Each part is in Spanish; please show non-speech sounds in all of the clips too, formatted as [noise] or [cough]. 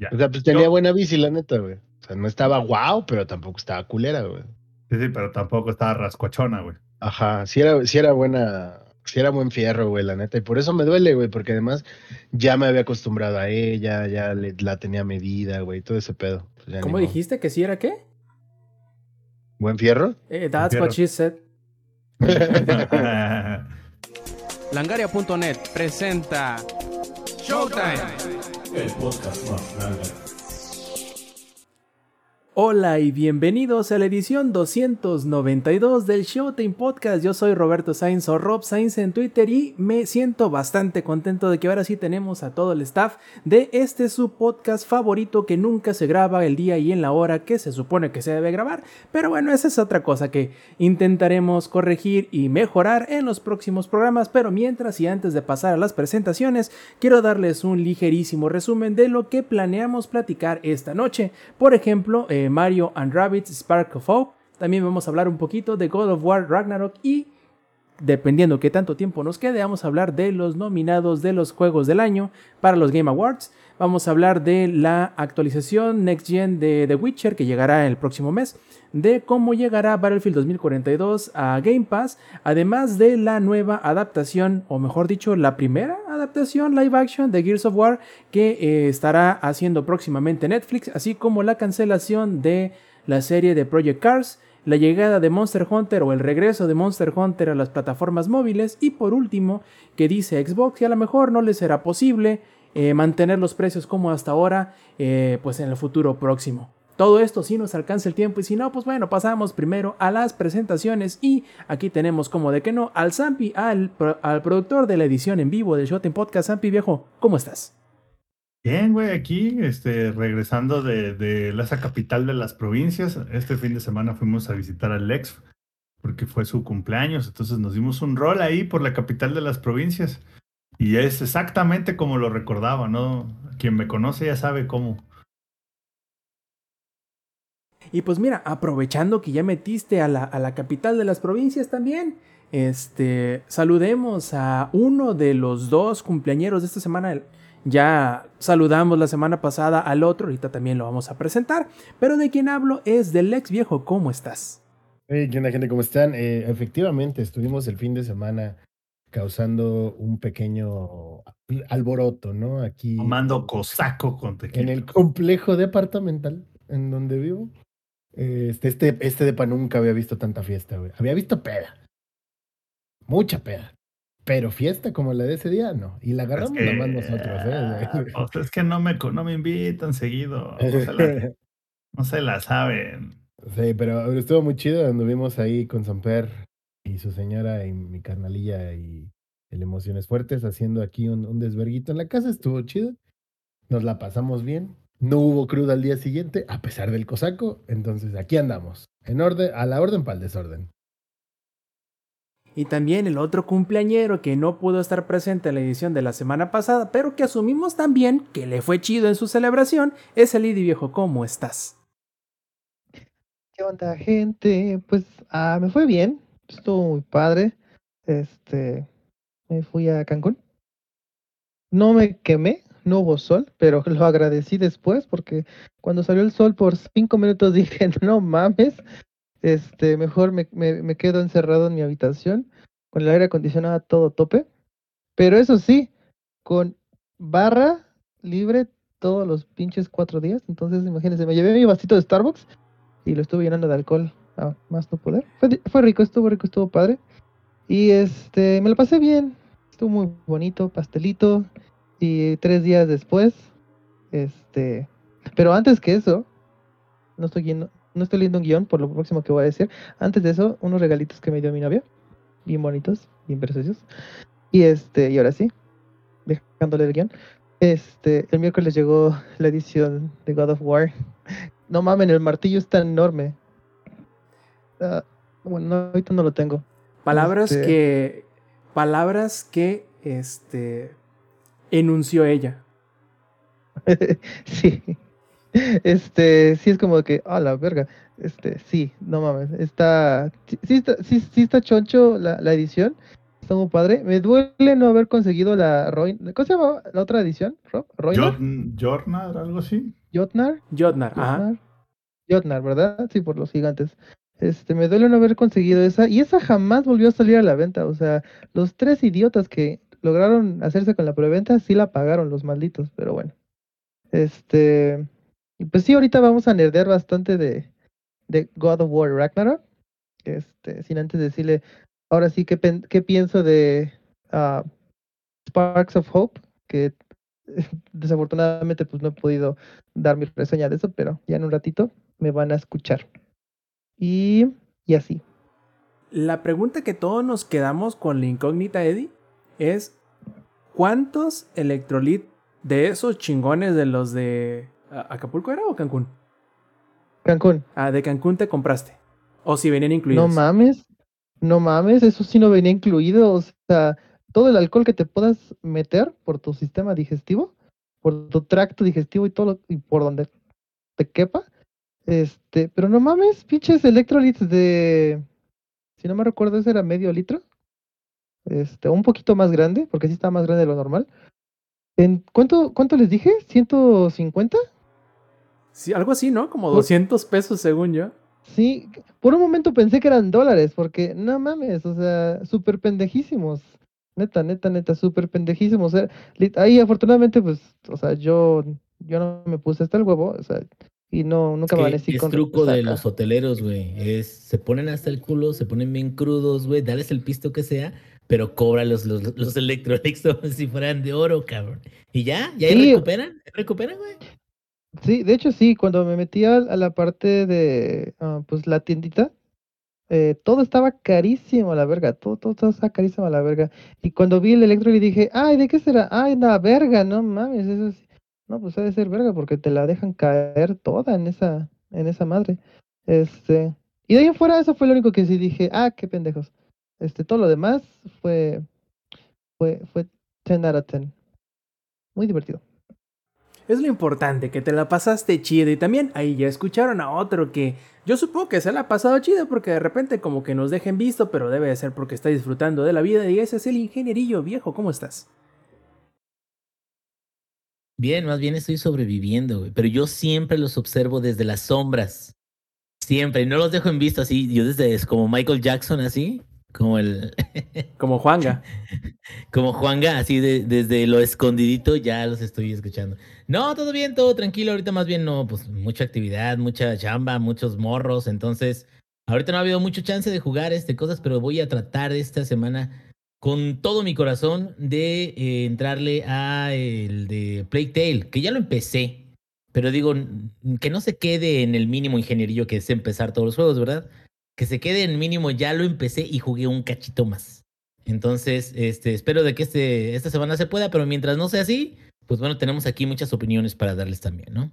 Ya. O sea, pues tenía Yo- buena bici, la neta, güey. O sea, no estaba guau, pero tampoco estaba culera, güey. Sí, sí, pero tampoco estaba rascuachona, güey. Ajá, sí era, sí era buena, sí era buen fierro, güey, la neta. Y por eso me duele, güey, porque además ya me había acostumbrado a ella, ya le- la tenía medida, güey, todo ese pedo. Pues ¿Cómo dijiste que sí era qué? ¿Buen fierro? Eh, that's Entiendo. what she said. [laughs] Langaria.net presenta Showtime. Podcast macht. Nein. Hola y bienvenidos a la edición 292 del Showtime Podcast. Yo soy Roberto Sainz o Rob Sainz en Twitter y me siento bastante contento de que ahora sí tenemos a todo el staff de este su podcast favorito que nunca se graba el día y en la hora que se supone que se debe grabar. Pero bueno, esa es otra cosa que intentaremos corregir y mejorar en los próximos programas. Pero mientras y antes de pasar a las presentaciones, quiero darles un ligerísimo resumen de lo que planeamos platicar esta noche. Por ejemplo, eh, Mario and Rabbids Spark of Hope. También vamos a hablar un poquito de God of War Ragnarok y dependiendo qué tanto tiempo nos quede, vamos a hablar de los nominados de los juegos del año para los Game Awards. Vamos a hablar de la actualización Next Gen de The Witcher que llegará el próximo mes, de cómo llegará Battlefield 2042 a Game Pass, además de la nueva adaptación, o mejor dicho, la primera adaptación live action de Gears of War que eh, estará haciendo próximamente Netflix, así como la cancelación de la serie de Project Cars la llegada de Monster Hunter o el regreso de Monster Hunter a las plataformas móviles y por último que dice Xbox que a lo mejor no les será posible eh, mantener los precios como hasta ahora eh, pues en el futuro próximo. Todo esto si nos alcanza el tiempo y si no, pues bueno, pasamos primero a las presentaciones y aquí tenemos como de que no al Zampi, al, al productor de la edición en vivo del Shot Podcast. Zampi viejo, ¿cómo estás? Bien, güey, aquí, este, regresando de, de esa capital de las provincias. Este fin de semana fuimos a visitar al Lex porque fue su cumpleaños, entonces nos dimos un rol ahí por la capital de las provincias. Y es exactamente como lo recordaba, ¿no? Quien me conoce ya sabe cómo. Y pues mira, aprovechando que ya metiste a la, a la capital de las provincias también, este, saludemos a uno de los dos cumpleañeros de esta semana. Ya saludamos la semana pasada al otro, ahorita también lo vamos a presentar. Pero de quien hablo es del ex viejo, ¿cómo estás? Hey, ¿qué onda, gente? ¿Cómo están? Eh, efectivamente, estuvimos el fin de semana causando un pequeño alboroto, ¿no? Aquí Tomando cosaco con tequila. en el complejo departamental en donde vivo. Este, este, este depa nunca había visto tanta fiesta, güey. Había visto peda. Mucha peda. Pero fiesta como la de ese día, no. Y la agarramos Es que, nomás nosotros, ¿eh? [laughs] pues es que no me, no me invitan seguido. No se la, [laughs] no se la saben. Sí, pero estuvo muy chido. Anduvimos ahí con Samper y su señora y mi carnalilla y el Emociones Fuertes haciendo aquí un, un desverguito en la casa. Estuvo chido. Nos la pasamos bien. No hubo cruda al día siguiente, a pesar del cosaco. Entonces aquí andamos. En orden, a la orden para el desorden. Y también el otro cumpleañero que no pudo estar presente en la edición de la semana pasada, pero que asumimos también que le fue chido en su celebración, es el Idi viejo, ¿cómo estás? ¿Qué onda, gente? Pues ah, me fue bien, estuvo muy padre. Este, me fui a Cancún. No me quemé, no hubo sol, pero [laughs] lo agradecí después porque cuando salió el sol por cinco minutos [laughs] dije, no mames, este, mejor me, me, me quedo encerrado en mi habitación con el aire acondicionado a todo tope. Pero eso sí, con barra libre todos los pinches cuatro días. Entonces, imagínense, me llevé mi vasito de Starbucks y lo estuve llenando de alcohol a más no poder. Fue, fue rico, estuvo rico, estuvo padre. Y este, me lo pasé bien, estuvo muy bonito, pastelito. Y tres días después, este, pero antes que eso, no estoy lleno- no estoy leyendo un guion por lo próximo que voy a decir. Antes de eso, unos regalitos que me dio mi novia, bien bonitos, bien preciosos. Y este, y ahora sí, dejándole el guion. Este, el miércoles llegó la edición de God of War. No mamen, el martillo está enorme. Ah, bueno, no, ahorita no lo tengo. Palabras Este- que. Palabras que. Este. Enunció ella. [laughs] sí. Este, sí es como que, a la verga. Este, sí, no mames. Está, sí, sí está, sí, sí está choncho la, la edición. está muy padre. Me duele no haber conseguido la Roy... ¿Cómo se llama la otra edición, Rob? ¿Roynar? Jot- Jornar, algo así. ¿Jotnar? Jotnar, ajá. Jotnar. Jotnar, ¿verdad? Sí, por los gigantes. Este, me duele no haber conseguido esa. Y esa jamás volvió a salir a la venta. O sea, los tres idiotas que lograron hacerse con la preventa sí la pagaron, los malditos. Pero bueno. Este. Y pues sí, ahorita vamos a nerdear bastante de, de God of War Ragnarok. Este, sin antes decirle, ahora sí, qué, qué pienso de ah, Sparks of Hope, que [laughs] desafortunadamente pues no he podido dar mi reseña de eso, pero ya en un ratito me van a escuchar. Y, y así. La pregunta que todos nos quedamos con la incógnita, Eddie, es ¿cuántos electrolit de esos chingones de los de ¿A- Acapulco era o Cancún? Cancún, Ah, de Cancún te compraste. O si venían incluidos. no mames, no mames, eso sí no venía incluido, o sea, todo el alcohol que te puedas meter por tu sistema digestivo, por tu tracto digestivo y todo, lo- y por donde te quepa, este, pero no mames, pinches electrolitos de, si no me recuerdo, ese era medio litro, este, un poquito más grande, porque sí está más grande de lo normal. ¿En cuánto, cuánto les dije? ¿150? Sí, algo así, ¿no? Como Por- 200 pesos según yo. Sí, por un momento pensé que eran dólares, porque no mames, o sea, súper pendejísimos. Neta, neta, neta, súper pendejísimos. lit- Ahí afortunadamente, pues, o sea, yo, yo no me puse hasta el huevo, o sea, y no, nunca me que amanecí es con truco de los hoteleros, güey. Es, se ponen hasta el culo, se ponen bien crudos, güey. Dales el pisto que sea, pero cobra los, los, los [laughs] como si fueran de oro, cabrón. Y ya, ya ahí Sí. recuperan, recuperan, güey. Sí, de hecho sí, cuando me metí a, a la parte de, ah, pues, la tiendita, eh, todo estaba carísimo a la verga, todo, todo, todo estaba carísimo a la verga. Y cuando vi el electro y dije, ay, ¿de qué será? Ay, la verga, no mames, eso es, no, pues ha de ser verga porque te la dejan caer toda en esa, en esa madre. Este, y de ahí en fuera eso fue lo único que sí dije, ah, qué pendejos. Este, todo lo demás fue, fue, fue 10 out of 10. Muy divertido. Es lo importante, que te la pasaste chido. Y también ahí ya escucharon a otro que yo supongo que se la ha pasado chido porque de repente como que nos dejen visto, pero debe de ser porque está disfrutando de la vida. Y ese es el ingenierillo viejo. ¿Cómo estás? Bien, más bien estoy sobreviviendo, güey. Pero yo siempre los observo desde las sombras. Siempre. No los dejo en visto así. Yo desde es como Michael Jackson, así. Como el. [laughs] Como Juanga. como Juanga, así de- desde lo escondidito ya los estoy escuchando. No, todo bien, todo tranquilo. Ahorita más bien no, pues mucha actividad, mucha chamba, muchos morros. Entonces, ahorita no ha habido mucho chance de jugar este cosas, pero voy a tratar esta semana con todo mi corazón de eh, entrarle a el de Plague Tale, que ya lo empecé. Pero digo, que no se quede en el mínimo ingenierillo que es empezar todos los juegos, ¿verdad? Que se quede en mínimo, ya lo empecé y jugué un cachito más. Entonces, este, espero de que este, esta semana se pueda, pero mientras no sea así, pues bueno, tenemos aquí muchas opiniones para darles también, ¿no?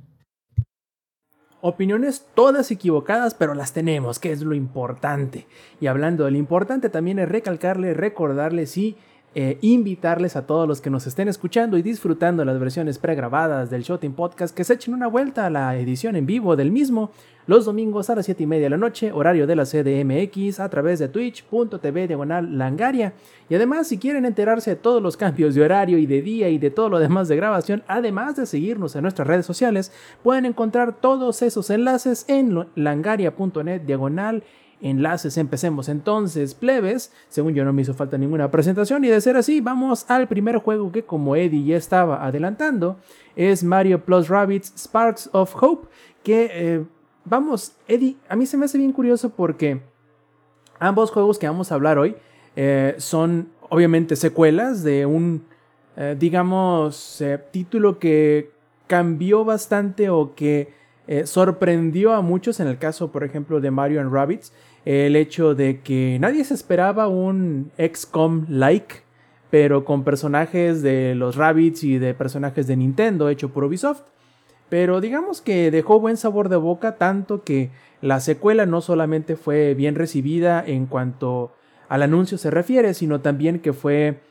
Opiniones todas equivocadas, pero las tenemos, que es lo importante. Y hablando de lo importante, también es recalcarles, recordarles y eh, invitarles a todos los que nos estén escuchando y disfrutando las versiones pregrabadas del Shooting Podcast que se echen una vuelta a la edición en vivo del mismo los domingos a las 7 y media de la noche, horario de la CDMX, a través de twitch.tv diagonal langaria. Y además, si quieren enterarse de todos los cambios de horario y de día y de todo lo demás de grabación, además de seguirnos en nuestras redes sociales, pueden encontrar todos esos enlaces en langaria.net diagonal enlaces. Empecemos entonces, plebes. Según yo no me hizo falta ninguna presentación y de ser así, vamos al primer juego que como Eddie ya estaba adelantando, es Mario Plus Rabbids Sparks of Hope, que eh, vamos, Eddie, a mí se me hace bien curioso porque ambos juegos que vamos a hablar hoy eh, son obviamente secuelas de un, eh, digamos, título que cambió bastante o que sorprendió a muchos en el caso, por ejemplo, de Mario and Rabbids, el hecho de que nadie se esperaba un XCOM-like, pero con personajes de los Rabbids y de personajes de Nintendo hecho por Ubisoft. Pero digamos que dejó buen sabor de boca, tanto que la secuela no solamente fue bien recibida en cuanto al anuncio se refiere, sino también que fue...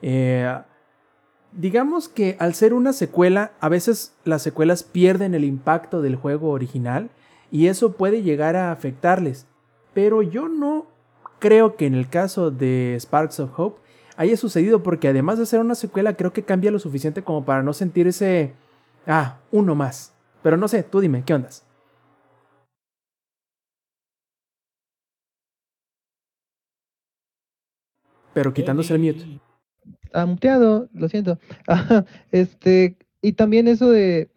eh, digamos que al ser una secuela, a veces las secuelas pierden el impacto del juego original y eso puede llegar a afectarles. Pero yo no creo que en el caso de Sparks of Hope haya sucedido, porque además de ser una secuela, creo que cambia lo suficiente como para no sentir ese. Ah, uno más. Pero no sé, tú dime, ¿qué ondas? Pero quitándose el mute. Ah, lo siento. [laughs] Este, y también eso de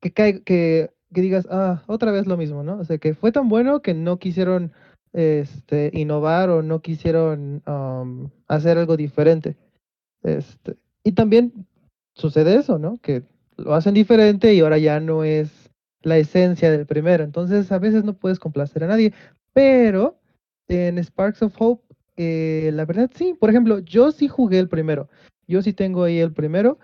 que cae, que, que digas, ah, otra vez lo mismo, ¿no? O sea, que fue tan bueno que no quisieron este, innovar o no quisieron am, hacer algo diferente. Este, y también sucede eso, ¿no? Que lo hacen diferente y ahora ya no es la esencia del primero. Entonces, a veces no puedes complacer a nadie. Pero en Sparks of Hope, eh, la verdad sí. Por ejemplo, yo sí jugué el primero. Yo sí tengo ahí el primero.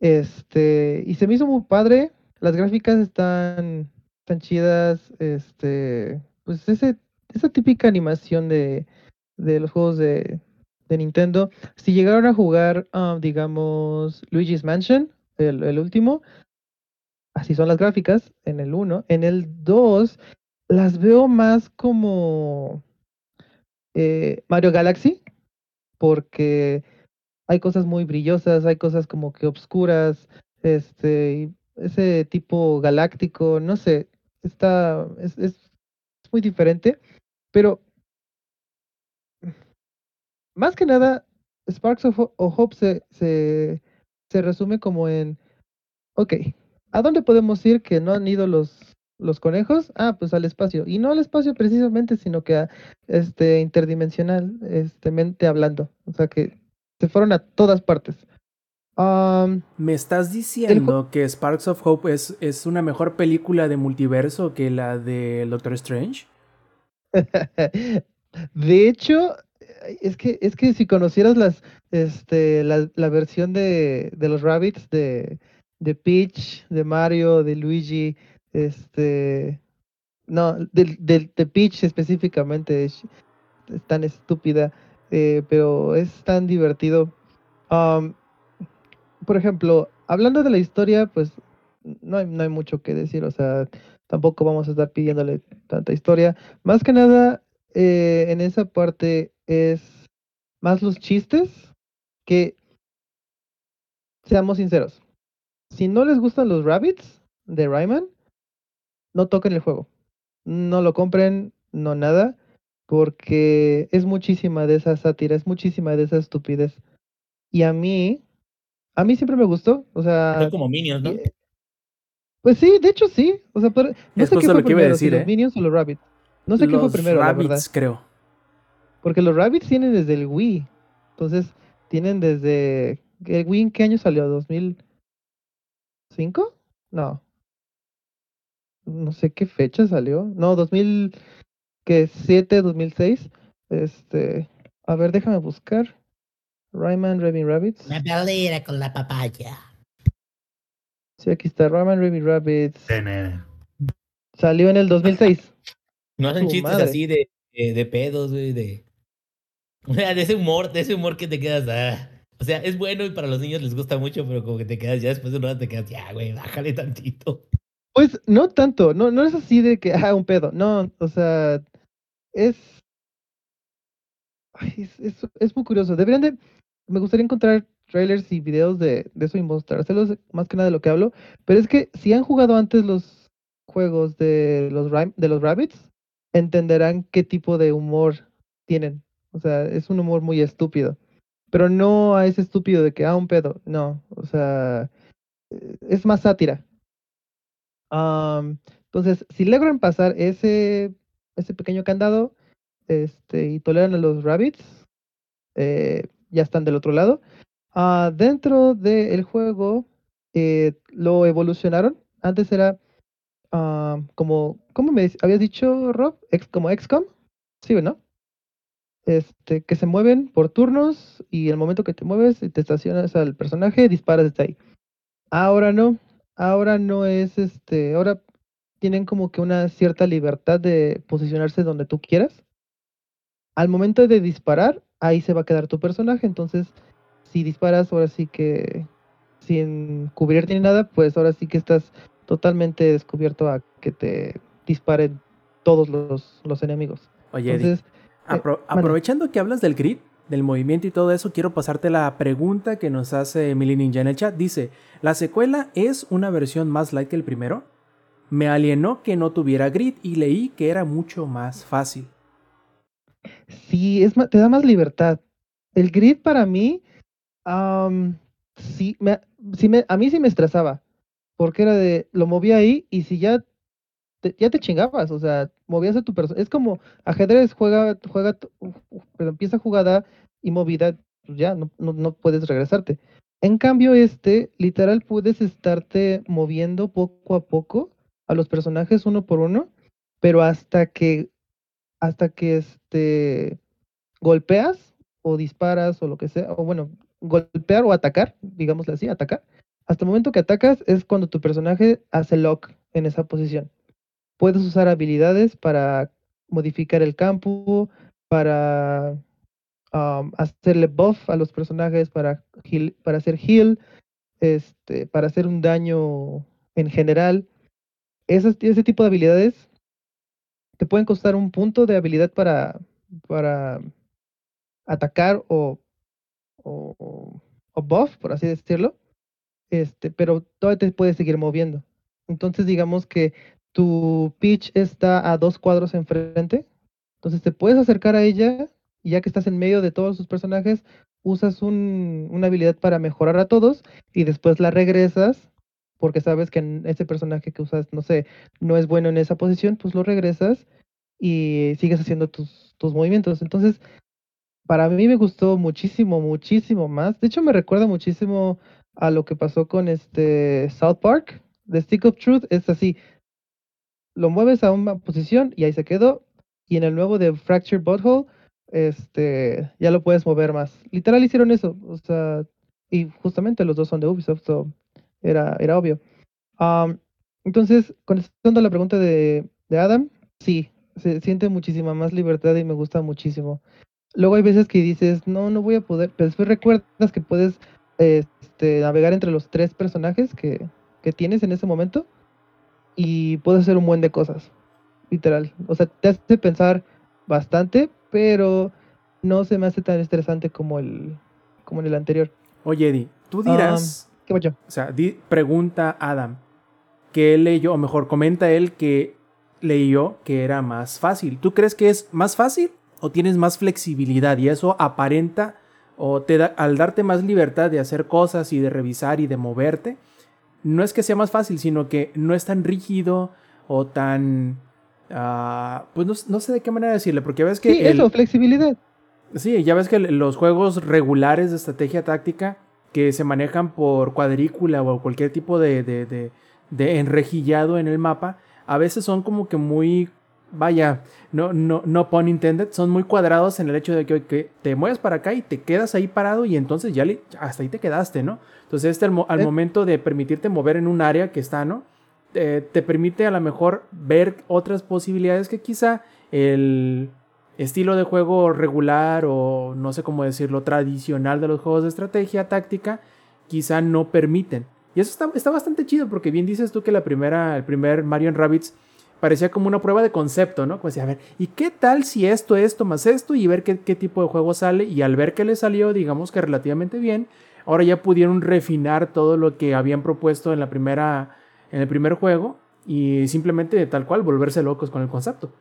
Este, y se me hizo muy padre. Las gráficas están, están chidas. Este, pues ese, esa típica animación de, de los juegos de, de Nintendo. Si llegaron a jugar, ah, digamos, Luigi's Mansion, el, el último, así son las gráficas en el 1. En el 2 las veo más como eh, Mario Galaxy, porque hay cosas muy brillosas, hay cosas como que obscuras, este, ese tipo galáctico, no sé, está, es, es muy diferente, pero más que nada, Sparks of Hope se, se, se resume como en, ok, ¿a dónde podemos ir que no han ido los, los conejos? Ah, pues al espacio. Y no al espacio precisamente, sino que a este interdimensional, este mente hablando. O sea que se fueron a todas partes. ¿Me estás diciendo que Sparks of Hope es, es una mejor película de multiverso que la de Doctor Strange? [laughs] de hecho, es que, es que si conocieras las, este, la, la versión de, de los Rabbits, de, de Peach, de Mario, de Luigi, este, no, del, del- de Peach específicamente, es, es tan estúpida, eh, pero es tan divertido. Por ejemplo, hablando de la historia, pues no hay, no hay mucho que decir, o sea, tampoco vamos a estar pidiéndole tanta historia. Más que nada, eh, en esa parte es más los chistes que, seamos sinceros, si no les gustan los rabbits de Rayman, no toquen el juego. No lo compren, no nada, porque es muchísima de esa sátira, es muchísima de esa estupidez. Y a mí, a mí siempre me gustó, o sea, Son como Minions, ¿no? eh, pues sí, de hecho sí. O sea, pero- no Es sé qué fue lo que iba a primero, decir, si ¿eh? los Minions o los Rabbits. No sé qué fue Los primero, la verdad. Rabbids, creo. Porque los Rabbits tienen desde el Wii. Entonces, tienen desde... ¿El Wii en qué año salió? ¿2005? No. No sé qué fecha salió. No, 2007, 2006. Este... A ver, déjame buscar. Rayman Raving Rabbits. La pelea con la papaya. Sí, aquí está. Rayman Raving Rabbits. Tener. Salió en el 2006. No hacen Su chistes madre. así de, de, de pedos, güey, de... [laughs] O sea, de ese humor, de ese humor que te quedas... ah. O sea, es bueno y para los niños les gusta mucho, pero como que te quedas ya después de un rato te quedas, ya, güey, bájale tantito. Pues no tanto, no, no es así de que, [laughs] ah, un pedo, no, o sea, es, ay, es, es, es muy curioso, deberían de, me gustaría encontrar trailers y videos de, eso y mostrárselos más que nada de lo que hablo, pero es que si han jugado antes los juegos de los, de los Rabbits, entenderán qué tipo de humor tienen, o sea, es un humor muy estúpido, pero no a ese estúpido de que, ah, un pedo, no, o sea, eh, es más sátira. Am, entonces, si logran pasar ese, ese pequeño candado este, y toleran a los rabbits, eh, ya están del otro lado. Ah, dentro del juego eh, lo evolucionaron. Antes era ah, como, ¿cómo me habías dicho, Rob? Ex, como XCOM. Sí, ¿no? Este, que se mueven por turnos y el momento que te mueves te estacionas al personaje, disparas desde ahí. Ahora no, ahora no es este, ahora tienen como que una cierta libertad de posicionarse donde tú quieras. Al momento de disparar, ahí se va a quedar tu personaje, entonces si disparas ahora sí que sin cubrirte ni nada, pues ahora sí que estás totalmente descubierto a que te disparen todos los, los enemigos. Oye, Entonces, eh, apro- aprovechando que hablas del grid, del movimiento y todo eso, quiero pasarte la pregunta que nos hace Mili Ninja en el chat. Dice, ¿la secuela es una versión más light que el primero? Me alienó que no tuviera grid y leí que era mucho más fácil. Sí, es, te da más libertad. El grid para mí, sí, me, a mí sí me estresaba, porque era de, lo movía ahí y si ya te, ya te chingabas, o sea, movías a tu persona. Es como ajedrez, juega, juega, pero empieza jugada y movida, pues ya no, no, no puedes regresarte. En cambio, este, literal, puedes estarte moviendo poco a poco a los personajes uno por uno, pero hasta que, hasta que este, golpeas o disparas o lo que sea, o bueno, golpear o atacar, digámoslo así, atacar. Hasta el momento que atacas es cuando tu personaje hace lock en esa posición. Puedes usar habilidades para modificar el campo, para um, hacerle buff a los personajes, para, para hacer heal, este, para hacer un daño en general. Ese tipo de habilidades te pueden costar un punto de habilidad para, para atacar o, o, buff, por así decirlo, este, pero todavía te puedes seguir moviendo. Entonces digamos que tu pitch está a dos cuadros enfrente, entonces te puedes acercar a ella y ya que estás en medio de todos sus personajes, usas un- una habilidad para mejorar a todos y después la regresas porque sabes que ese personaje que usas, no sé, no es bueno en esa posición, pues lo regresas y sigues haciendo tus, tus movimientos. Entonces, para mí me gustó muchísimo, muchísimo más. De hecho, me recuerda muchísimo a lo que pasó con este South Park. The Stick of Truth es así. Lo mueves a una posición y ahí se quedó. Y en el nuevo de Fractured Butthole, este, ya lo puedes mover más. Literal hicieron eso. O sea, y justamente los dos son de Ubisoft, so era, era obvio. Am, entonces, contestando a la pregunta de, de Adam, sí, se siente muchísima más libertad y me gusta muchísimo. Luego hay veces que dices, no, no voy a poder, pero después recuerdas que puedes este, navegar entre los tres personajes que, que tienes en ese momento y puedes hacer un buen de cosas, literal. O sea, te hace pensar bastante, pero no se me hace tan estresante como el, como en el anterior. Oye, Eddie, tú dirás, ¿Qué pasó? o sea, di- pregunta Adam, que él leyó, o mejor, comenta él que leyó que era más fácil. ¿Tú crees que es más fácil o tienes más flexibilidad y eso aparenta o te da, al darte más libertad de hacer cosas y de revisar y de moverte? No es que sea más fácil, sino que no es tan rígido o tan... ah, pues no, no sé de qué manera decirle, porque ves que... Sí, el- eso, flexibilidad. Sí, ya ves que los juegos regulares de estrategia táctica que se manejan por cuadrícula o cualquier tipo de, de, de- de enrejillado en el mapa, a veces son como que muy, vaya, no, no, no pun intended, son muy cuadrados en el hecho de que, que te mueves para acá y te quedas ahí parado y entonces ya le- hasta ahí te quedaste, ¿no? Entonces este al Eh. momento de permitirte mover en un área que está, ¿no? Eh, te permite a lo mejor ver otras posibilidades que quizá el estilo de juego regular o no sé cómo decirlo, tradicional de los juegos de estrategia táctica, quizá no permiten. Y eso está, está bastante chido porque bien dices tú que la primera, el primer Mario Rabbids parecía como una prueba de concepto, ¿no? Pues a ver, ¿y qué tal si esto, esto más esto y ver qué, qué tipo de juego sale? Y al ver que le salió, digamos que relativamente bien, ahora ya pudieron refinar todo lo que habían propuesto en la primera, en el primer juego y simplemente tal cual volverse locos con el concepto.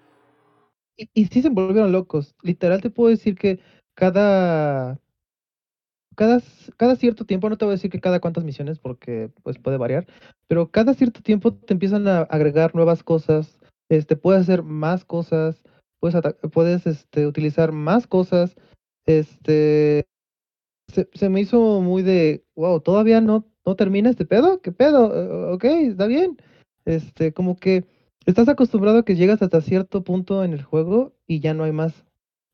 Y, sí se volvieron locos. Literal te puedo decir que cada, cada, cierto tiempo, no te voy a decir que cada cuántas misiones, porque pues puede variar, pero cada cierto tiempo te empiezan a agregar nuevas cosas, este, puedes hacer más cosas, puedes, puedes este, utilizar más cosas, este, se, me hizo muy de, wow, todavía no, no termina este pedo, ¿qué pedo? Ok, está bien. Este, como que estás acostumbrado a que llegas hasta cierto punto en el juego y ya no hay más.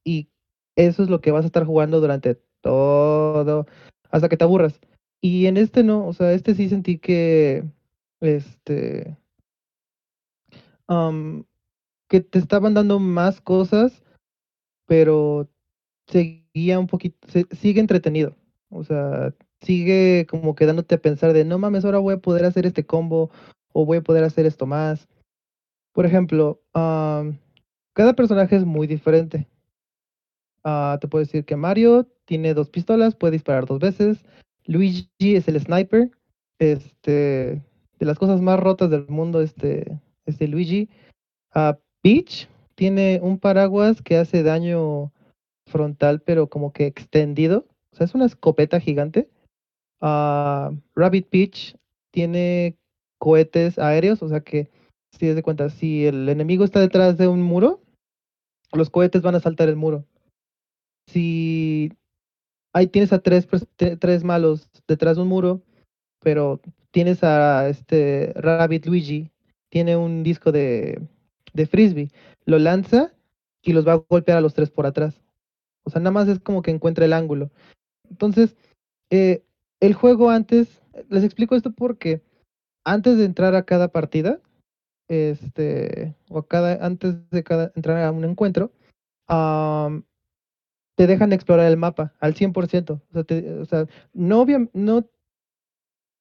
Y eso es lo que vas a estar jugando durante todo, hasta que te aburras. Y en este no, o sea, este sí sentí que, este, am, que te estaban dando más cosas, pero seguía un poquito, se- sigue entretenido. O sea, sigue como quedándote a pensar de, no mames, ahora voy a poder hacer este combo o voy a poder hacer esto más. Por ejemplo, cada personaje es muy diferente. Ah, te puedo decir que Mario tiene dos pistolas, puede disparar dos veces. Luigi es el sniper. Este, de las cosas más rotas del mundo, este, este Luigi. Ah, Peach tiene un paraguas que hace daño frontal, pero como que extendido. O sea, es una escopeta gigante. Ah, Rabbit Peach tiene cohetes aéreos, o sea que si cuenta, si el enemigo está detrás de un muro, los cohetes van a saltar el muro. Si ahí tienes a tres, tres malos detrás de un muro, pero tienes a este Rabbit Luigi, tiene un disco de, de frisbee, lo lanza y los va a golpear a los tres por atrás. O sea, nada más es como que encuentra el ángulo. Entonces, eh, el juego antes, les explico esto porque antes de entrar a cada partida, este, o a cada, antes de cada, entrar a un encuentro, te dejan explorar el mapa al 100%. O sea, o sea, no, no,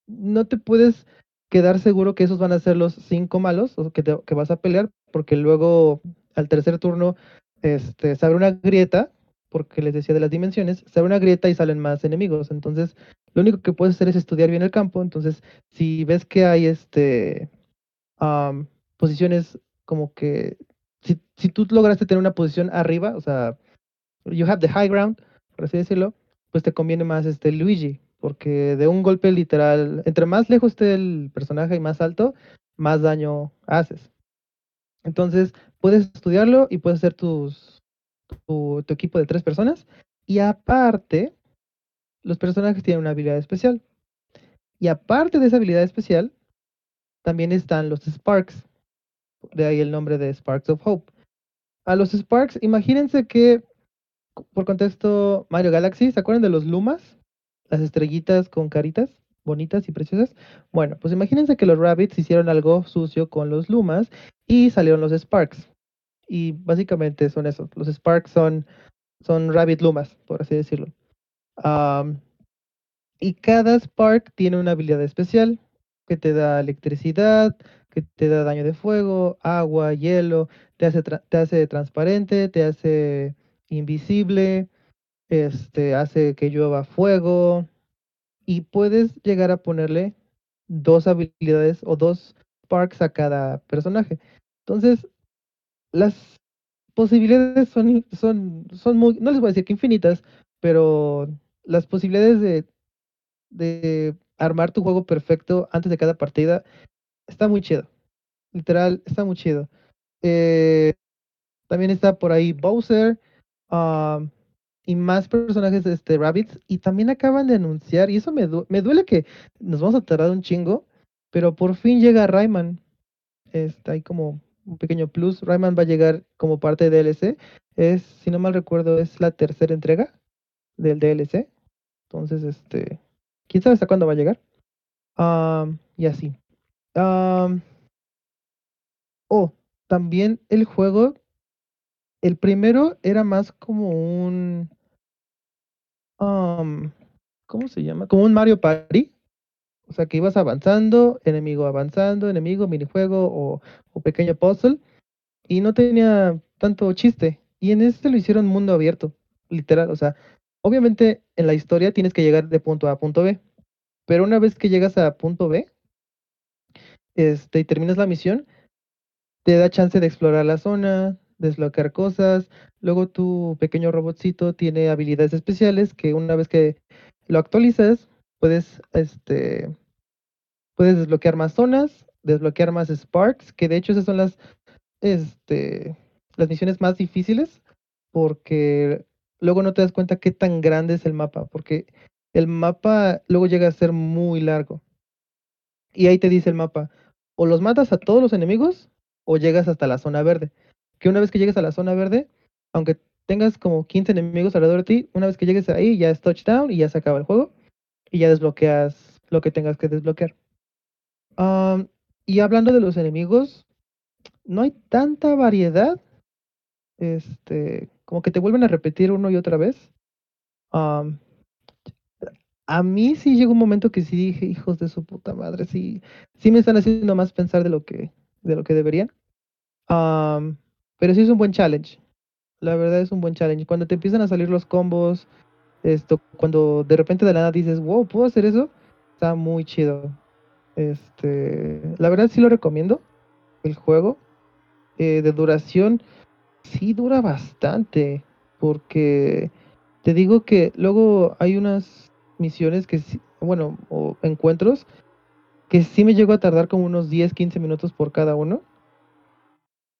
no te puedes quedar seguro que esos van a ser los cinco malos o que, te- que vas a pelear, porque luego al tercer turno este, se abre una grieta, porque les decía de las dimensiones, se abre una grieta y salen más enemigos. Entonces, lo único que puedes hacer es estudiar bien el campo. Entonces, si ves que hay este am, posiciones como que si, si tú lograste tener una posición arriba, o sea, you have the high ground, por así decirlo, pues te conviene más este Luigi, porque de un golpe literal, entre más lejos esté el personaje y más alto, más daño haces. Entonces, puedes estudiarlo y puedes hacer tus, tu, tu equipo de tres personas. Y aparte, los personajes tienen una habilidad especial. Y aparte de esa habilidad especial, también están los Sparks. De ahí el nombre de Sparks of Hope. A los Sparks, imagínense que, por contexto, Mario Galaxy, ¿se acuerdan de los Lumas? Las estrellitas con caritas bonitas y preciosas. Bueno, pues imagínense que los Rabbits hicieron algo sucio con los Lumas y salieron los Sparks. Y básicamente son esos. Los Sparks son, son Rabbit Lumas, por así decirlo. Y cada Spark tiene una habilidad especial que te da electricidad, que te da daño de fuego, agua, hielo, te hace, te hace transparente, te hace invisible, este, hace que llueva fuego. Y puedes llegar a ponerle dos habilidades o dos Sparks a cada personaje. Entonces, las posibilidades son, son, son muy, no les voy a decir que infinitas, pero las posibilidades de, de armar tu juego perfecto antes de cada partida está muy chido. Literal, está muy chido. Eh, también está por ahí Bowser y más personajes de este Rabbits. Y también acaban de anunciar, y eso me, me duele que nos vamos a tardar un chingo, pero por fin llega Rayman. Está ahí como un pequeño plus. Rayman va a llegar como parte de DLC. Es, si no mal recuerdo, es la tercera entrega del DLC. Entonces, este, quién sabe hasta cuándo va a llegar. Y así. Am, oh, también el juego, el primero era más como un, am, ¿cómo se llama? Como un Mario Party. O sea, que ibas avanzando, enemigo avanzando, enemigo, minijuego o, o pequeño puzzle. Y no tenía tanto chiste. Y en este lo hicieron mundo abierto, literal. O sea, obviamente en la historia tienes que llegar de punto A a punto B. Pero una vez que llegas a punto B, este, y terminas la misión, te da chance de explorar la zona, desbloquear cosas. Luego tu pequeño robotcito tiene habilidades especiales que una vez que lo actualizas, puedes, este, puedes desbloquear más zonas, desbloquear más Sparks, que de hecho esas son las, este, las misiones más difíciles, porque luego no te das cuenta qué tan grande es el mapa, porque el mapa luego llega a ser muy largo. Y ahí te dice el mapa, o los matas a todos los enemigos o llegas hasta la zona verde. Que una vez que llegues a la zona verde, aunque tengas como 15 enemigos alrededor de ti, una vez que llegues ahí ya es touchdown y ya se acaba el juego y ya desbloqueas lo que tengas que desbloquear. Am, y hablando de los enemigos, no hay tanta variedad. Este, como que te vuelven a repetir uno y otra vez. A mí sí llegó un momento que sí dije, hijos de su puta madre, sí, sí me están haciendo más pensar de lo que, de lo que deberían. Pero sí es un buen challenge. La verdad es un buen challenge. Cuando te empiezan a salir los combos, esto, cuando de repente de la nada dices, wow, ¿puedo hacer eso? Está muy chido. Este, la verdad sí lo recomiendo. El juego eh, de duración sí dura bastante. Porque te digo que luego hay unas misiones que bueno, o encuentros que sí me llego a tardar como unos 10, 15 minutos por cada uno.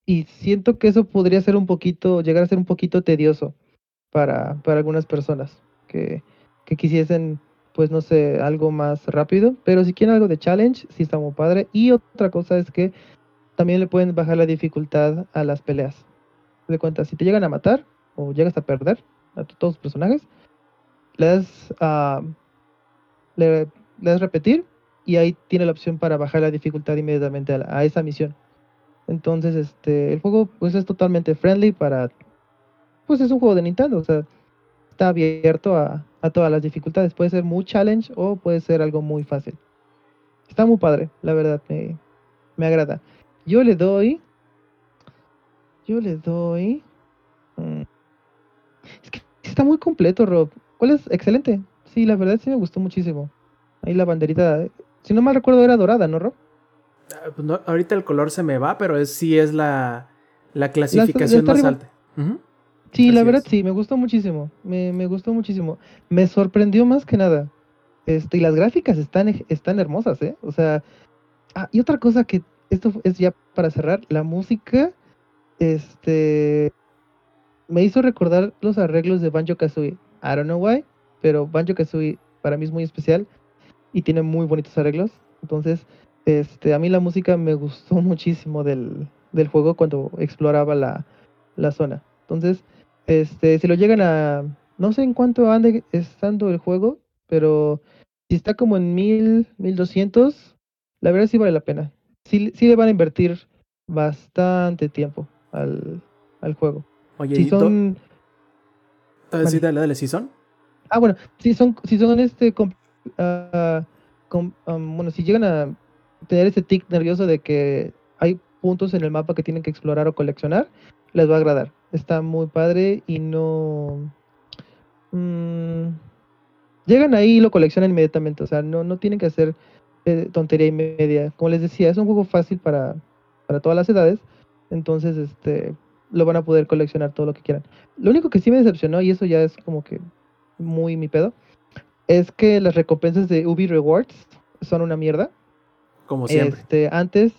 Y siento que eso podría ser un poquito, llegar a ser un poquito tedioso para, para algunas personas que, que quisiesen, pues no sé, algo más rápido. Pero si quieren algo de challenge, sí está muy padre. Y otra cosa es que también le pueden bajar la dificultad a las peleas. De cuenta, si te llegan a matar o llegas a perder a todos los personajes, das a le, le das repetir y ahí tiene la opción para bajar la dificultad inmediatamente a, a esa misión. Entonces, este, el juego pues es totalmente friendly para, pues es un juego de Nintendo, o sea, está abierto a, a todas las dificultades. Puede ser muy challenge o puede ser algo muy fácil. Está muy padre, la verdad, me, me agrada. Yo le doy, yo le doy, mm, es que está muy completo, Rob. ¿Cuál es? Excelente. Sí, la verdad sí me gustó muchísimo. Ahí la banderita, si no mal recuerdo, era dorada, ¿no, Rob? Ah, pues no, ahorita el color se me va, pero es, sí es la, la clasificación está más arriba. alta. Sí, la verdad es. sí, me gustó muchísimo. Me, me gustó muchísimo. Me sorprendió más que nada. Este, y las gráficas están, están hermosas, ¿eh? O sea, ah, y otra cosa que esto es ya para cerrar, la música, este, me hizo recordar los arreglos de Banjo Kazooie. I don't know why, pero Banjo Kazooie para mí es muy especial y tiene muy bonitos arreglos. Entonces, este, a mí la música me gustó [laughs] muchísimo del, del juego cuando exploraba la, la zona. Entonces, este, si lo llegan a, no sé en cuánto ande estando el juego, pero si está como en mil, mil doscientos, la verdad sí vale la pena. Sí, sí le van a invertir bastante tiempo al, al juego. Oye, Si ¿y ah, sí, dale, ¿sí son? ah bueno, si son, si son este, ah, am, bueno, si llegan a tener ese tic nervioso de que hay puntos en el mapa que tienen que explorar o coleccionar, les va a agradar. Está muy padre y no... mm, llegan ahí y lo coleccionan inmediatamente, o sea, no, no tienen que hacer eh, tontería y media. Como les decía, es un juego fácil para, para todas las edades, entonces este lo van a poder coleccionar todo lo que quieran. Lo único que sí me decepcionó, y eso ya es como que muy mi pedo, es que las recompensas de Ubi Rewards son una mierda. Como siempre. Este, antes,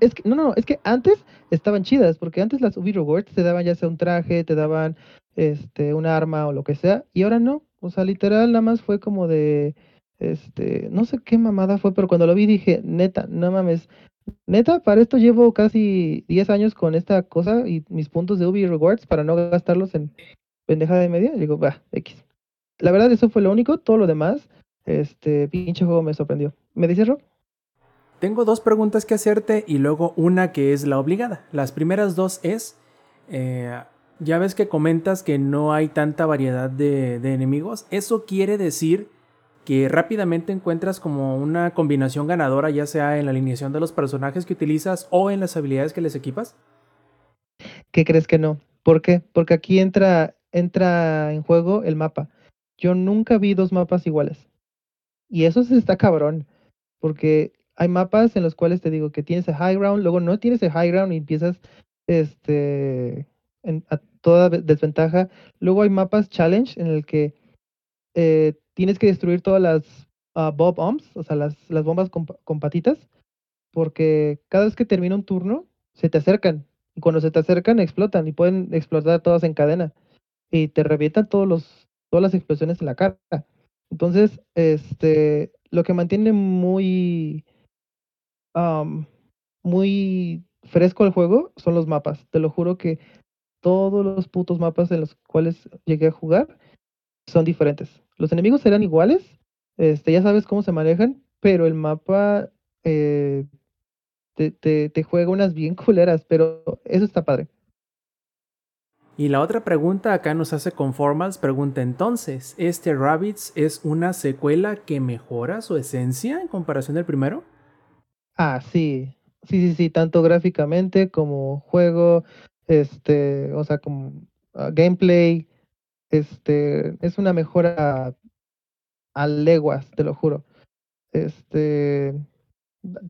es que, no, no, es que antes estaban chidas, porque antes las Ubi Rewards te daban ya sea un traje, te daban este, un arma o lo que sea, y ahora no. O sea, literal, nada más fue como de, este, no sé qué mamada fue, pero cuando lo vi dije, neta, no mames, neta, para esto llevo casi 10 años con esta cosa y mis puntos de Ubi Rewards para no gastarlos en pendejada de media. Digo, va, X. La verdad, eso fue lo único, todo lo demás, este, pinche juego me sorprendió. ¿Me dices, Rob? Tengo dos preguntas que hacerte y luego una que es la obligada. Las primeras dos es, eh, ya ves que comentas que no hay tanta variedad de enemigos. ¿Eso quiere decir que rápidamente encuentras como una combinación ganadora, ya sea en la alineación de los personajes que utilizas o en las habilidades que les equipas? ¿Qué crees que no? ¿Por qué? Porque aquí entra, entra en juego el mapa. Yo nunca vi dos mapas iguales. Y eso sí está cabrón. Porque hay mapas en los cuales te digo que tienes el high ground, luego no tienes el high ground y empiezas este en- a toda ve- desventaja. Luego hay mapas challenge en el que eh, tienes que destruir todas las ah, bob bombs, o sea, las, bombas con, con patitas, porque cada vez que termina un turno se te acercan y cuando se te acercan explotan y pueden explotar todas en cadena y te revientan todos los todas las explosiones en la cara. Entonces, este, lo que mantiene muy muy fresco el juego son los mapas. Te lo juro que todos los putos mapas en los cuales llegué a jugar son diferentes. Los enemigos serán iguales, este, ya sabes cómo se manejan, pero el mapa eh, te, te, te juega unas bien [laughs] culeras, pero eso está padre. Y la otra pregunta acá nos hace Conformals, pregunta entonces, ¿este Rabbids es una secuela que mejora su esencia en comparación del primero? Ah, sí, sí, sí, sí, tanto gráficamente como juego, este, o sea, como ah, gameplay, este, es una mejora a leguas, te lo juro. Este,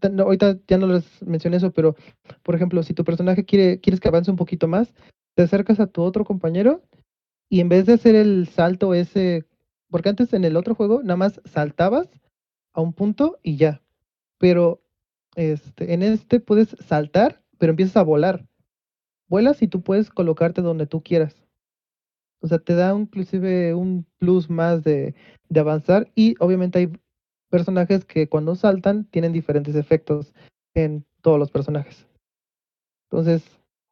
ahorita ya no les mencioné eso, pero por ejemplo, si tu personaje quiere, quieres que avance un poquito más, te acercas a tu otro compañero y en vez de hacer el salto ese, porque antes en el otro juego nada más saltabas a un punto y ya, pero este, en este puedes saltar, pero empiezas a volar. Vuelas y tú puedes colocarte donde tú quieras. O sea, te da inclusive un plus más de, de avanzar y obviamente hay personajes que cuando saltan tienen diferentes efectos en todos los personajes. Entonces,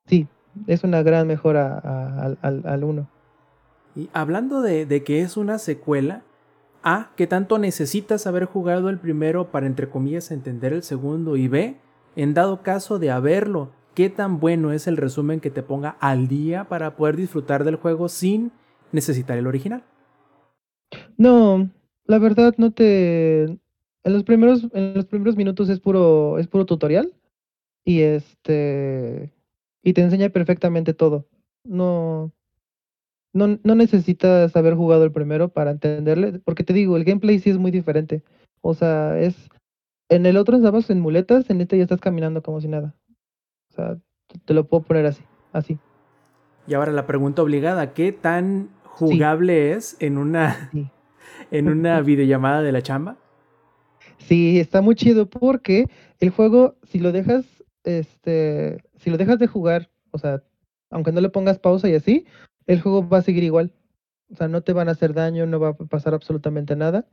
sí, es una gran mejora al- al- al 1. Y hablando de, de que es una secuela, A, ¿qué tanto necesitas haber jugado el primero para, entre comillas, entender el segundo? Y B, en dado caso de haberlo, ¿qué tan bueno es el resumen que te ponga al día para poder disfrutar del juego sin necesitar el original? No, la verdad no te en los primeros en los primeros minutos es puro es puro tutorial y este y te enseña perfectamente todo. No no no necesitas haber jugado el primero para entenderle, porque te digo, el gameplay sí es muy diferente. O sea, es en el otro estabas en muletas, en este ya estás caminando como si nada. O sea, te- lo puedo poner así, así. Y ahora la pregunta obligada, ¿qué tan jugable es en una, Sí. [laughs] en una videollamada de la chamba? Sí, está muy chido porque el juego, si lo dejas, este, si lo dejas de jugar, o sea, aunque no le pongas pausa y así, el juego va a seguir igual. O sea, no te van a hacer daño, no va a pasar absolutamente nada.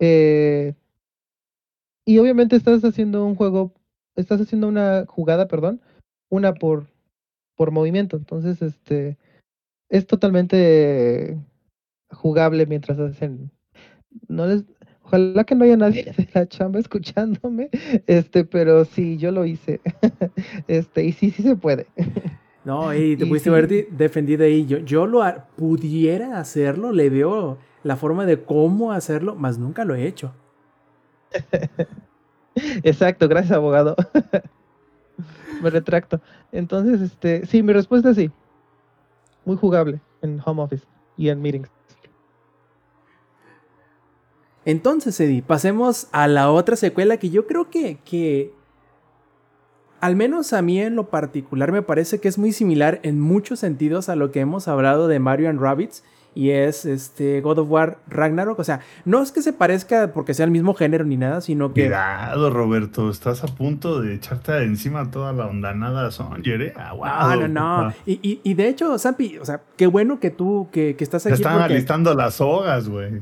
Eh, y obviamente estás haciendo un juego, estás haciendo una jugada, perdón, una por, por movimiento. Entonces, este, es totalmente jugable mientras hacen. No les, ojalá que no haya nadie de la chamba escuchándome, este, pero sí, yo lo hice. [laughs] Este, y sí, sí se puede. No, [laughs] y te Y pudiste sí. haber di- defendido ahí. Yo, yo lo ha- pudiera hacerlo, le veo la forma de cómo hacerlo, mas nunca lo he hecho. [laughs] [laughs] Exacto, gracias, abogado. [laughs] Me retracto. Entonces, este, sí, mi respuesta es sí. Muy jugable en home office y en meetings. Entonces, Eddie, pasemos a la otra secuela que yo creo que, que, al menos a mí en lo particular, me parece que es muy similar en muchos sentidos a lo que hemos hablado de Mario and Rabbids. Y es este God of War Ragnarok. O sea, no es que se parezca porque sea el mismo género ni nada, sino que. Cuidado, Roberto, estás a punto de echarte encima toda la ondanada Songer, ¿eh? No, Aguado, no, no. papá. Y, y- y de hecho, Zampi, o sea, qué bueno que tú, que, que estás Te aquí. están porque- alistando las sogas, güey.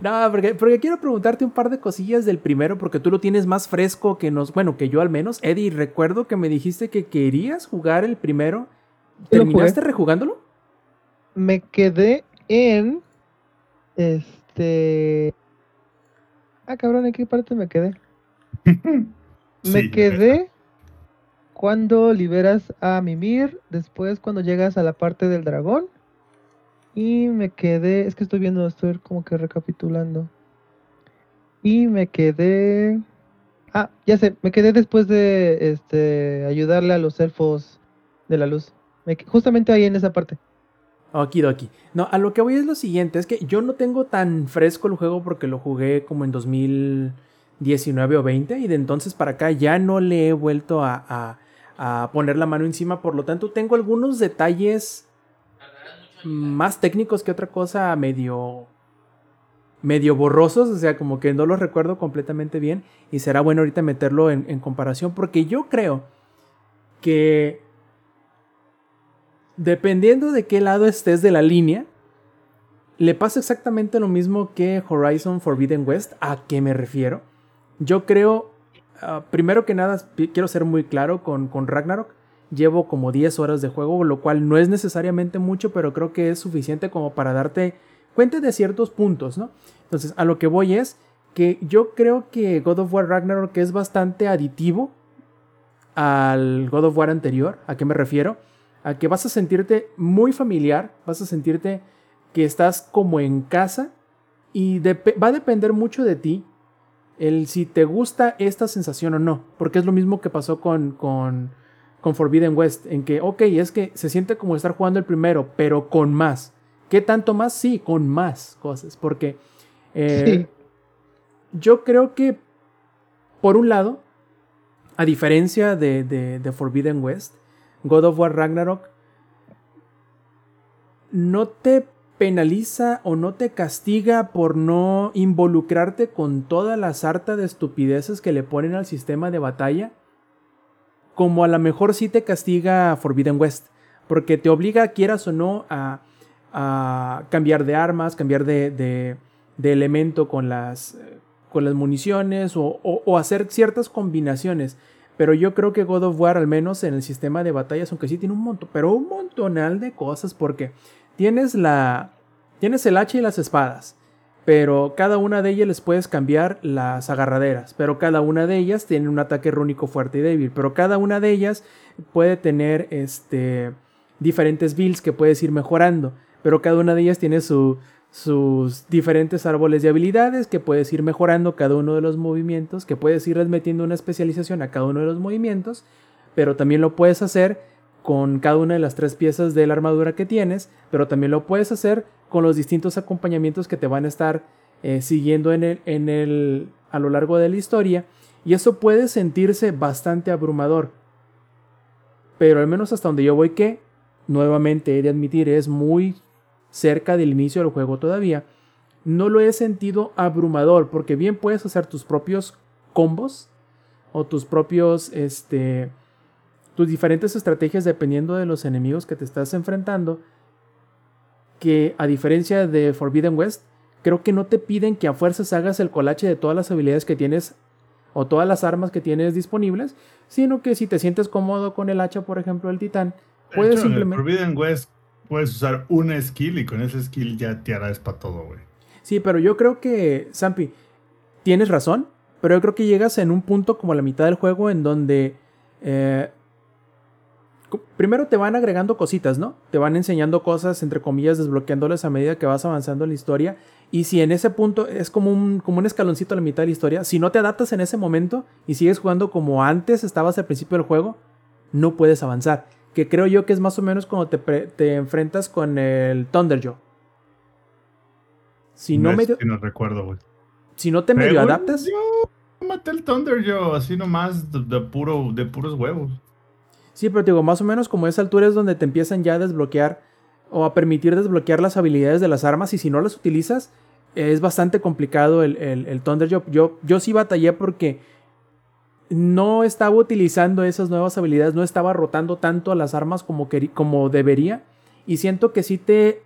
No, porque, porque quiero preguntarte un par de cosillas del primero, porque tú lo tienes más fresco que nos, bueno, que yo al menos. Eddie, recuerdo que me dijiste que querías jugar el primero. ¿Terminaste rejugándolo? Me quedé en. Este. Ah, cabrón, ¿en qué parte me quedé? [laughs] Me quedé cuando liberas a Mimir, después cuando llegas a la parte del dragón. Y me quedé, es que estoy viendo, estoy como que recapitulando. Y me quedé... Ah, ya sé, me quedé después de este ayudarle a los elfos de la luz. Me justamente ahí en esa parte. Okidoki. No, a lo que voy es lo siguiente, es que yo no tengo tan fresco el juego porque lo jugué como en 2019 o 20 y de entonces para acá ya no le he vuelto a, a- poner la mano encima, por lo tanto tengo algunos detalles más técnicos que otra cosa medio medio borrosos, o sea, como que no los recuerdo completamente bien y será bueno ahorita meterlo en comparación porque yo creo que dependiendo de qué lado estés de la línea, le pasa exactamente lo mismo que Horizon Forbidden West. ¿A qué me refiero? Yo creo, ah, primero que nada, quiero ser muy claro con, con Ragnarok. Llevo como 10 horas de juego, lo cual no es necesariamente mucho, pero creo que es suficiente como para darte cuenta de ciertos puntos, ¿no? Entonces, a lo que voy es que yo creo que God of War Ragnarok es bastante aditivo al God of War anterior. ¿A qué me refiero? A que vas a sentirte muy familiar, vas a sentirte que estás como en casa y va a depender mucho de ti el si te gusta esta sensación o no, porque es lo mismo que pasó con, con, con Forbidden West, en que, ok, es que se siente como estar jugando el primero, pero con más. ¿Qué tanto más? Sí, con más cosas, porque eh, yo creo que, por un lado, a diferencia de, de, de Forbidden West, God of War Ragnarok no te penaliza o no te castiga por no involucrarte con toda la sarta de estupideces que le ponen al sistema de batalla, como a lo mejor sí te castiga Forbidden West, porque te obliga, quieras o no, a, a cambiar de armas, cambiar de, de, elemento con las, con las municiones o, o hacer ciertas combinaciones. Pero yo creo que God of War, al menos en el sistema de batallas, aunque sí tiene un montón, pero un montonal de cosas, porque tienes la. Tienes el hacha y las espadas. Pero cada una de ellas les puedes cambiar las agarraderas. Pero cada una de ellas tiene un ataque rúnico fuerte y débil. Pero cada una de ellas puede tener este. diferentes builds que puedes ir mejorando. Pero cada una de ellas tiene su, sus diferentes árboles de habilidades que puedes ir mejorando cada uno de los movimientos, que puedes irles metiendo una especialización a cada uno de los movimientos, pero también lo puedes hacer con cada una de las tres piezas de la armadura que tienes, pero también lo puedes hacer con los distintos acompañamientos que te van a estar eh, siguiendo en el, en el, a lo largo de la historia, y eso puede sentirse bastante abrumador. Pero al menos hasta donde yo voy que, nuevamente he de admitir, es muy cerca del inicio del juego todavía, no lo he sentido abrumador, porque bien puedes hacer tus propios combos o tus propios, este, tus diferentes estrategias dependiendo de los enemigos que te estás enfrentando, que a diferencia de Forbidden West, creo que no te piden que a fuerzas hagas el colache de todas las habilidades que tienes o todas las armas que tienes disponibles, sino que si te sientes cómodo con el hacha, por ejemplo, el titán, puedes hecho, simplemente... En Forbidden West puedes usar una skill y con esa skill ya te harás para todo, güey. Sí, pero yo creo que, Zampi, tienes razón, pero yo creo que llegas en un punto como la mitad del juego en donde... Eh, primero te van agregando cositas, ¿no? Te van enseñando cosas, entre comillas, desbloqueándolas a medida que vas avanzando en la historia. Y si en ese punto es como un, como un escaloncito a la mitad de la historia, si no te adaptas en ese momento y sigues jugando como antes estabas al principio del juego, no puedes avanzar que creo yo que es más o menos cuando te, te enfrentas con el Thunderjaw. Si no, no medio. no recuerdo, güey. Si no te medio adaptas. Yo maté el Thunderjaw así nomás de, de, puro, de puros huevos. Sí, pero te digo, más o menos como esa altura es donde te empiezan ya a desbloquear o a permitir desbloquear las habilidades de las armas y si no las utilizas es bastante complicado el, el, el Thunderjaw. Yo, yo sí batallé porque no estaba utilizando esas nuevas habilidades, no estaba rotando tanto a las armas como, como debería. Y siento que sí te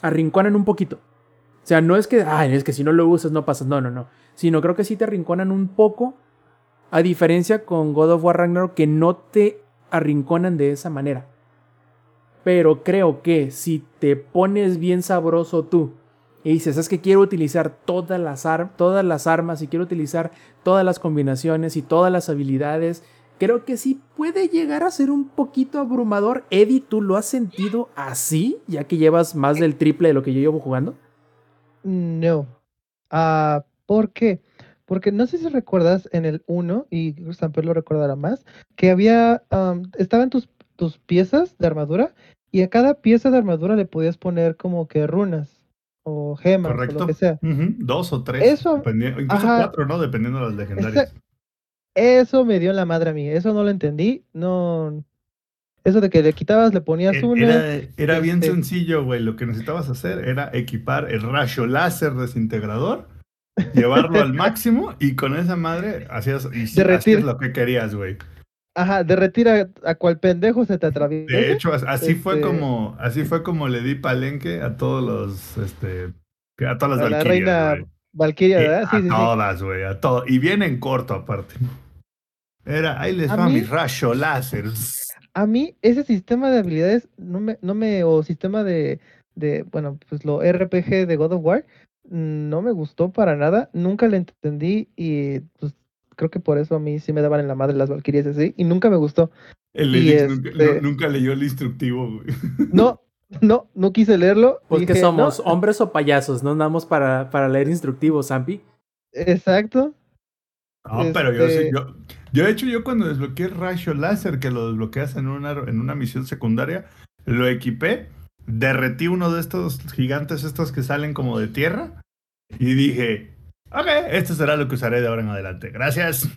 arrinconan un poquito. O sea, no es que, ay, es que si no lo usas no pasas, no, no, no. Sino creo que sí te arrinconan un poco. A diferencia con God of War Ragnarok, que no te arrinconan de esa manera. Pero creo que si te pones bien sabroso tú y dices, es que quiero utilizar todas las, todas las armas y quiero utilizar todas las combinaciones y todas las habilidades, creo que sí puede llegar a ser un poquito abrumador. Eddie, ¿tú lo has sentido así, ya que llevas más del triple de lo que yo llevo jugando? No. Uh, ¿Por qué? Porque no sé si recuerdas en el 1, y Samper lo recordará más, que había, um, estaban tus, tus piezas de armadura y a cada pieza de armadura le podías poner como que runas o gemas Correcto. o lo que sea. Uh -huh. Dos o tres. Eso, incluso ajá, cuatro, ¿no? Dependiendo de las legendarias. [laughs] Eso me dio la madre a mí. Eso no lo entendí. No. Eso de que le quitabas, le ponías era, una. Era, era bien este... sencillo, güey. Lo que necesitabas hacer era equipar el rayo láser desintegrador, llevarlo al [laughs] máximo y con esa madre hacías, y hacías lo que querías, güey. Ajá, derretir a, a cual pendejo se te atraviesa. De hecho, así este... fue como, así fue como le di palenque a todos los, este, a todas las a la reina Valkyria, ¿verdad? Sí, a sí, todas, güey, sí. a todas. Y viene en corto aparte. Era, ahí les va mi rayo láser. A mí, ese sistema de habilidades, no me, no me, o sistema de, de, bueno, pues lo RPG de God of War, no me gustó para nada, nunca le entendí y pues creo que por eso a mí sí me daban en la madre las Valkyrias así, y nunca me gustó. El y este... nunca, este nunca, leyó el instructivo, güey. [laughs] No, no, no quise leerlo. Porque dije, somos no. hombres o payasos, no andamos para, para leer instructivos, Zampi. Exacto. No, este... pero yo sí, yo, Yo, de hecho, yo cuando desbloqueé el rayo láser, que lo desbloqueas en una, en una misión secundaria, lo equipé, derretí uno de estos gigantes estos que salen como de tierra y dije, ok, esto será lo que usaré de ahora en adelante. Gracias.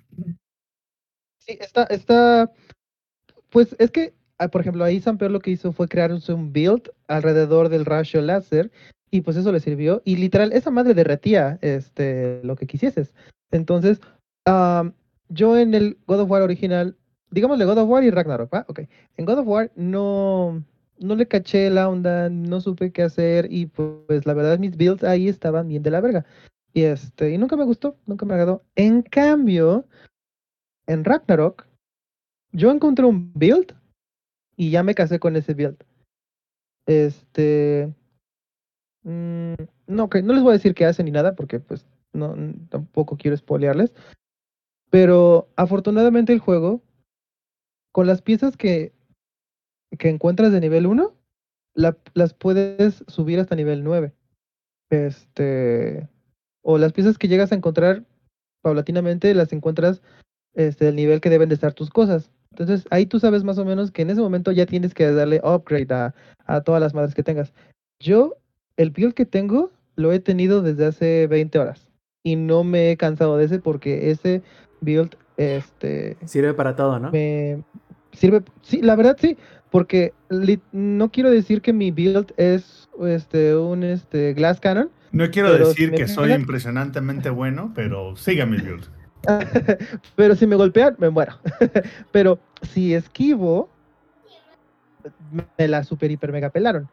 Sí, está, está, pues es que, ah, por ejemplo, ahí Samper lo que hizo fue crear un un build alrededor del rayo láser y pues eso le sirvió y literal, esa madre derretía este, lo que quisieses. Entonces, am, yo en el God of War original, digámosle God of War y Ragnarok, ¿va? Ok. En God of War no, no le caché la onda, no supe qué hacer y pues la verdad mis builds ahí estaban bien de la verga. Y este, y nunca me gustó, nunca me agradó. En cambio, en Ragnarok, yo encontré un build y ya me casé con ese build. Este, mm, no, que no les voy a decir qué hace ni nada porque pues no, tampoco quiero spoilearles. Pero afortunadamente el juego, con las piezas que, que encuentras de nivel 1, la- las puedes subir hasta nivel 9. Este, o las piezas que llegas a encontrar paulatinamente las encuentras este, el nivel que deben de estar tus cosas. Entonces ahí tú sabes más o menos que en ese momento ya tienes que darle upgrade a, a todas las madres que tengas. Yo, el build que tengo, lo he tenido desde hace 20 horas. Y no me he cansado de ese porque ese build, este, Sirve para todo, ¿no? me sirve, sí, la verdad sí, porque li- no quiero decir que mi build es este un este glass cannon, No quiero Pero decir si que soy impresionantemente bueno, pero siga mi build. [laughs] pero si me golpean me muero. [laughs] pero si esquivo me la super hiper mega pelaron.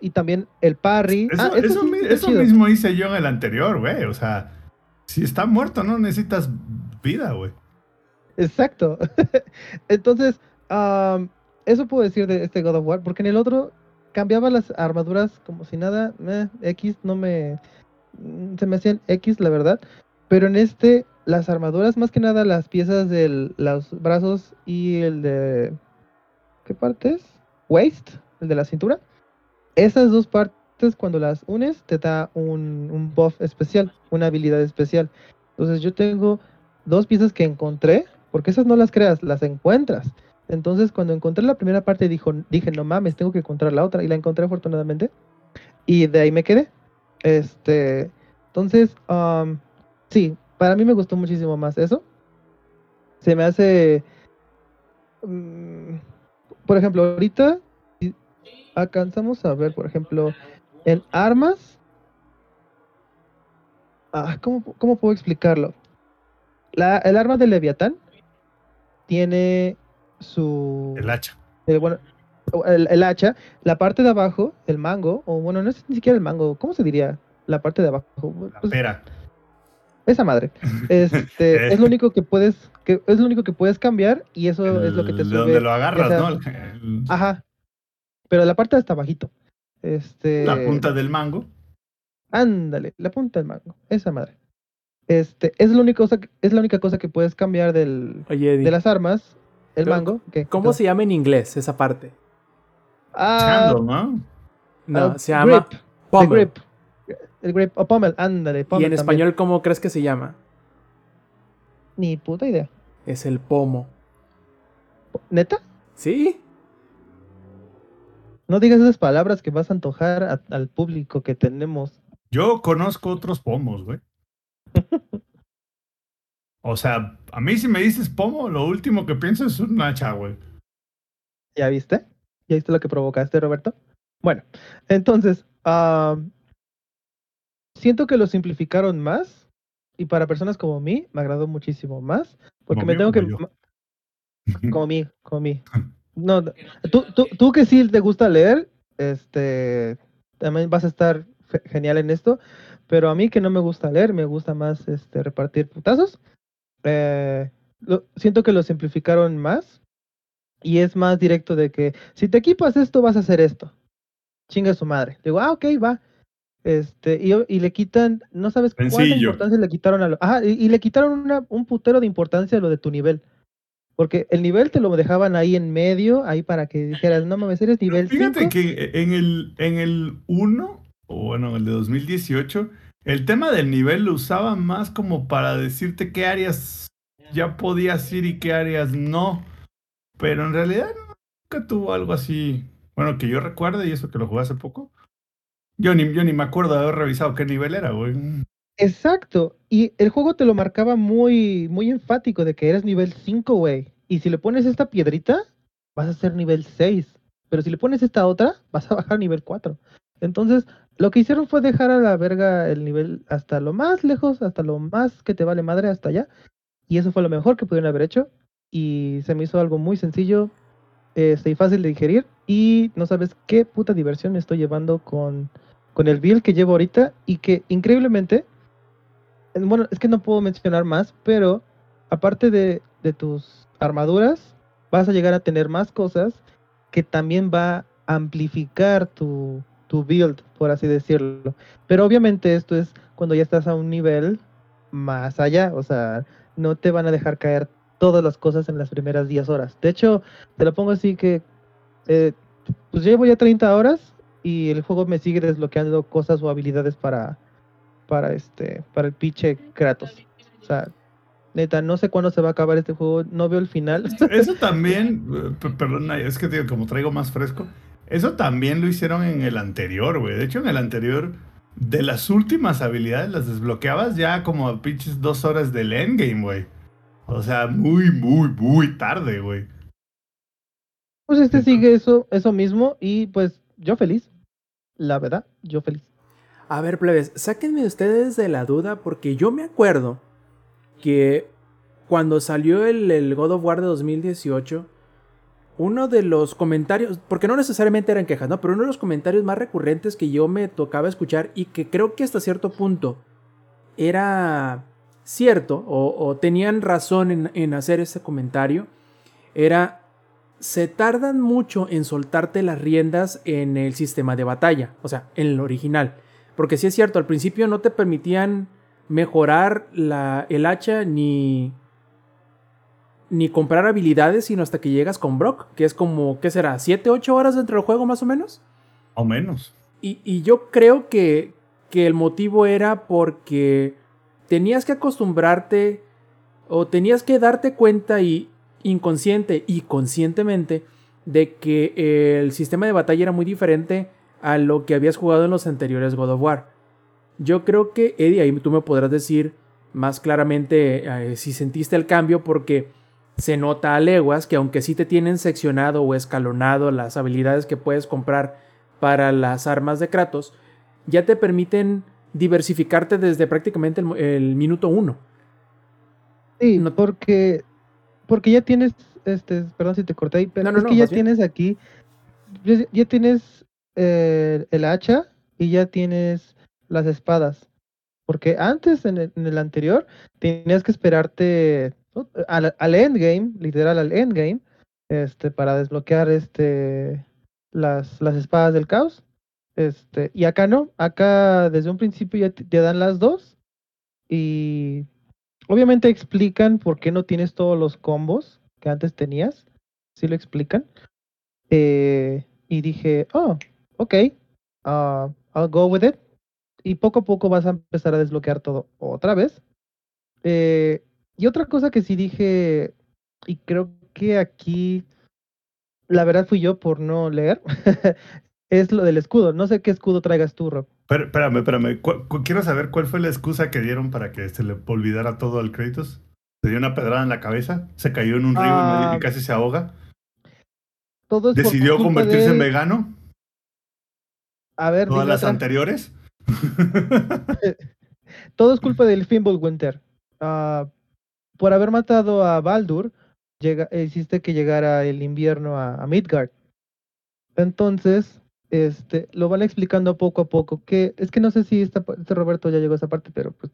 Y también el parry. Eso, ah, eso eso sí mi- está eso chido. mismo hice yo en el anterior, güey. O sea, si está muerto, no necesitas vida, güey. Exacto. [laughs] Entonces, am, eso puedo decir de este God of War, porque en el otro cambiaba las armaduras como si nada, eh, X no me... mm, Se me hacían X, la verdad. Pero en este, las armaduras, más que nada las piezas de los brazos y el de... ¿Qué parte es? Waist, el de la cintura. Esas dos partes, cuando las unes, te da un, un buff especial, una habilidad especial. Entonces yo tengo dos piezas que encontré, porque esas no las creas, las encuentras. Entonces, cuando encontré la primera parte, dijo, dije, no mames, tengo que encontrar la otra, y la encontré afortunadamente. Y de ahí me quedé. Este, entonces, am, sí, para mí me gustó muchísimo más eso. Se me hace, mm, por ejemplo, ahorita alcanzamos a ver, por ejemplo, en armas. Ah, ¿cómo, cómo puedo explicarlo? La, el arma de Leviatán tiene su. El hacha. eh, bueno, el, el hacha, la parte de abajo, el mango, o bueno, no es ni siquiera el mango, ¿cómo se diría? La parte de abajo. La Pues, pera. esa madre. [laughs] Este, es lo único que puedes, que es lo único que puedes cambiar y eso es lo que te El- sube. Donde lo agarras, esa- ¿no? El- el- Ajá. Pero la parte hasta bajito. Este. La punta del mango. Ándale, la punta del mango, esa madre. Este, es la única cosa, que- es la única cosa que puedes cambiar del, Oye, de las armas, el Pero, mango. ¿qué? ¿cómo se llama en inglés esa parte? Ah, ¿no? No, se llama grip, el pommel. grip. El grip, o pommel, ándale, ¿Y en también. español cómo crees que se llama? Ni puta idea. Es el pomo. ¿Neta? ¿Sí? No digas esas palabras que vas a antojar a- al público que tenemos. Yo conozco otros pomos, güey. O sea, a mí si me dices pomo, lo último que pienso es un hacha, güey. ¿Ya viste? ¿Ya viste lo que provocaste, Roberto? Bueno, entonces, ah, siento que lo simplificaron más y para personas como mí me agradó muchísimo más porque Como me tengo que... como yo. ma- [laughs] Como mí, como mí. No, no, tú, tú, tú que sí te gusta leer, este, también vas a estar genial en esto, pero a mí que no me gusta leer, me gusta más este, repartir putazos. Eh, lo- siento que lo simplificaron más y es más directo de que si te equipas esto vas a hacer esto. Chinga su madre. Digo, ah, ok, va. Este, y, y le quitan, no sabes cuánta Sencillo. importancia le quitaron a lo. Ajá, y, y le quitaron una- un putero de importancia a lo de tu nivel. Porque el nivel te lo dejaban ahí en medio, ahí para que dijeras, no mames, eres nivel 5. Fíjate que en el, en el 1, o bueno, el de 2018, el tema del nivel lo usaba más como para decirte qué áreas ya podías ir y qué áreas no. Pero en realidad nunca tuvo algo así. Bueno, que yo recuerde, y eso que lo jugué hace poco. Yo ni, yo ni me acuerdo de haber revisado qué nivel era, güey. Exacto. Y el juego te lo marcaba muy, muy enfático de que eres nivel 5, güey. Y si le pones esta piedrita, vas a ser nivel 6. Pero si le pones esta otra, vas a bajar a nivel 4. Entonces, lo que hicieron fue dejar a la verga el nivel hasta lo más lejos, hasta lo más que te vale madre, hasta allá. Y eso fue lo mejor que pudieron haber hecho. Y se me hizo algo muy sencillo este, y fácil de digerir. Y no sabes qué puta diversión me estoy llevando con, con el build que llevo ahorita. Y que increíblemente, eh, bueno, es que no puedo mencionar más, pero aparte de, de tus armaduras, vas a llegar a tener más cosas que también va a amplificar tu, tu build, por así decirlo. Pero obviamente esto es cuando ya estás a un nivel más allá, o sea, no te van a dejar caer todas las cosas en las primeras 10 horas. De hecho, te lo pongo así que, eh, pues llevo ya 30 horas y el juego me sigue desbloqueando cosas o habilidades para, para este, para el pinche Kratos. O sea, neta, no sé cuándo se va a acabar este juego, no veo el final. Eso también, eh, perdona, es que digo, como traigo más fresco, eso también lo hicieron en el anterior, güey. De hecho, en el anterior, de las últimas habilidades las desbloqueabas ya como pinches dos horas del endgame, güey. O sea, muy, muy, muy tarde, güey. Pues este sigue eso, eso mismo y pues yo feliz. La verdad, yo feliz. A ver, plebes, sáquenme ustedes de la duda porque yo me acuerdo que cuando salió el, el God of War de 2018, uno de los comentarios, porque no necesariamente eran quejas, ¿no? Pero uno de los comentarios más recurrentes que yo me tocaba escuchar y que creo que hasta cierto punto era cierto o, tenían razón en, en, hacer ese comentario, era, se tardan mucho en soltarte las riendas en el sistema de batalla, o sea, en el original. Porque sí es cierto, al principio no te permitían mejorar la, el hacha ni ni comprar habilidades, sino hasta que llegas con Brock, que es como, ¿qué será? ¿7, 8 horas dentro del juego más o menos? O menos. Y, y yo creo que, que el motivo era porque tenías que acostumbrarte o tenías que darte cuenta y inconsciente y conscientemente de que el sistema de batalla era muy diferente a lo que habías jugado en los anteriores God of War. Yo creo que, Eddie, ahí tú me podrás decir más claramente eh, si sentiste el cambio porque se nota a leguas que aunque sí te tienen seccionado o escalonado las habilidades que puedes comprar para las armas de Kratos, ya te permiten diversificarte desde prácticamente el, minuto uno. Sí, no, porque, porque ya tienes, este, perdón si te corté ahí, pero es que ya tienes aquí, ya, tienes eh, el hacha y ya tienes las espadas. Porque antes, en el, en el anterior, tenías que esperarte al, al, endgame, literal al endgame, este, para desbloquear este, las, las espadas del caos. Este, y acá no, acá desde un principio ya te, dan las dos. Y obviamente explican por qué no tienes todos los combos que antes tenías. Sí lo explican. Eh, y dije, oh, ok, uh, I'll go with it. Y poco a poco vas a empezar a desbloquear todo otra vez. Eh, y otra cosa que sí dije, y creo que aquí la verdad fui yo por no leer, [laughs] es lo del escudo. No sé qué escudo traigas tú, Rob. Pero, espérame, espérame. quiero saber cuál fue la excusa que dieron para que se le olvidara todo al Kratos. Se dio una pedrada en la cabeza, se cayó en un río y, ah. casi se ahoga. Todo es ¿Decidió convertirse en vegano? A ver, ¿Todas las anteriores? [laughs] todo es culpa del Fimbulwinter. Uh, por haber matado a Baldur, llega, hiciste que llegara el invierno a, Midgard. Entonces, este, lo van explicando poco a poco. Que es que no sé si este Roberto ya llegó a esa parte, pero pues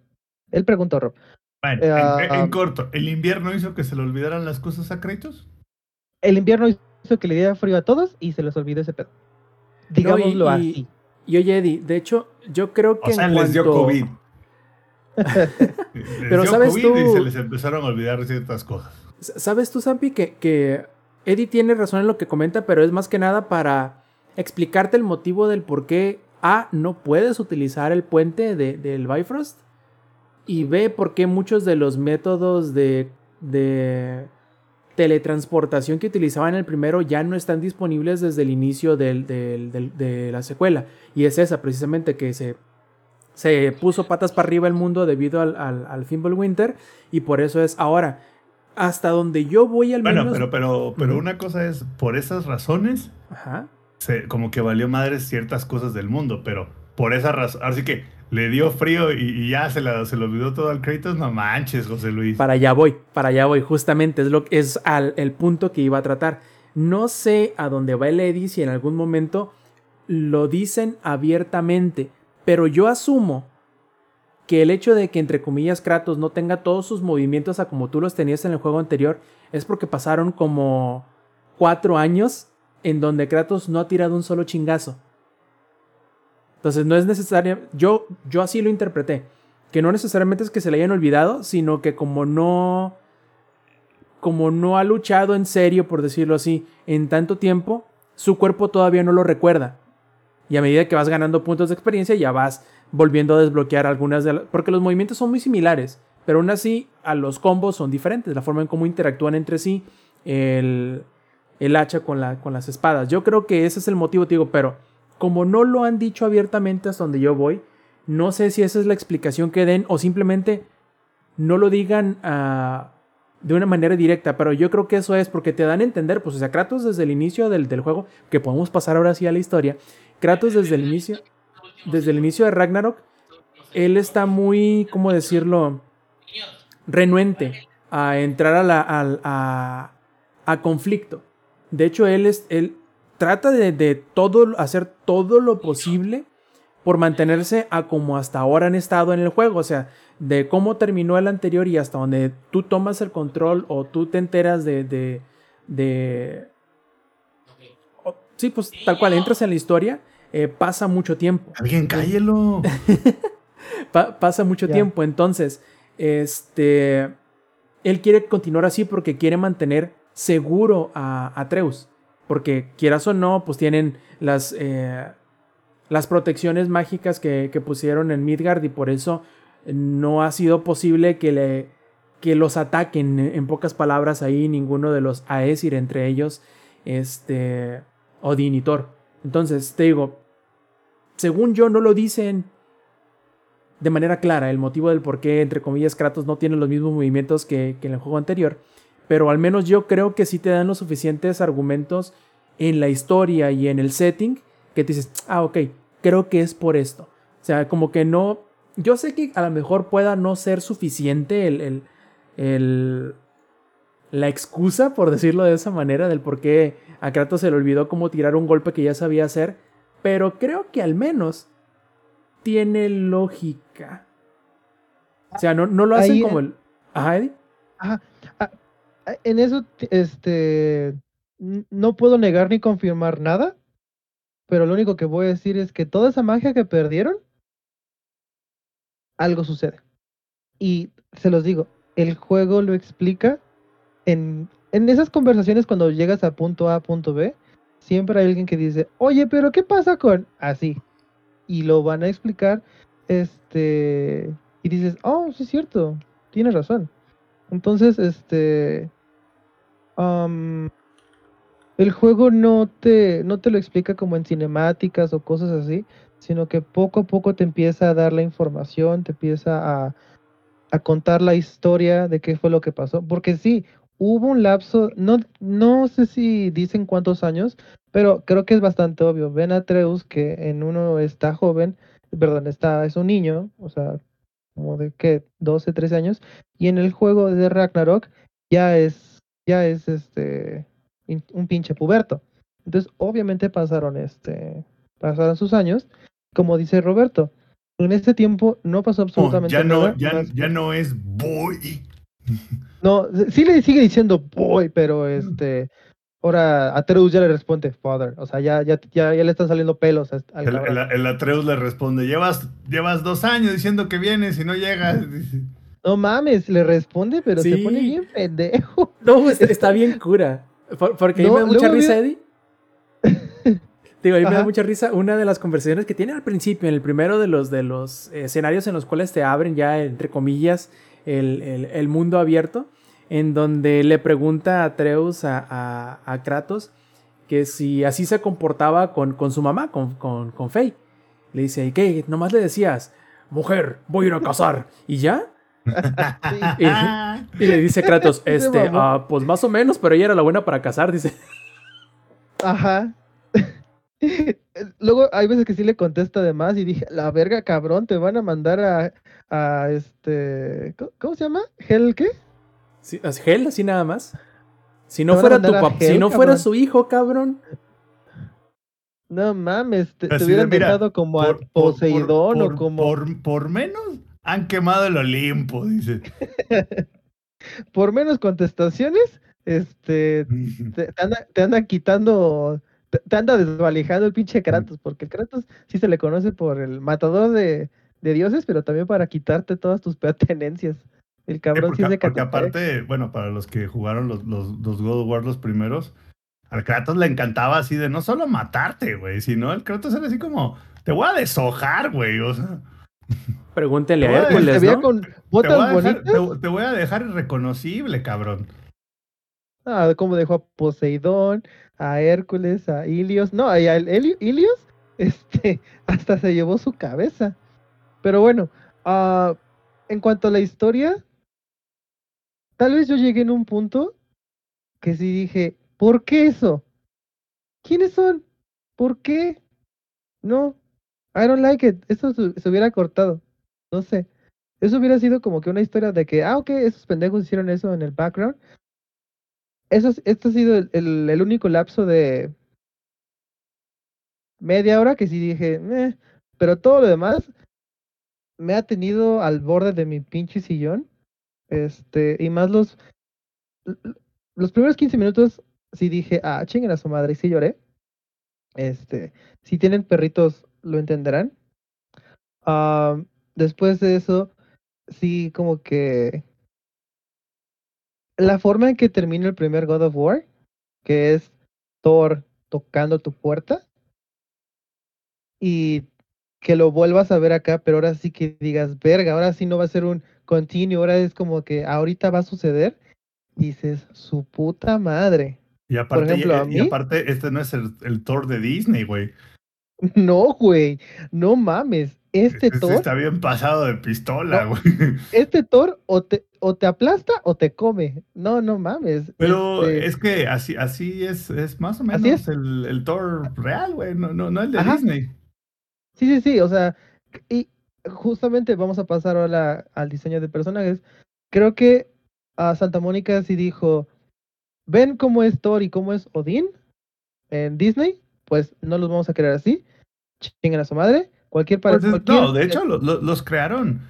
él preguntó, Rob. Bueno, en, en, corto, ¿el invierno hizo que se le olvidaran las cosas a Kratos? El invierno hizo que le diera frío a todos y se les olvidó ese pedo. Digámoslo no, y, así. Y oye, Eddie, de hecho, yo creo que. O sea, les dio COVID. Pero sabes tú... Y se les empezaron a olvidar ciertas cosas. ¿Sabes tú, Zampi, que, que Eddie tiene razón en lo que comenta, pero es más que nada para explicarte el motivo del por qué A, no puedes utilizar el puente de, del Bifrost y B, por qué muchos de los métodos de de teletransportación que utilizaba en el primero ya no están disponibles desde el inicio del- del- del- de la secuela. Y es esa precisamente que se, se puso patas para arriba el mundo debido al, al, al Fimbulwinter y por eso es ahora. Hasta donde yo voy al Bueno, menos... pero, pero, pero Ujú. una cosa es, por esas razones, Ajá. se, como que valió madres ciertas cosas del mundo, pero por esa razón, así que le dio frío y, y ya se, la, se lo olvidó todo al Kratos, no manches, José Luis. Para allá voy, para allá voy. Justamente es, lo, es al, el punto que iba a tratar. No sé a dónde va el Eddie si en algún momento lo dicen abiertamente, pero yo asumo que el hecho de que entre comillas Kratos no tenga todos sus movimientos a como tú los tenías en el juego anterior es porque pasaron como cuatro años en donde Kratos no ha tirado un solo chingazo. Entonces no es necesario, yo, yo así lo interpreté, que no necesariamente es que se le hayan olvidado, sino que como no, como no ha luchado en serio, por decirlo así, en tanto tiempo, su cuerpo todavía no lo recuerda. Y a medida que vas ganando puntos de experiencia, ya vas volviendo a desbloquear algunas de las... Porque los movimientos son muy similares, pero aún así a los combos son diferentes, la forma en cómo interactúan entre sí el, el hacha con, la, con las espadas. Yo creo que ese es el motivo, te digo, pero como no lo han dicho abiertamente hasta donde yo voy, no sé si esa es la explicación que den o simplemente no lo digan ah, de una manera directa, pero yo creo que eso es porque te dan a entender, pues o sea, Kratos desde el inicio del, del juego, que podemos pasar ahora sí a la historia, Kratos desde el inicio, desde el inicio de Ragnarok, él está muy, ¿cómo decirlo? Renuente a entrar a, la, a, a conflicto. De hecho, él, es, él trata de, de todo, hacer todo lo posible por mantenerse a como hasta ahora han estado en el juego. O sea, de cómo terminó el anterior y hasta donde tú tomas el control o tú te enteras de... de, de- sí, pues tal cual entras en la historia, eh, pasa mucho tiempo. Alguien cállelo. [laughs] Pa- pasa mucho tiempo. Entonces, este. Él quiere continuar así porque quiere mantener seguro a Atreus. Porque quieras o no, pues tienen las. eh, las protecciones mágicas que, que pusieron en Midgard. Y por eso no ha sido posible que le. que los ataquen. En pocas palabras, ahí ninguno de los Aesir, entre ellos. Este. Odin y Thor. Entonces, te digo. Según yo, no lo dicen de manera clara el motivo del por qué, entre comillas, Kratos no tiene los mismos movimientos que, en el juego anterior. Pero al menos yo creo que sí te dan los suficientes argumentos en la historia y en el setting que te dices, ah, ok, creo que es por esto. O sea, como que no. Yo sé que a lo mejor pueda no ser suficiente el, el- el- la excusa, por decirlo de esa manera, del por qué a Kratos se le olvidó cómo tirar un golpe que ya sabía hacer. Pero creo que al menos tiene lógica. O sea, no, no lo hacen Ahí como el. Ajá, Eddie. Ajá. Ah, En eso, este, no puedo negar ni confirmar nada, pero lo único que voy a decir es que toda esa magia que perdieron, algo sucede. Y se los digo, el juego lo explica en, en esas conversaciones cuando llegas a punto A, punto B, siempre hay alguien que dice, oye, pero ¿qué pasa con así? Y lo van a explicar, este, y dices, oh, sí es cierto, tienes razón. Entonces, este. el juego no te, no te lo explica como en cinemáticas o cosas así, sino que poco a poco te empieza a dar la información, te empieza a, a contar la historia de qué fue lo que pasó. Porque sí, hubo un lapso, no, no sé si dicen cuántos años, pero creo que es bastante obvio. Ven a Atreus que en uno está joven, perdón, está, es un niño, o sea, como de que 12, 13 años, y en el juego de Ragnarok ya es, ya es este un pinche puberto. Entonces, obviamente pasaron este, pasaron sus años, como dice Roberto. En este tiempo no pasó Oh, absolutamente ya no, nada. ya, más ya que- no es boy. No, sí le sigue diciendo boy, pero este, ahora Atreus ya le responde father, o sea, ya, ya, ya, ya le están saliendo pelos al El, el- el Atreus le responde, llevas, llevas dos años diciendo que vienes y no llegas. No mames, le responde, pero se pone bien pendejo. [laughs] No, está, está bien cura. Por- porque a mí No, me da mucha risa, vi- Eddie. Digo, a mí me da mucha risa una de las conversaciones que tiene al principio, en el primero de los, de los escenarios en los cuales te abren ya, entre comillas, el, el- el mundo abierto. en donde le pregunta a Atreus a, a, a Kratos que si así se comportaba con, con su mamá, con, con, con Faye. Le dice, ¿y qué? Nomás le decías, mujer, voy a ir a casar. ¿Y ya? [laughs] Y, y le dice Kratos, [laughs] este, ah, pues más o menos, pero ella era la buena para casar, dice. Ajá. [laughs] Luego hay veces que sí le contesta de más y dije, la verga cabrón, te van a mandar a, a este, ¿cómo, se llama? ¿Hell qué? Sí, así- Hell, así nada más. Si no Te fuera tu papá, si no fuera cabrón. su hijo, cabrón. No mames, te, te Así de, hubieran mira, dejado como a Por- por- por- Poseidón por- o como Por, por menos han quemado el Olimpo, dice. [laughs] por menos contestaciones, este, te, te anda, te andan quitando, te, te anda desvalijando el pinche Kratos, porque el Kratos sí se le conoce por el matador de, de dioses, pero también para quitarte todas tus [laughs] pertenencias. El Sí, cabrón sí porque, es de porque Catepec. aparte, bueno, para los que jugaron los, los, los God of War los primeros, al Kratos le encantaba así de no solo matarte, güey, sino el Kratos era así como, te voy a deshojar, güey, o sea, Pregúntenle Te a Se Hércules, veía ¿no? con te voy, a dejar, te- te voy a dejar irreconocible, cabrón. Ah, como dejó a Poseidón, a Hércules, a Ilios. No, a Helio- Ilios, este, [laughs] hasta se llevó su cabeza. Pero bueno, ah, en cuanto a la historia, tal vez yo llegué en un punto que sí dije, ¿por qué eso? ¿Quiénes son? ¿Por qué? No, I don't like it. Eso se, hubiera cortado. No sé. Eso hubiera sido como que una historia de que, ah, ok, esos pendejos hicieron eso en el background. Eso, es- este ha sido el, único lapso de media hora que sí dije, "Meh", pero todo lo demás me ha tenido al borde de mi pinche sillón. Este, y más los, los primeros 15 minutos sí dije, ah, chinguen a su madre, y sí lloré. Este, si tienen perritos, lo entenderán. Ah, después de eso, sí, como que la forma en que termina el primer God of War, que es Thor tocando tu puerta, y que lo vuelvas a ver acá, pero ahora sí que digas, verga, ahora sí no va a ser un continuo, ahora es como que ahorita va a suceder, dices, su puta madre. Y aparte, ejemplo, y- a y, mí- aparte este no es el, el Thor de Disney, güey. [laughs] No, güey, no mames, este Este Thor, está bien pasado de pistola, No. güey. [laughs] este Thor o te, o te aplasta o te come. No, no mames. Pero este, es que así, así es, es más o menos el, el Thor real, güey, no, no, no el de Ajá. Disney. Sí, sí, sí, o sea, y justamente vamos a pasar ahora al diseño de personajes. Creo que a Santa Mónica sí dijo, ven cómo es Thor y cómo es Odín en Disney, pues no los vamos a crear así. Chinguen a su madre. Cualquier para Pues es- cualquier- no, de hecho lo- lo- los crearon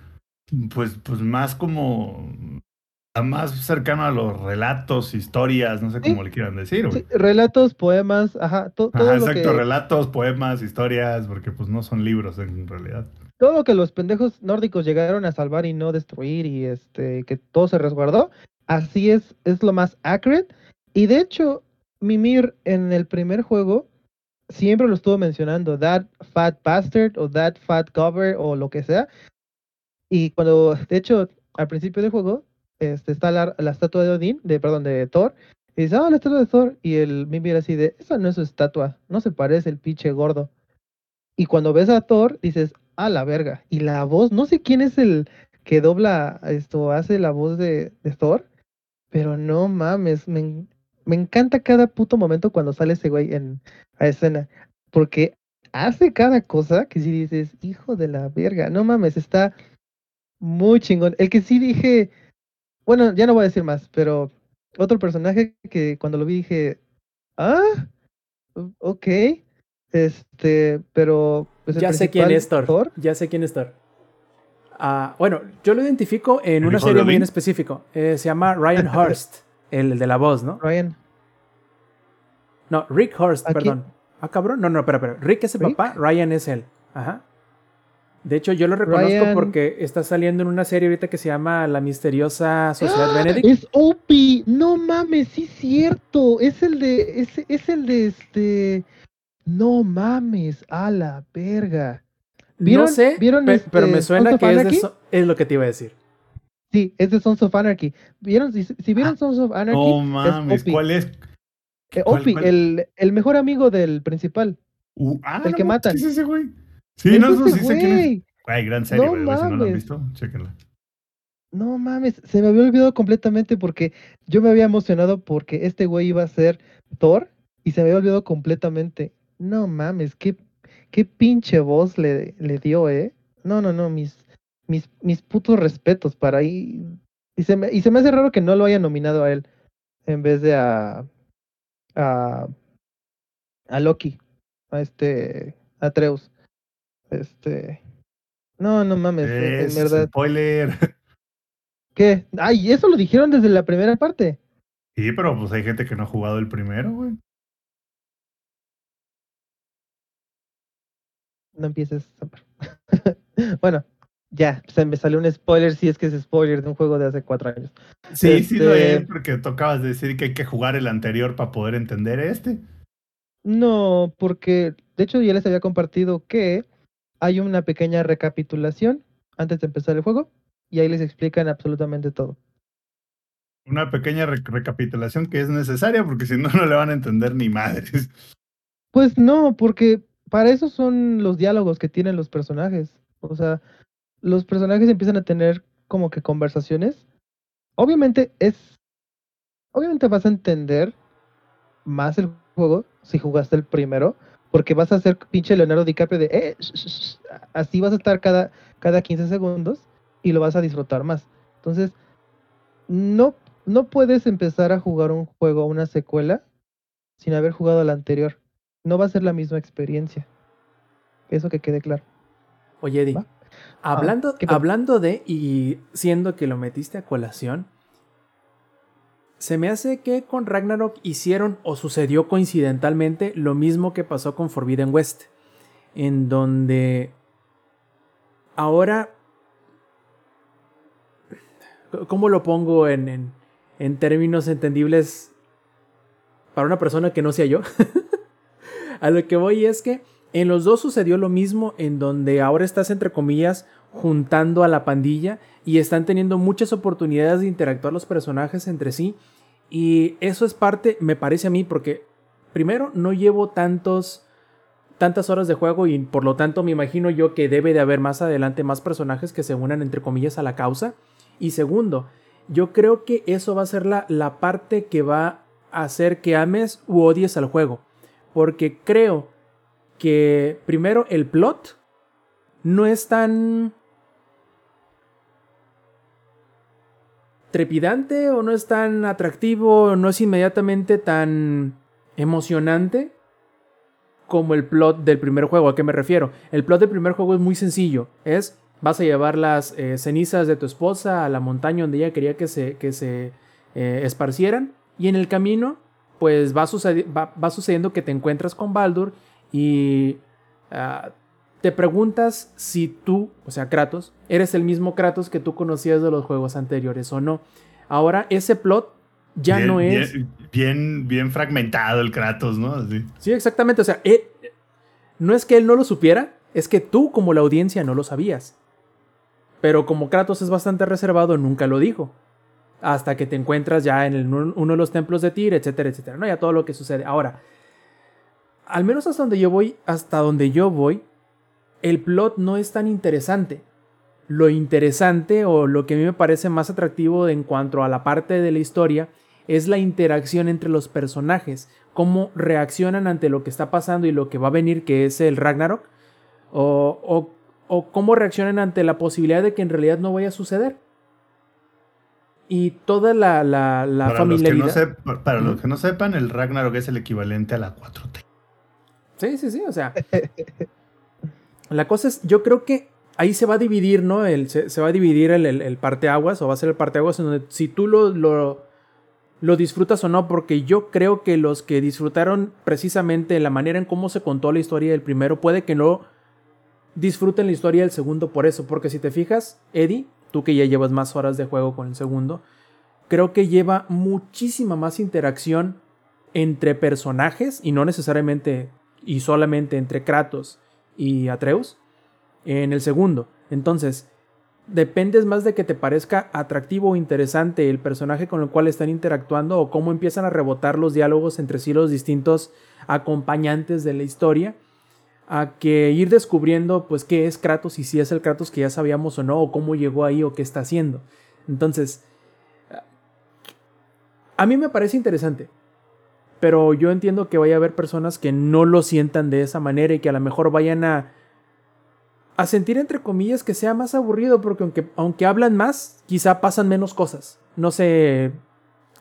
pues, pues más como más cercano a los relatos, historias, no sé Sí. cómo le quieran decir. Sí, relatos, poemas, ajá, to- todo, Ajá, lo exacto, que, relatos, poemas, historias, porque pues no son libros en realidad. todo lo que los pendejos nórdicos llegaron a salvar y no destruir y este que todo se resguardó, así es, es lo más accurate. Y de hecho, Mimir en el primer juego siempre lo estuvo mencionando, that fat bastard o that fat cover o lo que sea. Y cuando, de hecho, al principio del juego, este, está la, estatua de Odín, de, perdón, de Thor, y dice, ah, la estatua de Thor, y el Mimir así de, esa no es su estatua, no se parece el pinche gordo. Y cuando ves a Thor, dices, a la verga. Y la voz, no sé quién es el que dobla esto, hace la voz de, Thor, pero no mames, me, me encanta cada puto momento cuando sale ese güey en a escena, porque hace cada cosa que si dices, hijo de la verga, no mames, está muy chingón. El que sí dije, bueno, ya no voy a decir más, pero otro personaje que cuando lo vi dije, ah, ok, este, pero pues, Ya sé quién es Thor. Ya sé quién es Thor. Ah, bueno, yo lo identifico en ¿El una serie muy en específico. Eh, se llama Ryan [laughs] Hurst, el de la voz, ¿no? Ryan. No, Rick Hurst, perdón. Ah, cabrón. No, no, espera, espera. Rick es el ¿Rick? papá, Ryan es él. Ajá. De hecho, yo lo reconozco Ryan- porque está saliendo en una serie ahorita que se llama La misteriosa Sociedad ¡Ah! Benedict. Es Opie, no mames, sí es cierto. Es el de, es, es el de este. No mames, a la verga. No ¿Vieron- sé, vieron pe- pero este me suena que es, de so- es lo que te iba a decir. Sí, es de Sons of Anarchy. ¿Vieron? Si, si vieron Sons of Anarchy, No es mames, Opie. ¿cuál es? Eh, ¿Cuál- Opie, cuál? El, el mejor amigo del principal. Uh, ah, el no que matan. ¿qué es ese güey? Sí, no, no, sí sé quién es. güey. Güey, gran serie, No Si no la han mames. visto, chéquenla. No mames, se me había olvidado completamente porque yo me había emocionado porque este güey iba a ser Thor y se me había olvidado completamente. No mames, qué, qué pinche voz le, le dio, ¿eh? No, no, no, mis, mis, mis putos respetos para ahí. Y se, me, y se me hace raro que no lo haya nominado a él en vez de a, a, a Loki, a este, a Atreus. Este, no, no mames, en Es verdad. spoiler. [laughs] ¿Qué? Ay, eso lo dijeron desde la primera parte. Sí, pero pues hay gente que no ha jugado el primero, güey. No empieces. [laughs] Bueno, ya, se me salió un spoiler si es que es spoiler de un juego de hace cuatro años. Sí, sí lo Este- es, porque de decir que hay que jugar el anterior para poder entender este. No, porque de hecho ya les había compartido que hay una pequeña recapitulación antes de empezar el juego y ahí les explican absolutamente todo. Una pequeña re- recapitulación que es necesaria porque si no, no le van a entender ni madres. Pues no, porque para eso son los diálogos que tienen los personajes. O sea, los personajes empiezan a tener como que conversaciones. Obviamente es. Obviamente vas a entender más el juego si jugaste el primero. Porque vas a ser pinche Leonardo DiCaprio de. "Eh, sh, sh, sh", así vas a estar cada, cada 15 segundos y lo vas a disfrutar más. Entonces, no, no puedes empezar a jugar un juego, una secuela, sin haber jugado la anterior no va a ser la misma experiencia. Eso que quede claro. Oye, Eddie, ¿Va? hablando, ¿qué pasó? hablando de, y siendo que lo metiste a colación, se me hace que con Ragnarok hicieron o sucedió coincidentalmente lo mismo que pasó con Forbidden West, en donde ahora, ¿cómo lo pongo en, en, en términos entendibles para una persona que no sea yo? [laughs] a lo que voy es que en los dos sucedió lo mismo, en donde ahora estás, entre comillas, juntando a la pandilla y están teniendo muchas oportunidades de interactuar los personajes entre sí. Y eso es parte, me parece a mí, porque primero no llevo tantos, tantas horas de juego y por lo tanto me imagino yo que debe de haber más adelante más personajes que se unan, entre comillas, a la causa. Y segundo, yo creo que eso va a ser la, la parte que va a hacer que ames u odies al juego. Porque creo que primero el plot no es tan trepidante o no es tan atractivo o no es inmediatamente tan emocionante como el plot del primer juego. ¿A qué me refiero? El plot del primer juego es muy sencillo. Es vas a llevar las eh, cenizas de tu esposa a la montaña donde ella quería que se, que se eh, esparcieran y en el camino pues va, va, va, sucediendo que te encuentras con Baldur y uh, te preguntas si tú, o sea, Kratos, eres el mismo Kratos que tú conocías de los juegos anteriores o no. Ahora ese plot ya bien, no es... Bien, bien, bien, fragmentado el Kratos, ¿no? Así. Sí, exactamente. O sea, él, no es que él no lo supiera, es que tú como la audiencia no lo sabías. Pero como Kratos es bastante reservado, nunca lo dijo hasta que te encuentras ya en el, uno de los templos de Tyr, etcétera, etcétera, ¿no? Ya todo lo que sucede. Ahora, al menos hasta donde yo voy, hasta donde yo voy, el plot no es tan interesante. Lo interesante o lo que a mí me parece más atractivo en cuanto a la parte de la historia es la interacción entre los personajes, cómo reaccionan ante lo que está pasando y lo que va a venir, que es el Ragnarok, o, o, o cómo reaccionan ante la posibilidad de que en realidad no vaya a suceder y toda la, la, la para familiaridad. Los que no sepa, para ¿Mm? los que no sepan, el Ragnarok es el equivalente a la 4T. Sí, sí, sí, o sea. [laughs] la cosa es, yo creo que ahí se va a dividir, ¿no? El, se, va a dividir el, el, el, parteaguas, o va a ser el parteaguas en donde si tú lo, lo, lo disfrutas o no, porque yo creo que los que disfrutaron precisamente la manera en cómo se contó la historia del primero, puede que no disfruten la historia del segundo por eso, porque si te fijas, Eddie, tú que ya llevas más horas de juego con el segundo, creo que lleva muchísima más interacción entre personajes y no necesariamente y solamente entre Kratos y Atreus en el segundo. Entonces, dependes más de que te parezca atractivo o interesante el personaje con el cual están interactuando o cómo empiezan a rebotar los diálogos entre sí los distintos acompañantes de la historia a que ir descubriendo pues qué es Kratos y si es el Kratos que ya sabíamos o no o cómo llegó ahí o qué está haciendo. Entonces, a mí me parece interesante, pero yo entiendo que vaya a haber personas que no lo sientan de esa manera y que a lo mejor vayan a a sentir entre comillas que sea más aburrido porque aunque, aunque hablan más, quizá pasan menos cosas. No sé,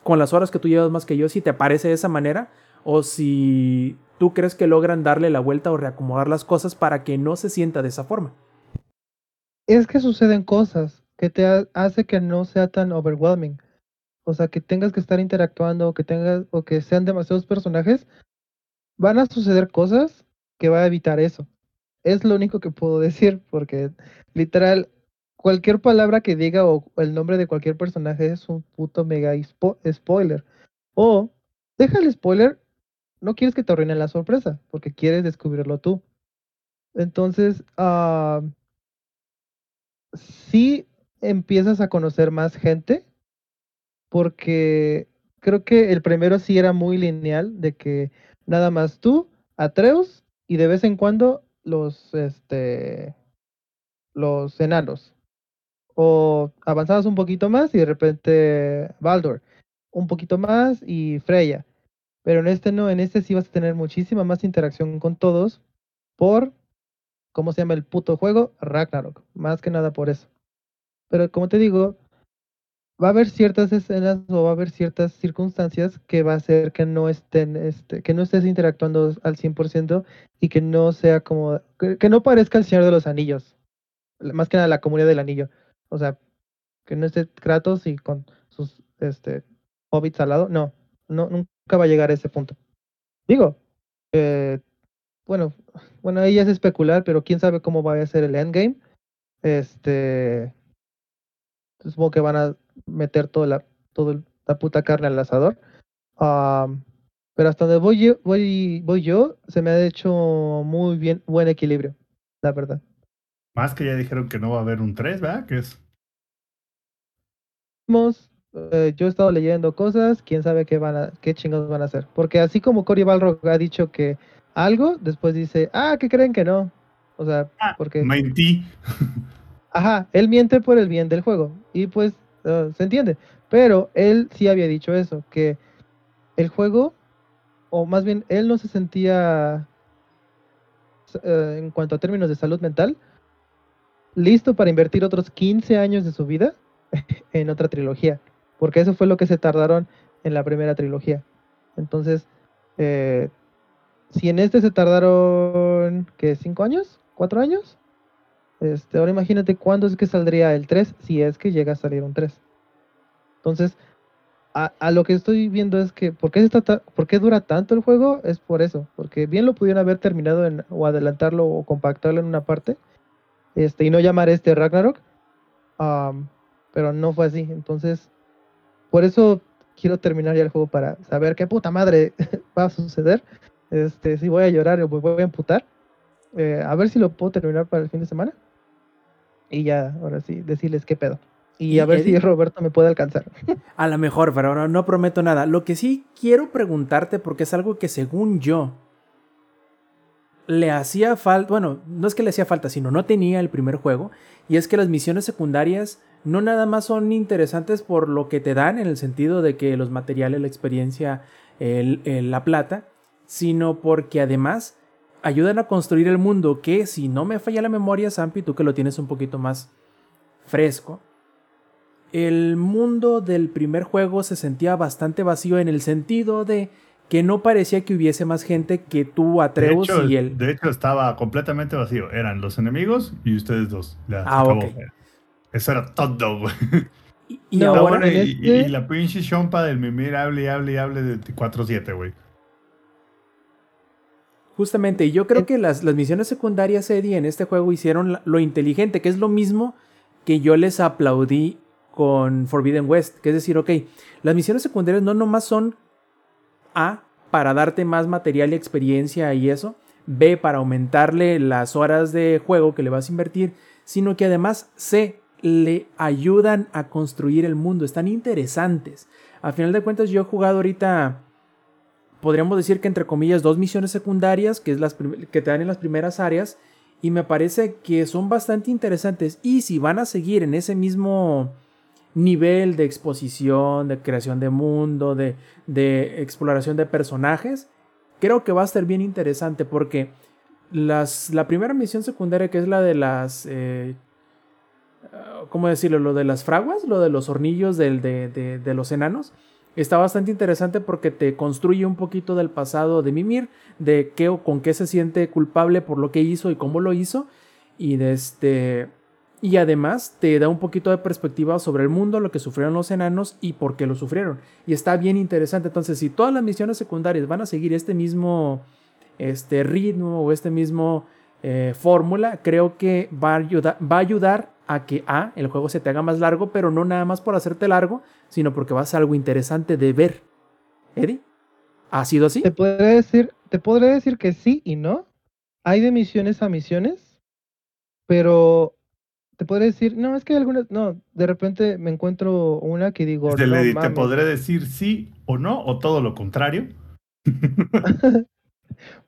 con las horas que tú llevas más que yo, si te parece de esa manera o si tú crees que logran darle la vuelta o reacomodar las cosas para que no se sienta de esa forma. Es que suceden cosas que te ha- hace que no sea tan overwhelming. O sea, que tengas que estar interactuando o que tengas o que sean demasiados personajes, van a suceder cosas que va a evitar eso. Es lo único que puedo [laughs] decir porque literal cualquier palabra que diga o el nombre de cualquier personaje es un puto mega spo- spoiler. O deja el spoiler, no quieres que te arruinen la sorpresa porque quieres descubrirlo tú. Entonces, ah sí empiezas a conocer más gente, porque creo que el primero sí era muy lineal, de que nada más tú, Atreus, y de vez en cuando los, este, los enanos. O avanzabas un poquito más y de repente Baldur, un poquito más y Freya. Pero en este no, en este sí vas a tener muchísima más interacción con todos por ¿cómo se llama el puto juego? Ragnarok. Más que nada por eso. Pero como te digo, va a haber ciertas escenas o va a haber ciertas circunstancias que va a hacer que no estén, este, que no estés interactuando al 100% y que no sea como, que, no parezca el Señor de los Anillos. Más que nada la comunidad del anillo. O sea, que no esté Kratos y con sus, este, hobbits al lado. No, nunca va a llegar a ese punto. Digo, eh, bueno, bueno, ahí es especular, pero quién sabe cómo va a ser el endgame. Este, supongo que van a meter toda la, toda la puta carne al asador. Am, pero hasta donde voy yo, voy, voy yo, se me ha hecho muy bien, buen equilibrio, la verdad. Más que ya dijeron que no va a haber un 3, ¿verdad? Que es Vamos, eh, yo he estado leyendo cosas, quién sabe qué van a, qué chingados van a hacer. Porque así como Cory Balrog ha dicho que algo, después dice, ah, que creen que no. O sea, Ah, porque mentí. [laughs] Ajá, él miente por el bien del juego. Y pues eh, se entiende. Pero él sí había dicho eso, que el juego, o más bien él no se sentía, eh, en cuanto a términos de salud mental, listo para invertir otros 15 años de su vida [laughs] en otra trilogía. Porque eso fue lo que se tardaron en la primera trilogía. Entonces, eh, si en este se tardaron, ¿qué? ¿Cinco años? ¿Cuatro años? Este, ahora imagínate cuándo es que saldría el 3, si es que llega a salir un 3. Entonces, a, lo que estoy viendo es que, ¿por qué, se está ta- ¿por qué dura tanto el juego? Es por eso, porque bien lo pudieron haber terminado en, o adelantarlo o compactarlo en una parte, este, y no llamar este Ragnarok, am, pero no fue así. Entonces, por eso quiero terminar ya el juego para saber qué puta madre [laughs] va a suceder. Este, si voy a llorar o voy a emputar. Eh, a ver si lo puedo terminar para el fin de semana. Y ya, ahora sí, decirles qué pedo. Y Y a ver si Roberto me puede alcanzar. [laughs] A lo mejor, pero no, no prometo nada. Lo que sí quiero preguntarte, porque es algo que según yo le hacía falta, bueno, no es que le hacía falta, sino no tenía el primer juego, y es que las misiones secundarias no nada más son interesantes por lo que te dan, en el sentido de que los materiales, la experiencia, el- el- la plata, sino porque además ayudan a construir el mundo que, si no me falla la memoria, Sampi, tú que lo tienes un poquito más fresco, el mundo del primer juego se sentía bastante vacío en el sentido de que no parecía que hubiese más gente que tú, De Atreus hecho, y él. de hecho, estaba completamente vacío. Eran los enemigos y ustedes dos. Ya, Ah, acabó. ok. Eso era todo, güey. Y, y No, ahora, bueno, en y, este- y la pinche chompa del mimir hable y hable y hable de 4-7, güey. Justamente, y yo creo que las, las misiones secundarias, Eddie, en este juego hicieron lo inteligente, que es lo mismo que yo les aplaudí con Forbidden West, que es decir, ok, las misiones secundarias no nomás son A, para darte más material y experiencia y eso, B, para aumentarle las horas de juego que le vas a invertir, sino que además C, le ayudan a construir el mundo, están interesantes. A final de cuentas yo he jugado ahorita, podríamos decir que entre comillas, dos misiones secundarias que, es las que te dan en las primeras áreas y me parece que son bastante interesantes y si van a seguir en ese mismo nivel de exposición, de creación de mundo, de, de exploración de personajes, creo que va a ser bien interesante porque las, la primera misión secundaria que es la de las... Eh, ¿Cómo decirlo? Lo de las fraguas, lo de los hornillos del, de, de, los enanos. Está bastante interesante porque te construye un poquito del pasado de Mimir, de qué o con qué se siente culpable por lo que hizo y cómo lo hizo. Y de este y además te da un poquito de perspectiva sobre el mundo, lo que sufrieron los enanos y por qué lo sufrieron. Y está bien interesante. Entonces, si todas las misiones secundarias van a seguir este mismo este ritmo o este mismo eh, fórmula, creo que va a, ayudar, va a ayudar a que A, el juego se te haga más largo, pero no nada más por hacerte largo, sino porque va a ser algo interesante de ver. Eddie, ¿ha sido así? Te podría decir, te podría decir que sí y no. Hay de misiones a misiones, pero te podré decir, no, es que hay algunas, no, de repente me encuentro una que digo, no, te podré decir sí o no, o todo lo contrario. [laughs]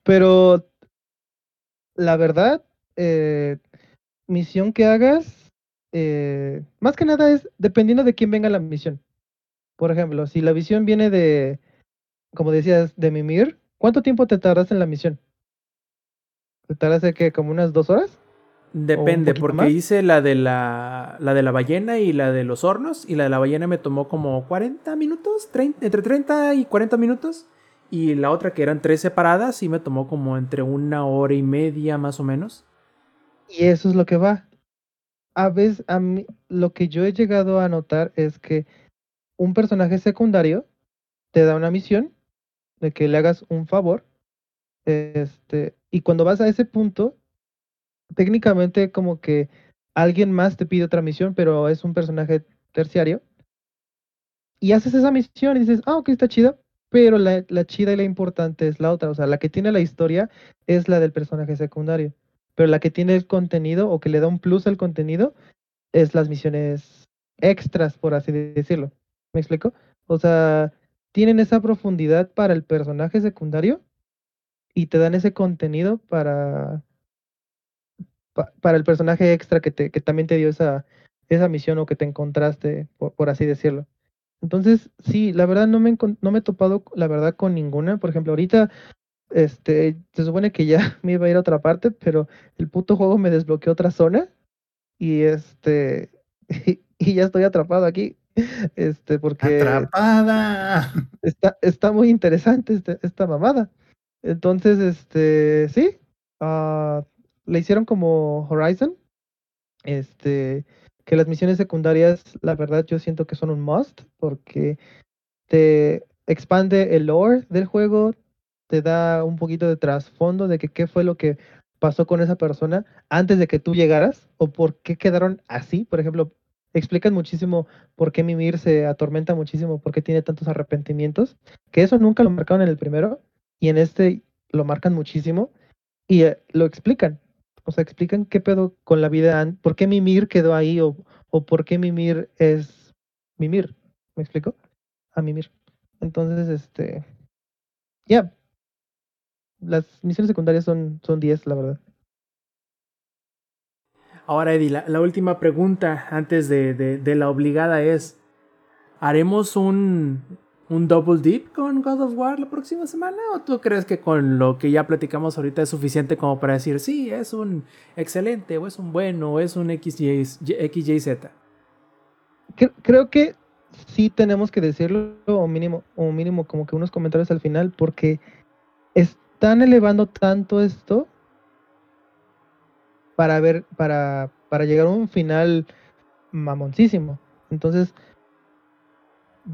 Pero la verdad, eh, misión que hagas, eh, más que nada es dependiendo de quién venga la misión. Por ejemplo, si la misión viene de, como decías, de Mimir, ¿cuánto tiempo te tardas en la misión? ¿Te tardas de que como unas dos horas? Depende, porque hice la de la, la de la ballena y la de los hornos. Y la de la ballena me tomó como 40 minutos, entre 30 y 40 minutos. Y la otra que eran tres separadas sí me tomó como entre una hora y media más o menos. Y eso es lo que va. A veces, a mí, lo que yo he llegado a notar es que un personaje secundario te da una misión de que le hagas un favor. Este, y cuando vas a ese punto, técnicamente como que alguien más te pide otra misión, pero es un personaje terciario. Y haces esa misión y dices, ah, ok, está chida, pero la, la chida y la importante es la otra. O sea, la que tiene la historia es la del personaje secundario, pero la que tiene el contenido o que le da un plus al contenido es las misiones extras, por así decirlo. ¿Me explico? O sea, tienen esa profundidad para el personaje secundario y te dan ese contenido para para el personaje extra que, te, que también te dio esa, esa misión o que te encontraste, por, así decirlo. Entonces, sí, la verdad no me, no me he topado, la verdad, con ninguna. Por ejemplo, ahorita este, se supone que ya [laughs] me iba a ir a otra parte, pero el puto juego me desbloqueó otra zona y este [laughs] y, ya estoy atrapado aquí. [laughs] Este, porque atrapada. [laughs] Está, está muy interesante este, esta mamada. Entonces, este, sí, uh, le hicieron como Horizon. Este, que las misiones secundarias, la verdad, yo siento que son un must porque te expande el lore del juego, te da un poquito de trasfondo de que qué fue lo que pasó con esa persona antes de que tú llegaras o por qué quedaron así. Por ejemplo, explican muchísimo por qué Mimir se atormenta muchísimo, por qué tiene tantos arrepentimientos, que eso nunca lo marcaron en el primero y en este lo marcan muchísimo y eh, lo explican. O sea, explican qué pedo con la vida, por qué Mimir quedó ahí o, o por qué Mimir es Mimir. ¿Me explico? A Mimir. Entonces, este. Ya. Las misiones secundarias son, son 10, la verdad. Ahora, Eddie, la, última pregunta antes de, de, la obligada es: ¿haremos un, un double dip con God of War la próxima semana? ¿O tú crees que con lo que ya platicamos ahorita es suficiente como para decir, sí, es un excelente, o es un bueno, o es un XYZ? Creo que sí tenemos que decirlo, mínimo, o mínimo como que unos comentarios al final, porque están elevando tanto esto para ver, para, para llegar a un final mamoncísimo. Entonces,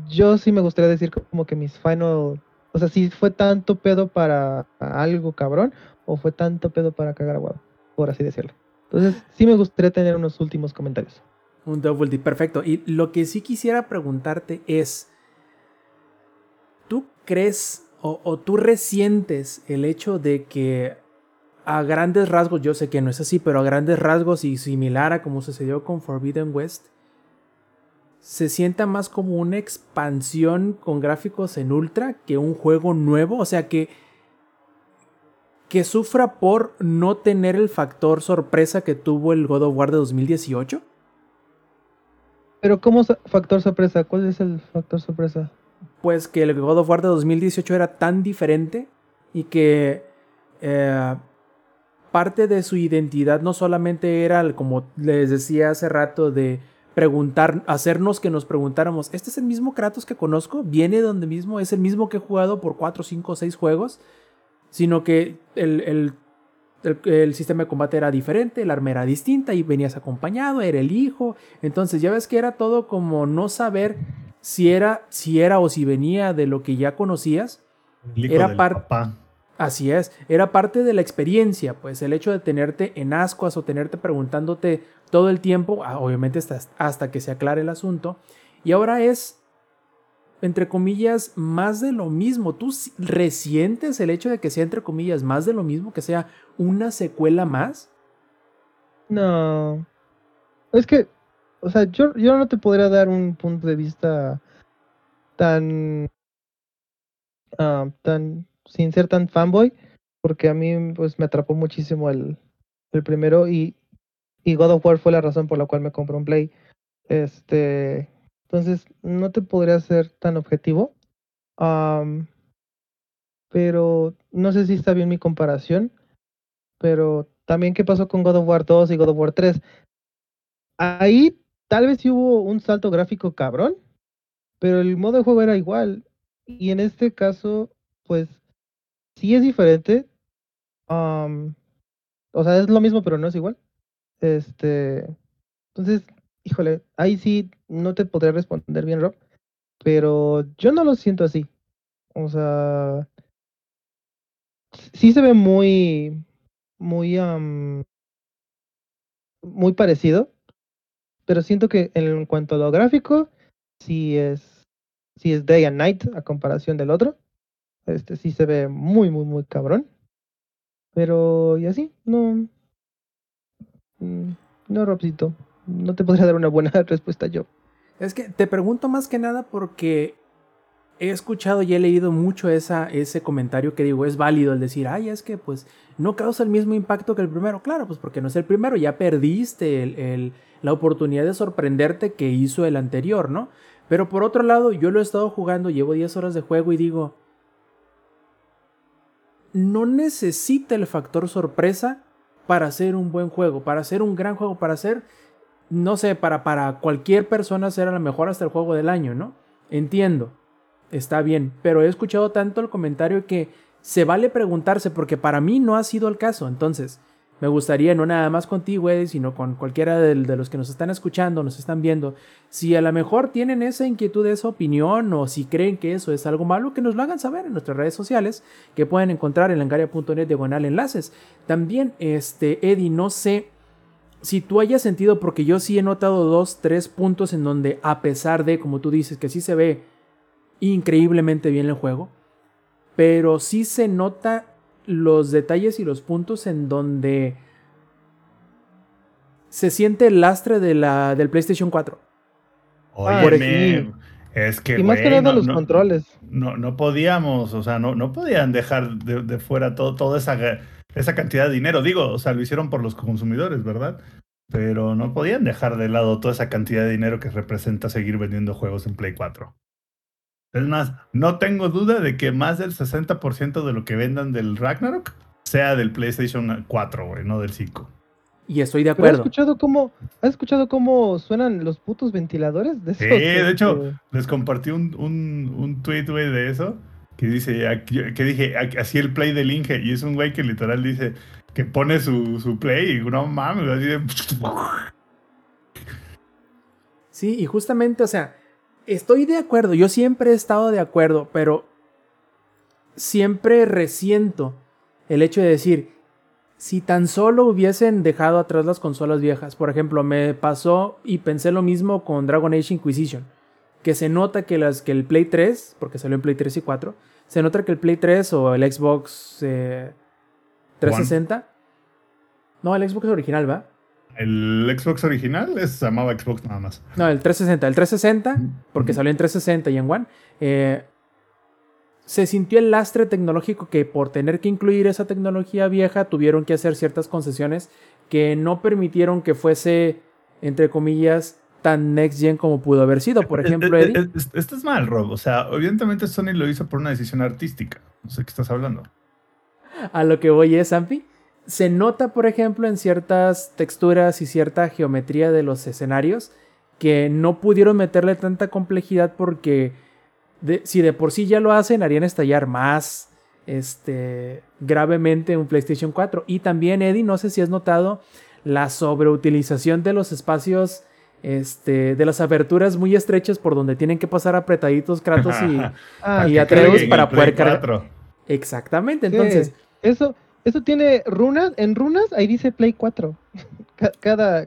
yo sí me gustaría decir como que mis final, o sea, si fue tanto pedo para algo cabrón o fue tanto pedo para cagar aguado, por así decirlo. Entonces, sí me gustaría tener unos últimos comentarios. Un double D, perfecto. Y lo que sí quisiera preguntarte es, ¿tú crees o, o tú resientes el hecho de que a grandes rasgos, yo sé que no es así, pero a grandes rasgos y similar a como sucedió con Forbidden West, se sienta más como una expansión con gráficos en ultra que un juego nuevo, o sea que que sufra por no tener el factor sorpresa que tuvo el God of War de 2018. Pero ¿cómo factor sorpresa? ¿Cuál es el factor sorpresa? Pues que el God of War de 2018 era tan diferente y que eh, parte de su identidad no solamente era, el- como les decía hace rato, de preguntar, hacernos que nos preguntáramos, ¿este es el mismo Kratos que conozco? ¿Viene de donde mismo? ¿Es el mismo que he jugado por 4, 5, 6 juegos? Sino que el, el- el- el sistema de combate era diferente, el arma era distinta y venías acompañado, era el hijo. Entonces ya ves que era todo como no saber si era, si era o si venía de lo que ya conocías. El hijo Era del par- papá. Así es, era parte de la experiencia, pues el hecho de tenerte en ascuas o tenerte preguntándote todo el tiempo, ah, obviamente hasta, hasta que se aclare el asunto, y ahora es, entre comillas, más de lo mismo. ¿Tú si- resientes el hecho de que sea, entre comillas, más de lo mismo, que sea una secuela más? No. Es que, o sea, yo, yo no te podría dar un punto de vista tan, ah, tan, sin ser tan fanboy, porque a mí, pues, me atrapó muchísimo el, el primero y, y God of War fue la razón por la cual me compré un Play. Este, entonces, no te podría ser tan objetivo. Pero no sé si está bien mi comparación. Pero también, ¿qué pasó con God of War 2 y God of War 3? Ahí tal vez hubo un salto gráfico cabrón, pero el modo de juego era igual. Y en este caso, pues, sí es diferente. am, o sea, es lo mismo, pero no es igual. Este, entonces, híjole, ahí sí no te podría responder bien, Rob, pero yo no lo siento así. O sea, sí se ve muy, muy, am, muy parecido, pero siento que en cuanto a lo gráfico, sí es, sí es day and night a comparación del otro. Este sí se ve muy, muy, muy cabrón. Pero, y así, no. mm, No, Robcito. No te podría dar una buena [laughs] respuesta yo. Es que te pregunto más que nada porque he escuchado y he leído mucho esa, ese comentario que digo, es válido el decir, ay, es que pues no causa el mismo impacto que el primero. Claro, pues porque no es el primero, ya perdiste el- el- la oportunidad de sorprenderte que hizo el anterior, ¿no? Pero por otro lado, yo lo he estado jugando, llevo 10 horas de juego y digo, no necesita el factor sorpresa para hacer un buen juego, para hacer un gran juego, para hacer no sé, para, para cualquier persona ser a lo mejor hasta el juego del año, ¿no? Entiendo, está bien, pero he escuchado tanto el comentario que se vale preguntarse porque para mí no ha sido el caso, entonces me gustaría no nada más contigo, Eddie, sino con cualquiera de, de los que nos están escuchando, nos están viendo, si a lo mejor tienen esa inquietud, esa opinión o si creen que eso es algo malo, que nos lo hagan saber en nuestras redes sociales que pueden encontrar en langaria.net diagonal enlaces. También, este, Eddie, no sé si tú hayas sentido, porque yo sí he notado dos, tres puntos en donde, a pesar de, como tú dices, que sí se ve increíblemente bien el juego, pero sí se nota los detalles y los puntos en donde se siente el lastre de la, del PlayStation 4. Ah, Óyeme, sí. es que y más que nada no- los no- controles. No, no podíamos, o sea, no, no podían dejar de, de fuera todo, toda esa, esa cantidad de dinero. Digo, o sea, lo hicieron por los consumidores, ¿verdad? Pero no podían dejar de lado toda esa cantidad de dinero que representa seguir vendiendo juegos en Play 4. Es más, no tengo duda de que más del 60% de lo que vendan del Ragnarok sea del PlayStation 4, güey, no del 5. Y estoy de Pero ¿has acuerdo. escuchado cómo, has escuchado cómo suenan los putos ventiladores? De Sí, esos, de hecho, este, les compartí un, un, un tweet, güey, de eso. Que dice, que dije, así el play del Inge. Y es un güey que literal dice que pone su, su play y no mames, así de. Sí, y justamente, o sea, estoy de acuerdo, yo siempre he estado de acuerdo, pero siempre resiento el hecho de decir, si tan solo hubiesen dejado atrás las consolas viejas, por ejemplo, me pasó y pensé lo mismo con Dragon Age Inquisition, que se nota que, las, que el Play 3, porque salió en Play 3 y 4, se nota que el Play 3 o el Xbox eh, 360 No, el Xbox original, ¿va? El Xbox original se llamaba Xbox nada más. No, el 360. El 360, porque salió en 360 y en One, eh, se sintió el lastre tecnológico que por tener que incluir esa tecnología vieja tuvieron que hacer ciertas concesiones que no permitieron que fuese, entre comillas, tan next gen como pudo haber sido. Por ejemplo, Eh, eh, Eddie. eh, eh, Esto es mal, Rob. O sea, evidentemente Sony lo hizo por una decisión artística. No sé qué estás hablando. A lo que voy es, Ampi. Se nota, por ejemplo, en ciertas texturas y cierta geometría de los escenarios que no pudieron meterle tanta complejidad porque de- si de por sí ya lo hacen, harían estallar más este, gravemente un PlayStation 4. Y también, Eddie, no sé si has notado la sobreutilización de los espacios, este, de las aberturas muy estrechas por donde tienen que pasar apretaditos Kratos y... [laughs] Ah, Y Atreus para poder cargar- 4. Exactamente, Sí, entonces... Eso, eso tiene runas, en runas ahí dice Play 4. [laughs] Ca- Cada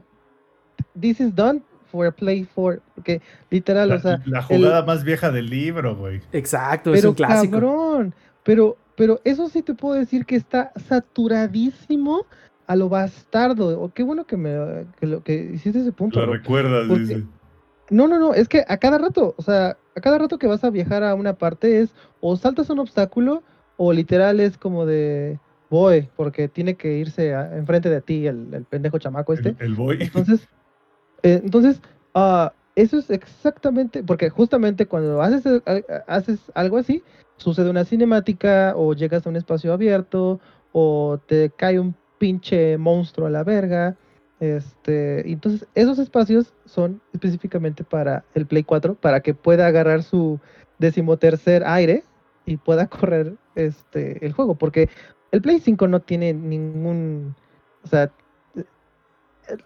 this is done for Play 4, porque literal, La, o sea, la el- jugada más vieja del libro, güey. Exacto, es un clásico. cabrón, pero pero eso sí te puedo decir que está saturadísimo a lo bastardo. Qué bueno que me que lo que hiciste ese punto. Lo recuerdas, Porque- dice. No, no, no, es que a cada rato, o sea, a cada rato que vas a viajar a una parte es o saltas un obstáculo o literal es como de voy, porque tiene que irse a- enfrente de ti el, el pendejo chamaco este. El, el boy. Entonces, [laughs] eh, entonces, ah, eso es exactamente, porque justamente cuando haces, eh, haces algo así, sucede una cinemática o llegas a un espacio abierto o te cae un pinche monstruo a la verga. Este, entonces esos espacios son específicamente para el Play 4, para que pueda agarrar su decimotercer aire y pueda [laughs] correr este el juego, porque el Play 5 no tiene ningún, o sea,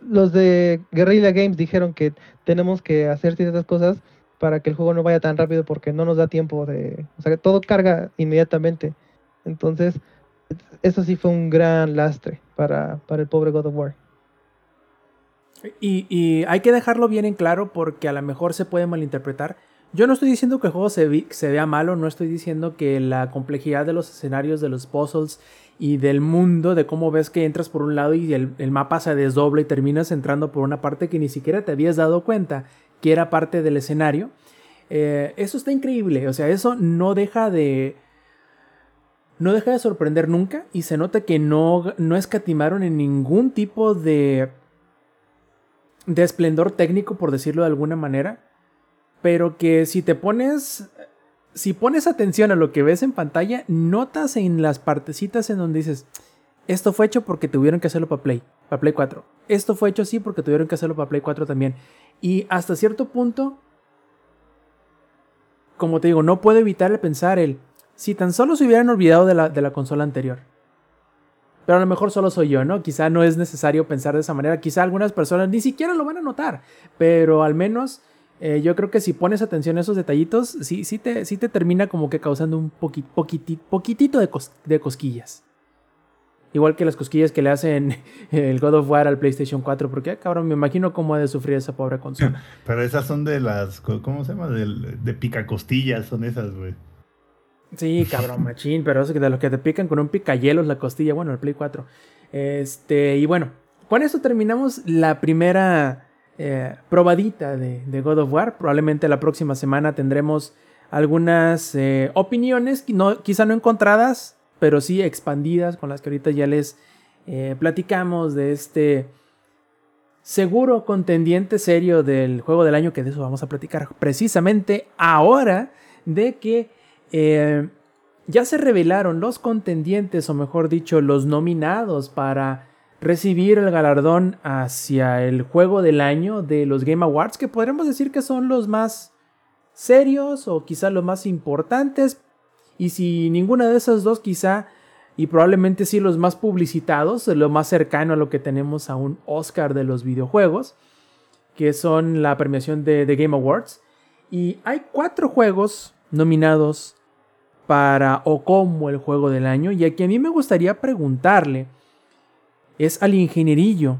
los de Guerrilla Games dijeron que tenemos que hacer ciertas cosas para que el juego no vaya tan rápido porque no nos da tiempo de, o sea, que todo carga inmediatamente. Entonces, eso sí fue un gran lastre para, para el pobre God of War. Y, y hay que dejarlo bien en claro porque a lo mejor se puede malinterpretar. Yo no estoy diciendo que el juego se, vea malo, no estoy diciendo que la complejidad de los escenarios, de los puzzles y del mundo, de cómo ves que entras por un lado y el, el mapa se desdobla y terminas entrando por una parte que ni siquiera te habías dado cuenta que era parte del escenario. Eh, eso está increíble, o sea, eso no deja de... No deja de sorprender nunca y se nota que no, no escatimaron en ningún tipo de de esplendor técnico, por decirlo de alguna manera, pero que si te pones, si pones atención a lo que ves en pantalla, notas en las partecitas en donde dices, esto fue hecho porque tuvieron que hacerlo para Play, para Play 4. Esto fue hecho así porque tuvieron que hacerlo para Play 4 también. Y hasta cierto punto, como te digo, no puedo evitar el pensar el, si tan solo se hubieran olvidado de la, de la consola anterior. Pero a lo mejor solo soy yo, ¿no? Quizá no es necesario pensar de esa manera. Quizá algunas personas ni siquiera lo van a notar. Pero al menos eh, yo creo que si pones atención a esos detallitos, sí, sí, te, sí te termina como que causando un poqui- poquiti- poquitito de, cos- de cosquillas. Igual que las cosquillas que le hacen [laughs] el God of War al PlayStation 4. Porque, ah, cabrón, me imagino cómo ha de sufrir esa pobre consola. [laughs] Pero esas son de las, ¿cómo se llama? Del- de picacostillas, son esas, güey. Sí, cabrón, machín, pero eso que de los que te pican con un picayelos la costilla, bueno, el Play 4. Este, y bueno, con esto terminamos la primera eh, probadita de, God of War. Probablemente la próxima semana tendremos algunas eh, opiniones, no, quizá no encontradas, pero sí expandidas, con las que ahorita ya les eh, platicamos de este seguro contendiente serio del juego del año, que de eso vamos a platicar precisamente ahora, de que ya se revelaron los contendientes, o mejor dicho, los nominados para recibir el galardón hacia el juego del año de los Game Awards, que podríamos decir que son los más serios o quizá los más importantes. Y si ninguna de esas dos, quizá, y probablemente sí los más publicitados, lo más cercano a lo que tenemos a un Oscar de los videojuegos, que son la premiación de, de Game Awards. Y hay cuatro juegos nominados para o como el juego del año. Y aquí a mí me gustaría preguntarle es al ingenierillo.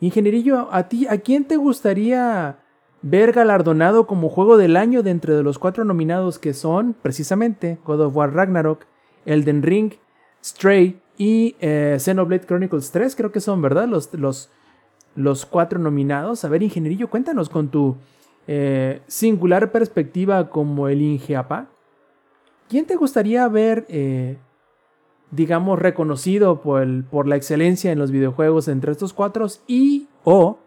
Ingenierillo, ¿a ti a quién te gustaría ver galardonado como juego del año dentro de los cuatro nominados que son precisamente God of War Ragnarok, Elden Ring, Stray y eh, Xenoblade Chronicles 3, creo que son, ¿verdad? Los, los, los cuatro nominados. A ver, ingenierillo, cuéntanos con tu eh, singular perspectiva como el Ingeapa. ¿Quién te gustaría ver, eh, digamos, reconocido por, el, por la excelencia en los videojuegos entre estos cuatro? Y o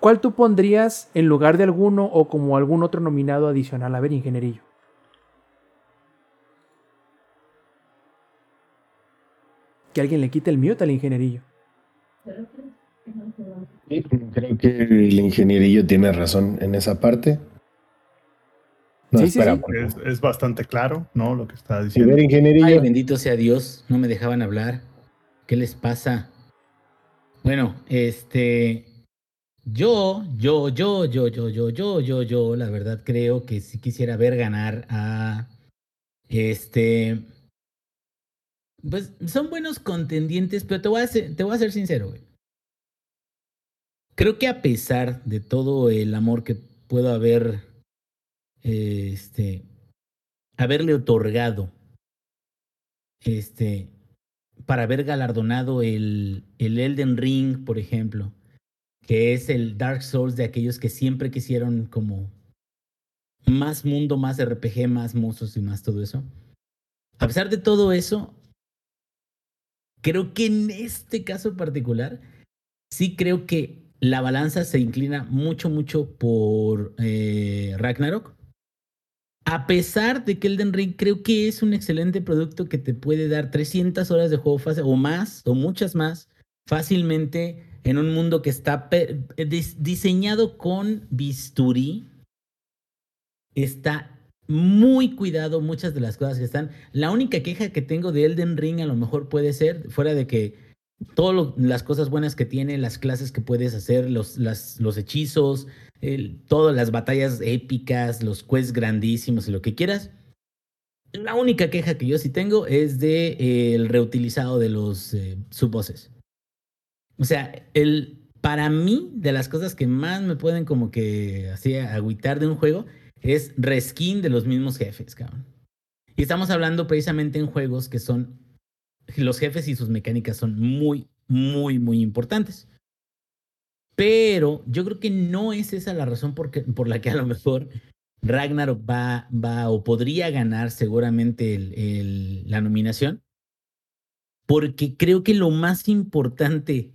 ¿cuál tú pondrías en lugar de alguno o como algún otro nominado adicional? A ver, ingenierillo. Que alguien le quite el mute al ingenierillo. Creo que el ingenierillo tiene razón en esa parte. Sí, espera, sí, es, es, bastante claro, ¿no? Lo que está Si diciendo. Ay, bendito sea Dios, no me dejaban hablar. ¿Qué les pasa? Bueno, este. Yo, yo, yo, yo, yo, yo, yo, yo, yo, la verdad creo que sí quisiera ver ganar a. Este. Pues son buenos contendientes, pero te voy a ser, te voy a ser sincero, güey. Creo que a pesar de todo el amor que puedo haber, este, haberle otorgado, este, para haber galardonado el, el Elden Ring, por ejemplo, que es el Dark Souls de aquellos que siempre quisieron como más mundo, más RPG, más monstruos y más todo eso. A pesar de todo eso, creo que en este caso particular, sí creo que la balanza se inclina mucho, mucho por eh, Ragnarok. A pesar de que Elden Ring creo que es un excelente producto que te puede dar 300 horas de juego fácil, o más, o muchas más, fácilmente en un mundo que está diseñado con bisturí. Está muy cuidado muchas de las cosas que están. La única queja que tengo de Elden Ring a lo mejor puede ser, fuera de que todas las cosas buenas que tiene, las clases que puedes hacer, los, los hechizos, todas las batallas épicas, los quests grandísimos y lo que quieras. La única queja que yo sí tengo es de eh, el reutilizado de los eh, subbosses. O sea, el, para mí, de las cosas que más me pueden como que así agüitar de un juego, es reskin de los mismos jefes, cabrón. Y estamos hablando precisamente en juegos que son los jefes y sus mecánicas son muy, muy, muy importantes. Pero yo creo que no es esa la razón por, la que a lo mejor Ragnarok va, va o podría ganar seguramente la nominación. Porque creo que lo más importante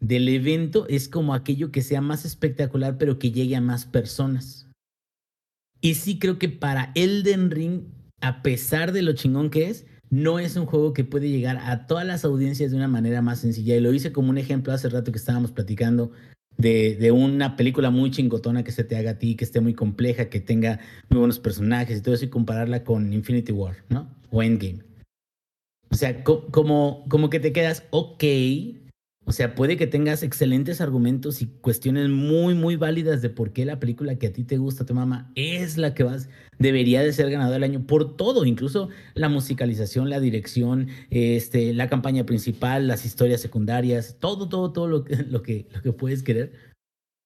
del evento es como aquello que sea más espectacular, pero que llegue a más personas. Y sí creo que para Elden Ring, a pesar de lo chingón que es, no es un juego que puede llegar a todas las audiencias de una manera más sencilla. Y lo hice como un ejemplo hace rato que estábamos platicando de, de, una película muy chingotona que se te haga a ti, que esté muy compleja, que tenga muy buenos personajes y todo eso, y compararla con Infinity War, ¿no? O Endgame. O sea, co como, como que te quedas, ok, o sea, puede que tengas excelentes argumentos y cuestiones muy, muy válidas de por qué la película que a ti te gusta, tu mamá, es la que vas, debería de ser ganadora del año por todo, incluso la musicalización, la dirección, este, la campaña principal, las historias secundarias, todo, todo, todo lo que, [laughs] lo que, lo que puedes querer.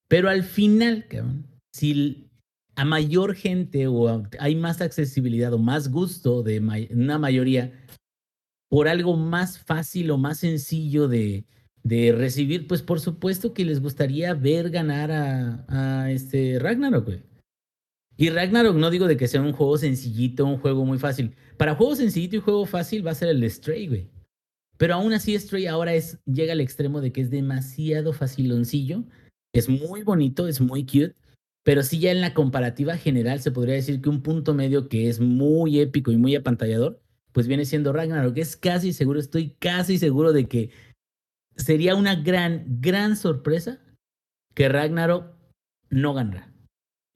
Pero al final, cabrón, si a mayor gente o hay más accesibilidad o más gusto de may una mayoría por algo más fácil o más sencillo de, de recibir, pues por supuesto que les gustaría ver ganar a, a este Ragnarok, güey. Y Ragnarok no digo de que sea un juego sencillito, un juego muy fácil. Para juego sencillito y juego fácil va a ser el Stray, güey. Pero aún así Stray ahora es, llega al extremo de que es demasiado faciloncillo. Es muy bonito, es muy cute. Pero sí ya en la comparativa general se podría decir que un punto medio que es muy épico y muy apantallador, pues viene siendo Ragnarok. Es casi seguro, estoy casi seguro de que sería una gran, gran sorpresa que Ragnarok no ganara.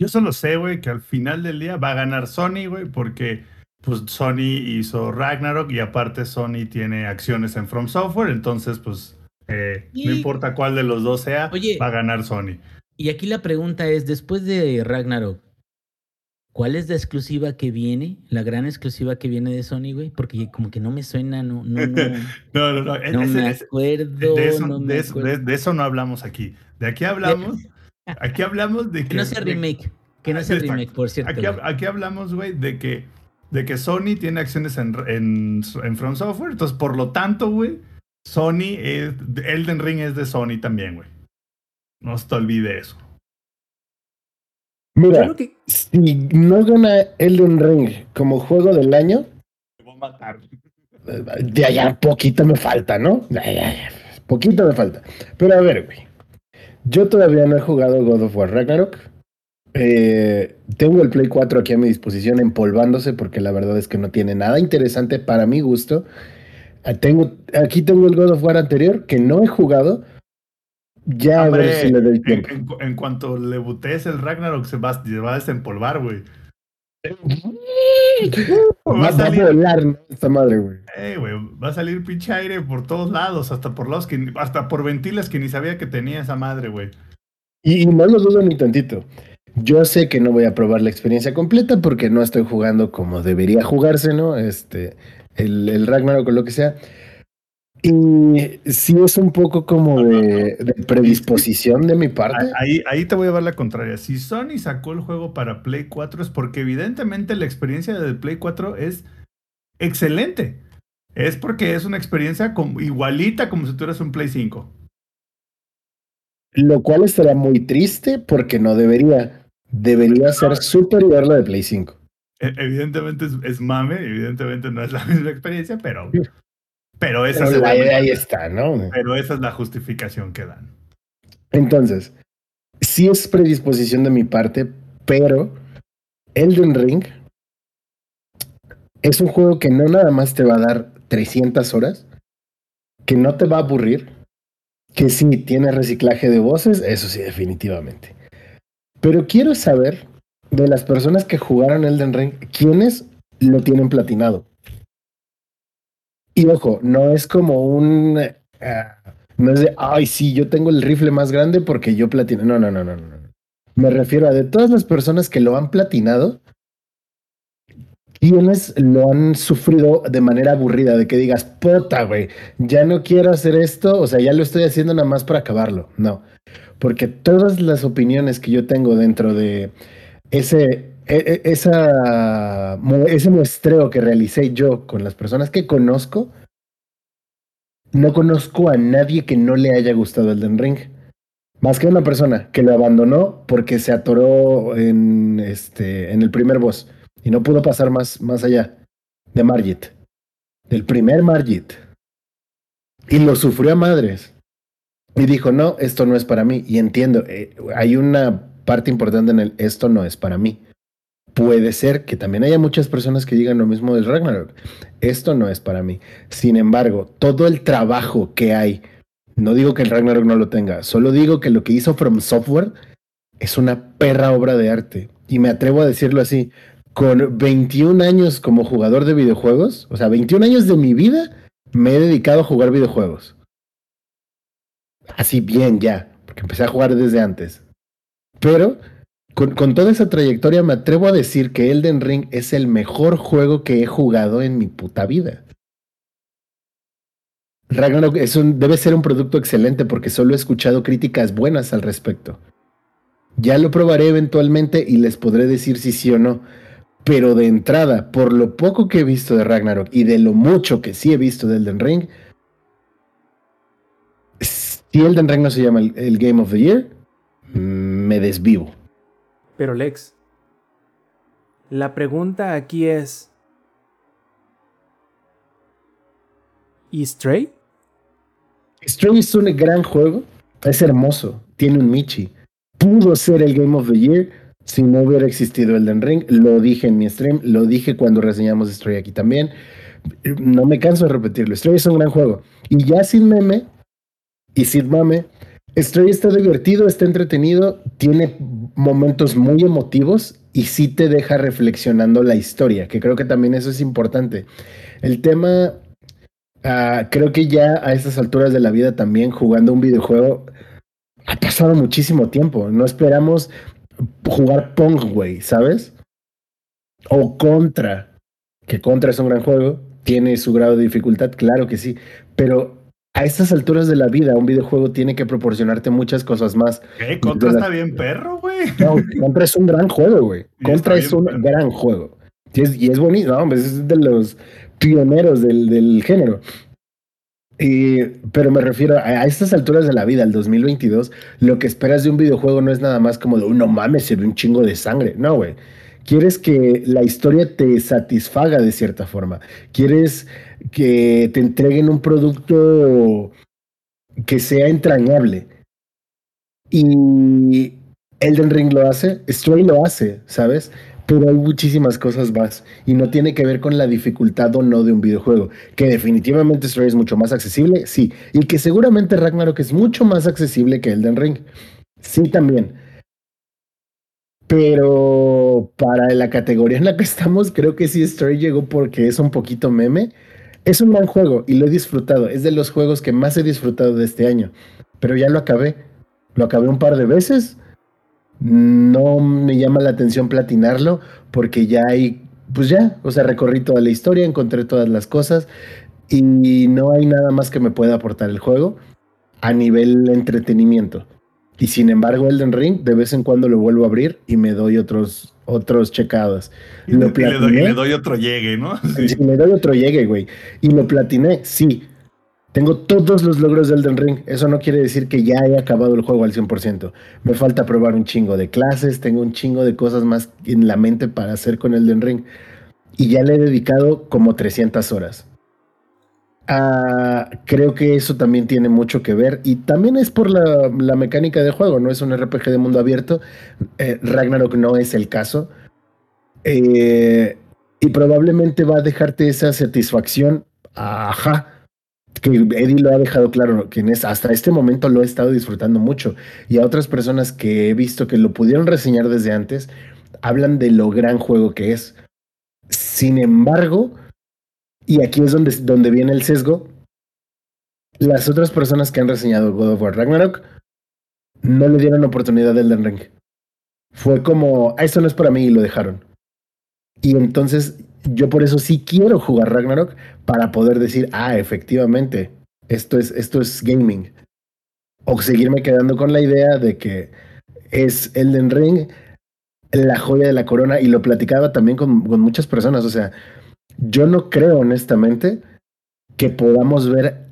Yo solo sé, güey, que al final del día va a ganar Sony, güey, porque pues Sony hizo Ragnarok y aparte Sony tiene acciones en From Software, entonces pues eh, y... no importa cuál de los dos sea, Oye, va a ganar Sony. Y aquí la pregunta es, después de Ragnarok, ¿Cuál es la exclusiva que viene? La gran exclusiva que viene de Sony, güey. Porque como que no me suena, no, no, no. [laughs] no, no, no. Me acuerdo. de, eso, no me de, eso, acuerdo. de, de, eso, no hablamos aquí. De aquí hablamos. [laughs] Aquí hablamos de que. Que no sea remake. Que no sea remake, por cierto. Aquí, aquí hablamos, güey, de que de que Sony tiene acciones en, en, en From Software. Entonces, por lo tanto, güey, Sony, es, Elden Ring es de Sony también, güey. No se te olvide eso. Mira, que si no gana Elden Ring como juego del año, Te voy a matar. de allá poquito me falta, ¿no? Poquito me falta. Pero a ver, güey. Yo todavía no he jugado God of War Ragnarok. Eh, tengo el Play 4 aquí a mi disposición empolvándose porque la verdad es que no tiene nada interesante para mi gusto. Ah, Tengo, aquí tengo el God of War anterior que no he jugado. Ya a ver Hombre, si le doy en, tiempo. en cu- en cuanto le butees el Ragnarok, se va, se va a desempolvar, güey. Va [laughs] Va, a va a volar ¿no? esta madre, güey. eh, güey, va a salir pinche aire por todos lados, hasta por lados que, hasta por ventilas que ni sabía que tenía esa madre, güey. Y, y no lo dudo ni tantito. Yo sé que no voy a probar la experiencia completa porque no estoy jugando como debería jugarse, ¿no? Este, el, el Ragnarok o lo que sea. Y sí es un poco como de, de predisposición de mi parte. Ahí, ahí te voy a dar la contraria. Si Sony sacó el juego para Play 4 es porque evidentemente la experiencia del Play 4 es excelente. Es porque es una experiencia como- igualita como si tuvieras un Play 5. Lo cual estaría muy triste porque no debería. Debería ser superior la de Play 5. E- Evidentemente es, es mame, evidentemente no es la [laughs] misma experiencia, pero, pero, esa, Pero es la, ahí, ahí está, ¿no? pero esa es la justificación que dan. Entonces, sí es predisposición de mi parte, pero Elden Ring es un juego que no nada más te va a dar 300 horas, que no te va a aburrir, que sí tiene reciclaje de voces, eso sí, definitivamente. Pero quiero saber de las personas que jugaron Elden Ring, quiénes lo tienen platinado. Y ojo, no es como un... ah, no es de, ay, sí, yo tengo el rifle más grande porque yo platino. No, no, no, no, no. Me refiero a de todas las personas que lo han platinado, quienes lo han sufrido de manera aburrida, de que digas, puta, güey, ya no quiero hacer esto, o sea, ya lo estoy haciendo nada más para acabarlo. No, porque todas las opiniones que yo tengo dentro de ese, esa, mu- ese muestreo que realicé yo con las personas que conozco, no conozco a nadie que no le haya gustado Elden Ring. Más que una persona que lo abandonó porque se atoró en, este, en el primer boss y no pudo pasar más, más allá de Margit. Del primer Margit. Y lo sufrió a madres. Y dijo, no, esto no es para mí. Y entiendo, eh, hay una parte importante en el esto no es para mí. Puede ser que también haya muchas personas que digan lo mismo del Ragnarok. Esto no es para mí. Sin embargo, todo el trabajo que hay, no digo que el Ragnarok no lo tenga, solo digo que lo que hizo From Software es una perra obra de arte. Y me atrevo a decirlo así, con 21 años como jugador de videojuegos, o sea, 21 años de mi vida, me he dedicado a jugar videojuegos. Así bien ya, porque empecé a jugar desde antes. Pero con, toda esa trayectoria me atrevo a decir que Elden Ring es el mejor juego que he jugado en mi puta vida. Ragnarok debe ser un producto excelente porque solo he escuchado críticas buenas al respecto. Ya lo probaré eventualmente y les podré decir si sí o no. Pero de entrada, por lo poco que he visto de Ragnarok y de lo mucho que sí he visto de Elden Ring, si Elden Ring no se llama el, Game of the Year, me desvivo. Pero Lex, la pregunta aquí es... ¿Y Stray? Stray es un gran juego, es hermoso, tiene un Michi. Pudo ser el Game of the Year si no hubiera existido Elden Ring. Lo dije en mi stream, lo dije cuando reseñamos Stray aquí también. No me canso de repetirlo. Stray es un gran juego. Y ya sin meme y sin mame, Stray está divertido, está entretenido, tiene momentos muy emotivos y sí te deja reflexionando la historia, que creo que también eso es importante. El tema Ah, creo que ya a estas alturas de la vida también jugando un videojuego ha pasado muchísimo tiempo. No esperamos jugar Pong, güey, ¿sabes? O Contra, que Contra es un gran juego, tiene su grado de dificultad, claro que sí, pero a estas alturas de la vida un videojuego tiene que proporcionarte muchas cosas más. ¿Qué? Contra está bien perro, güey. No, Contra es un gran juego, güey. Contra es un perro. gran juego. Y es, y es bonito, ¿no? Es de los pioneros del, del género. Y, pero me refiero a, a, estas alturas de la vida, el 2022, lo que esperas de un videojuego no es nada más como de, oh, no mames, se ve un chingo de sangre. No, güey. Quieres que la historia te satisfaga de cierta forma. Quieres que te entreguen un producto que sea entrañable. Y Elden Ring lo hace, Stray lo hace, ¿sabes? Pero hay muchísimas cosas más y no tiene que ver con la dificultad o no de un videojuego. Que definitivamente Stray es mucho más accesible, sí. Y que seguramente Ragnarok es mucho más accesible que Elden Ring. Sí, también. Pero para la categoría en la que estamos, creo que sí Stray llegó porque es un poquito meme. Es un gran juego y lo he disfrutado. Es de los juegos que más he disfrutado de este año. Pero ya lo acabé. Lo acabé un par de veces. No me llama la atención platinarlo porque ya hay, pues ya, o sea, recorrí toda la historia, encontré todas las cosas y no hay nada más que me pueda aportar el juego a nivel entretenimiento. Y sin embargo, Elden Ring, de vez en cuando lo vuelvo a abrir y me doy otros, otros checados. Y, lo y, le doy, y, le doy, otro llegue, ¿no? Sí. le doy otro llegue, güey. Y lo platiné, sí. Tengo todos los logros de Elden Ring. Eso no quiere decir que ya he acabado el juego al 100%. Me falta probar un chingo de clases, tengo un chingo de cosas más en la mente para hacer con Elden Ring. Y ya le he dedicado como 300 horas. Uh, creo que eso también tiene mucho que ver y también es por la, mecánica de juego, no es un RPG de mundo abierto. Eh, Ragnarok no es el caso. Eh, y probablemente va a dejarte esa satisfacción. Ajá. Que Eddie lo ha dejado claro, que es, hasta este momento lo he estado disfrutando mucho. Y a otras personas que he visto que lo pudieron reseñar desde antes, hablan de lo gran juego que es. Sin embargo, y aquí es donde, donde viene el sesgo. Las otras personas que han reseñado God of War Ragnarok no le dieron oportunidad del Elden Ring. Fue como, ah, esto no es para mí y lo dejaron. Y entonces yo por eso sí quiero jugar Ragnarok para poder decir, ah, efectivamente, esto es, esto es gaming. O seguirme quedando con la idea de que es Elden Ring la joya de la corona y lo platicaba también con, con muchas personas. O sea, yo no creo honestamente que podamos ver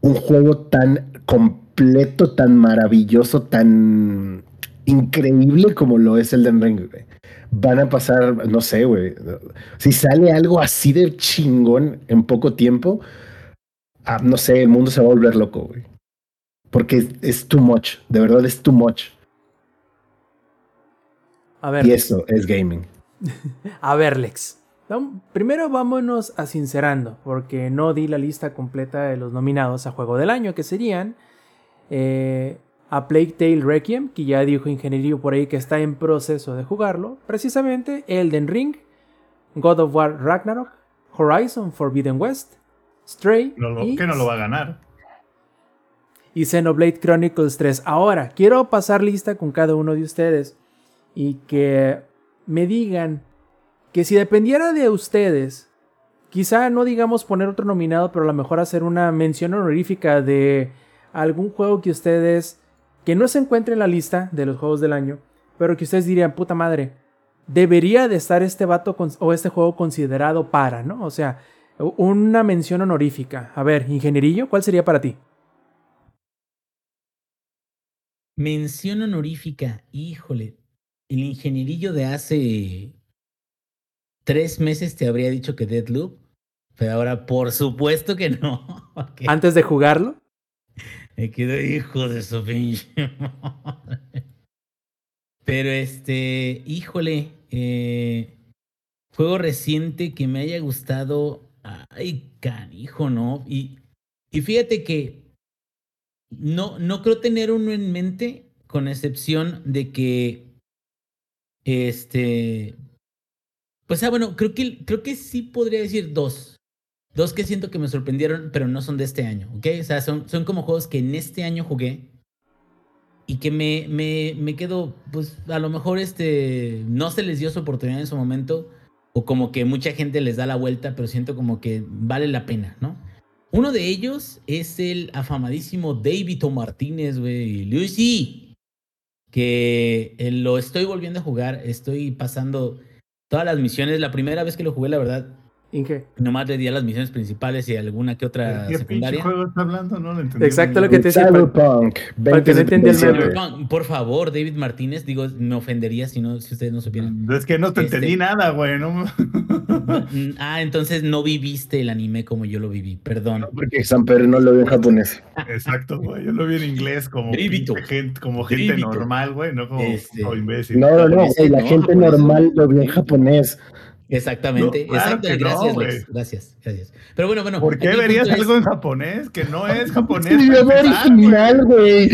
un juego tan completo, tan maravilloso, tan increíble como lo es Elden Ring. Güey. Van a pasar, no sé, güey. Si sale algo así de chingón en poco tiempo, ah, no sé, el mundo se va a volver loco, güey. Porque es, es too much, de verdad es too much. A ver. Y eso es gaming. [laughs] a ver, Lex. Primero vámonos a sincerando, porque no di la lista completa de los nominados a Juego del Año, que serían eh, a Plague Tale Requiem, que ya dijo Ingeniería por ahí que está en proceso de jugarlo, precisamente Elden Ring, God of War Ragnarok, Horizon Forbidden West, Stray. No lo, y, que no lo va a ganar. Y Xenoblade Chronicles 3. Ahora, quiero pasar lista con cada uno de ustedes y que me digan que si dependiera de ustedes, quizá no digamos poner otro nominado, pero a lo mejor hacer una mención honorífica de algún juego que ustedes, que no se encuentre en la lista de los juegos del año, pero que ustedes dirían, puta madre, debería de estar este vato o este juego considerado para, ¿no? O sea, una mención honorífica. A ver, ingenierillo, ¿cuál sería para ti? Mención honorífica, híjole. El ingenierillo de hace tres meses te habría dicho que Deadloop, pero ahora por supuesto que no. [laughs] Okay. ¿Antes de jugarlo? Me quedo hijo de su pinche. Pero este, híjole, eh, juego reciente que me haya gustado. Ay, canijo, ¿no? Y, y fíjate que no, no creo tener uno en mente, con excepción de que este pues ah, bueno, creo que, creo que sí podría decir dos. Dos que siento que me sorprendieron, pero no son de este año, ¿ok? O sea, son, son como juegos que en este año jugué y que me, me, me quedo, pues a lo mejor este, no se les dio su oportunidad en su momento, o como que mucha gente les da la vuelta, pero siento como que vale la pena, ¿no? Uno de ellos es el afamadísimo David O. Martínez, güey, Lucy, que lo estoy volviendo a jugar, estoy pasando todas las misiones. La primera vez que lo jugué, la verdad, Inge. nomás le di a las misiones principales y alguna que otra ¿Qué pinche secundaria. juego está hablando? No lo entendí. Exacto lo que te decía. Cyberpunk para que no entendí el 2077. meme. Perdón, por favor, David Martínez, digo, me ofendería si no, si ustedes no supieran. Es que no te Este- entendí nada, güey. No, Mm, Ah, entonces no viviste el anime como yo lo viví, perdón. Porque Samper no lo ve en japonés. Exacto, güey. Yo lo vi en inglés como, gente, como gente normal, güey, no como, Este- como imbécil. No, no, no, la no, gente normal lo ve en japonés. Exactamente, No, claro exacto. que no, gracias. Lex, gracias, gracias. Pero bueno, bueno. ¿Por qué verías es- algo en japonés que no es [laughs] japonés? Original, güey.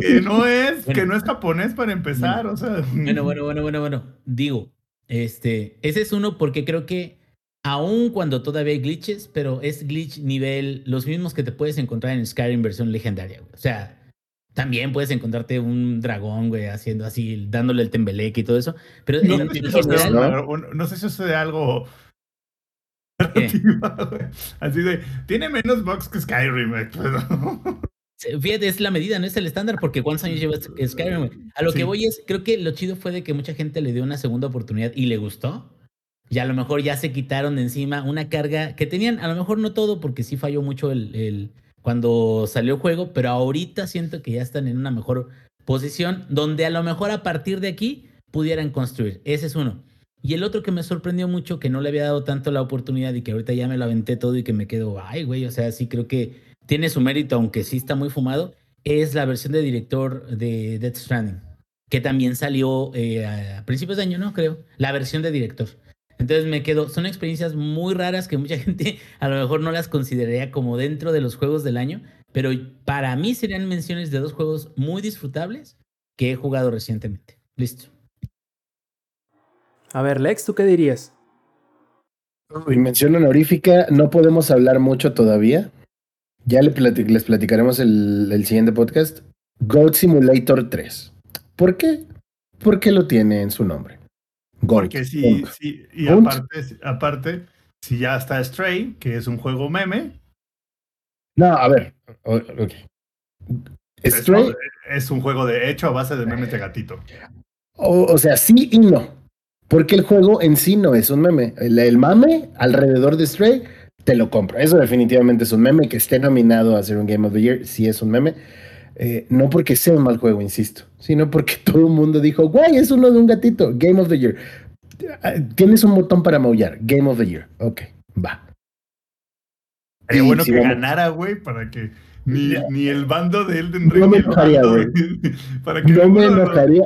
Que no es, Bueno. que no es japonés para empezar, o sea. Bueno, bueno, bueno, bueno, bueno. Digo, este, ese es uno porque creo que aun cuando todavía hay glitches, pero es glitch nivel los mismos que te puedes encontrar en Skyrim versión legendaria, güey. O sea, también puedes encontrarte un dragón, güey, haciendo así, dándole el tembeleque y todo eso. Pero No, en, sé si en eso sea general, una- un- no sé si eso sea algo. Así de, tiene menos bugs que Skyrim, güey, pero- Fíjate, es la medida, no es el estándar, porque ¿cuántos años lleva Skyrim? güey? A lo Sí. que voy es, creo que lo chido fue de que mucha gente le dio una segunda oportunidad y le gustó. Y a lo mejor ya se quitaron de encima una carga que tenían, a lo mejor no todo, porque sí falló mucho el, el- cuando salió el juego, pero ahorita siento que ya están en una mejor posición, donde a lo mejor a partir de aquí pudieran construir. Ese es uno. Y el otro que me sorprendió mucho, que no le había dado tanto la oportunidad y que ahorita ya me lo aventé todo y que me quedo, ay, güey, o sea, sí creo que tiene su mérito, aunque sí está muy fumado, es la versión de director de Death Stranding, que también salió eh, a principios de año, ¿no? Creo, la versión de director. Entonces me quedo, son experiencias muy raras que mucha [laughs] gente a lo mejor no las consideraría como dentro de los juegos del año, pero para mí serían menciones de dos juegos muy disfrutables que he jugado recientemente. Listo. A ver, Lex, ¿tú qué dirías? Y mención honorífica, no podemos hablar mucho todavía. Ya les platicaremos el, el siguiente podcast. Goat Simulator 3. ¿Por qué? Porque lo tiene en su nombre. Porque sí, y aparte, aparte, si ya está Stray, que es un juego meme, No, a ver. es, Stray, es un juego de hecho a base de memes de gatito. o, o sea, sí y no. Porque el juego en sí no es un meme. El, el mame alrededor de Stray te lo compro. Eso definitivamente es un meme. Que esté nominado a ser un Game of the Year, sí es un meme. Eh, no porque sea un mal juego, insisto, sino porque [laughs] todo el mundo dijo, guay, es uno de un gatito, Game of the Year. Ah, Tienes un botón para maullar, Game of the Year. Ok, va. Sería bueno que vamos- ganara, güey, para que ni, ni el bando de Elden No Ring. me ni el enojaría, güey. [laughs] Para que No me los- enojaría.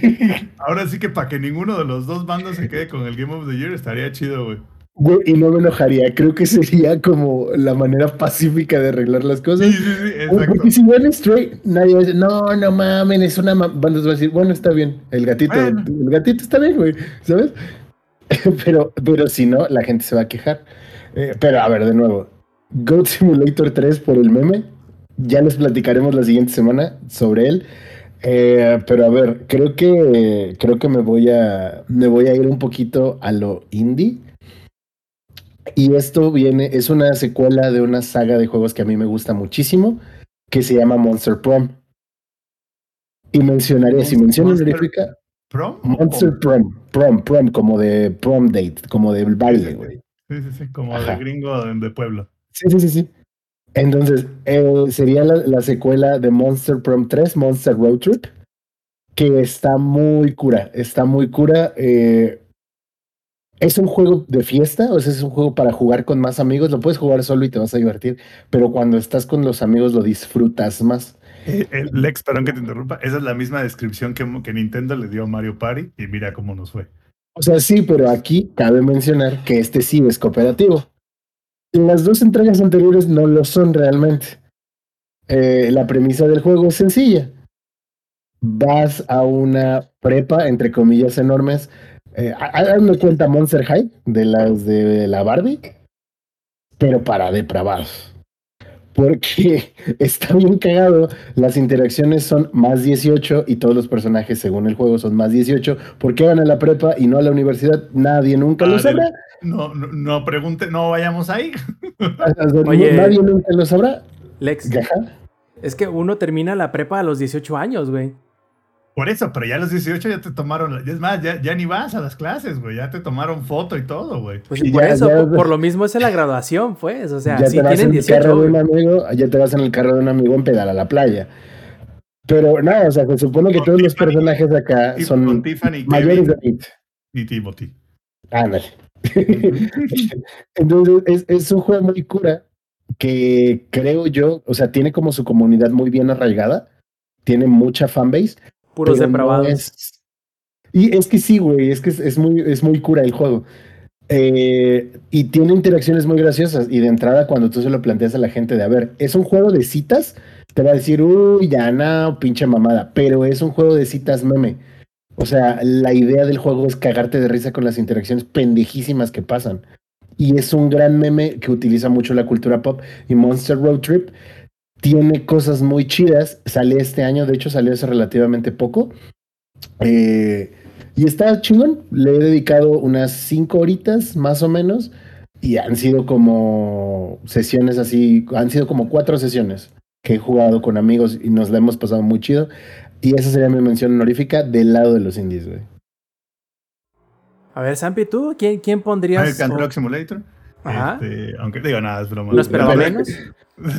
[laughs] Ahora sí que para que ninguno de los dos bandos se quede con el Game of the Year estaría chido, güey. Güey, y no me enojaría. Creo que sería como la manera pacífica de arreglar las cosas. Sí, sí, sí, Güey, exacto. Porque si ven Stray, nadie va a decir, no, no mamen, es una. ma-". Bandas va a decir, bueno, está bien, el gatito, Bueno. el gatito está bien, güey, ¿sabes? [laughs] pero, pero si no, la gente se va a quejar. Eh, pero a ver, de nuevo, Goat Simulator 3 por el meme, ya les platicaremos la siguiente semana sobre él. Eh, pero a ver, creo que creo que me voy a me voy a ir un poquito a lo indie. Y esto viene, es una secuela de una saga de juegos que a mí me gusta muchísimo, que se llama Monster Prom. Y mencionaré, si menciono Monster- honorífica, ¿Prom? Monster Prom, Prom, Prom, como de prom date, como del baile, güey. Sí, sí, sí, como Ajá. de gringo de, de pueblo. Sí, sí, sí, sí. Entonces, eh, sería la, la secuela de Monster Prom 3, Monster Road Trip, que está muy cura, está muy cura. eh, es un juego de fiesta, o sea, es un juego para jugar con más amigos. Lo puedes jugar solo y te vas a divertir, pero cuando estás con los amigos lo disfrutas más. Eh, eh, Lex, perdón que te interrumpa. Esa es la misma descripción que, que Nintendo le dio a Mario Party y mira cómo nos fue. O sea, sí, pero aquí cabe mencionar que este sí es cooperativo. Las dos entregas anteriores no lo son realmente. Eh, la premisa del juego es sencilla. Vas a una prepa, entre comillas enormes. Eh, ha- hazme cuenta Monster High de las de la Barbie, pero para depravados. Porque [laughs] está bien cagado. Las interacciones son más 18 y todos los personajes, según el juego, son más 18. ¿Por qué van a la prepa y no a la universidad? Nadie nunca lo Ah, sabrá. No, no, no pregunte, no vayamos ahí. [laughs] Oye. Nadie nunca lo sabrá. Lex, es que uno termina la prepa a los 18 años, güey. Por eso, pero ya a los 18 ya te tomaron, es más, ya, ya ni vas a las clases, güey, ya te tomaron foto y todo, güey. Pues por ya- eso, ya- por, por lo mismo es en la graduación, pues. O sea, ya te vas tienen en el carro 18. de un amigo, ya te vas en el carro de un amigo en pedal a la playa. Pero no, o sea, se supone que todos los Tiffany- personajes acá son con Tiffany, mayores de Kevin 20. y Timothy. Ándale. [laughs] Entonces, es, es un juego muy cura que creo yo, o sea, tiene como su comunidad muy bien arraigada, tiene mucha fanbase. Puros pero no depravados. es- Y es que sí, güey, es que es, es muy, es muy cura el juego. Eh, y tiene interacciones muy graciosas. Y de entrada, cuando tú se lo planteas a la gente de, a ver, es un juego de citas, te va a decir, uy, ya no, pinche mamada. Pero es un juego de citas meme. O sea, la idea del juego es cagarte de risa con las interacciones pendejísimas que pasan. Y es un gran meme que utiliza mucho la cultura pop. Y Monster Road Trip tiene cosas muy chidas. Sale este año, de hecho salió hace relativamente poco. Eh, y está chingón. Le he dedicado unas cinco horitas más o menos. Y han sido como sesiones así, han sido como cuatro sesiones que he jugado con amigos y nos la hemos pasado muy chido. Y esa sería mi mención honorífica del lado de los indies, güey. A ver, Sampi, ¿tú? ¿Quién, quién pondrías? American o- Truck Simulator. Ajá. Este, aunque digo nada, es broma. No esperaba Pero- menos. [laughs] La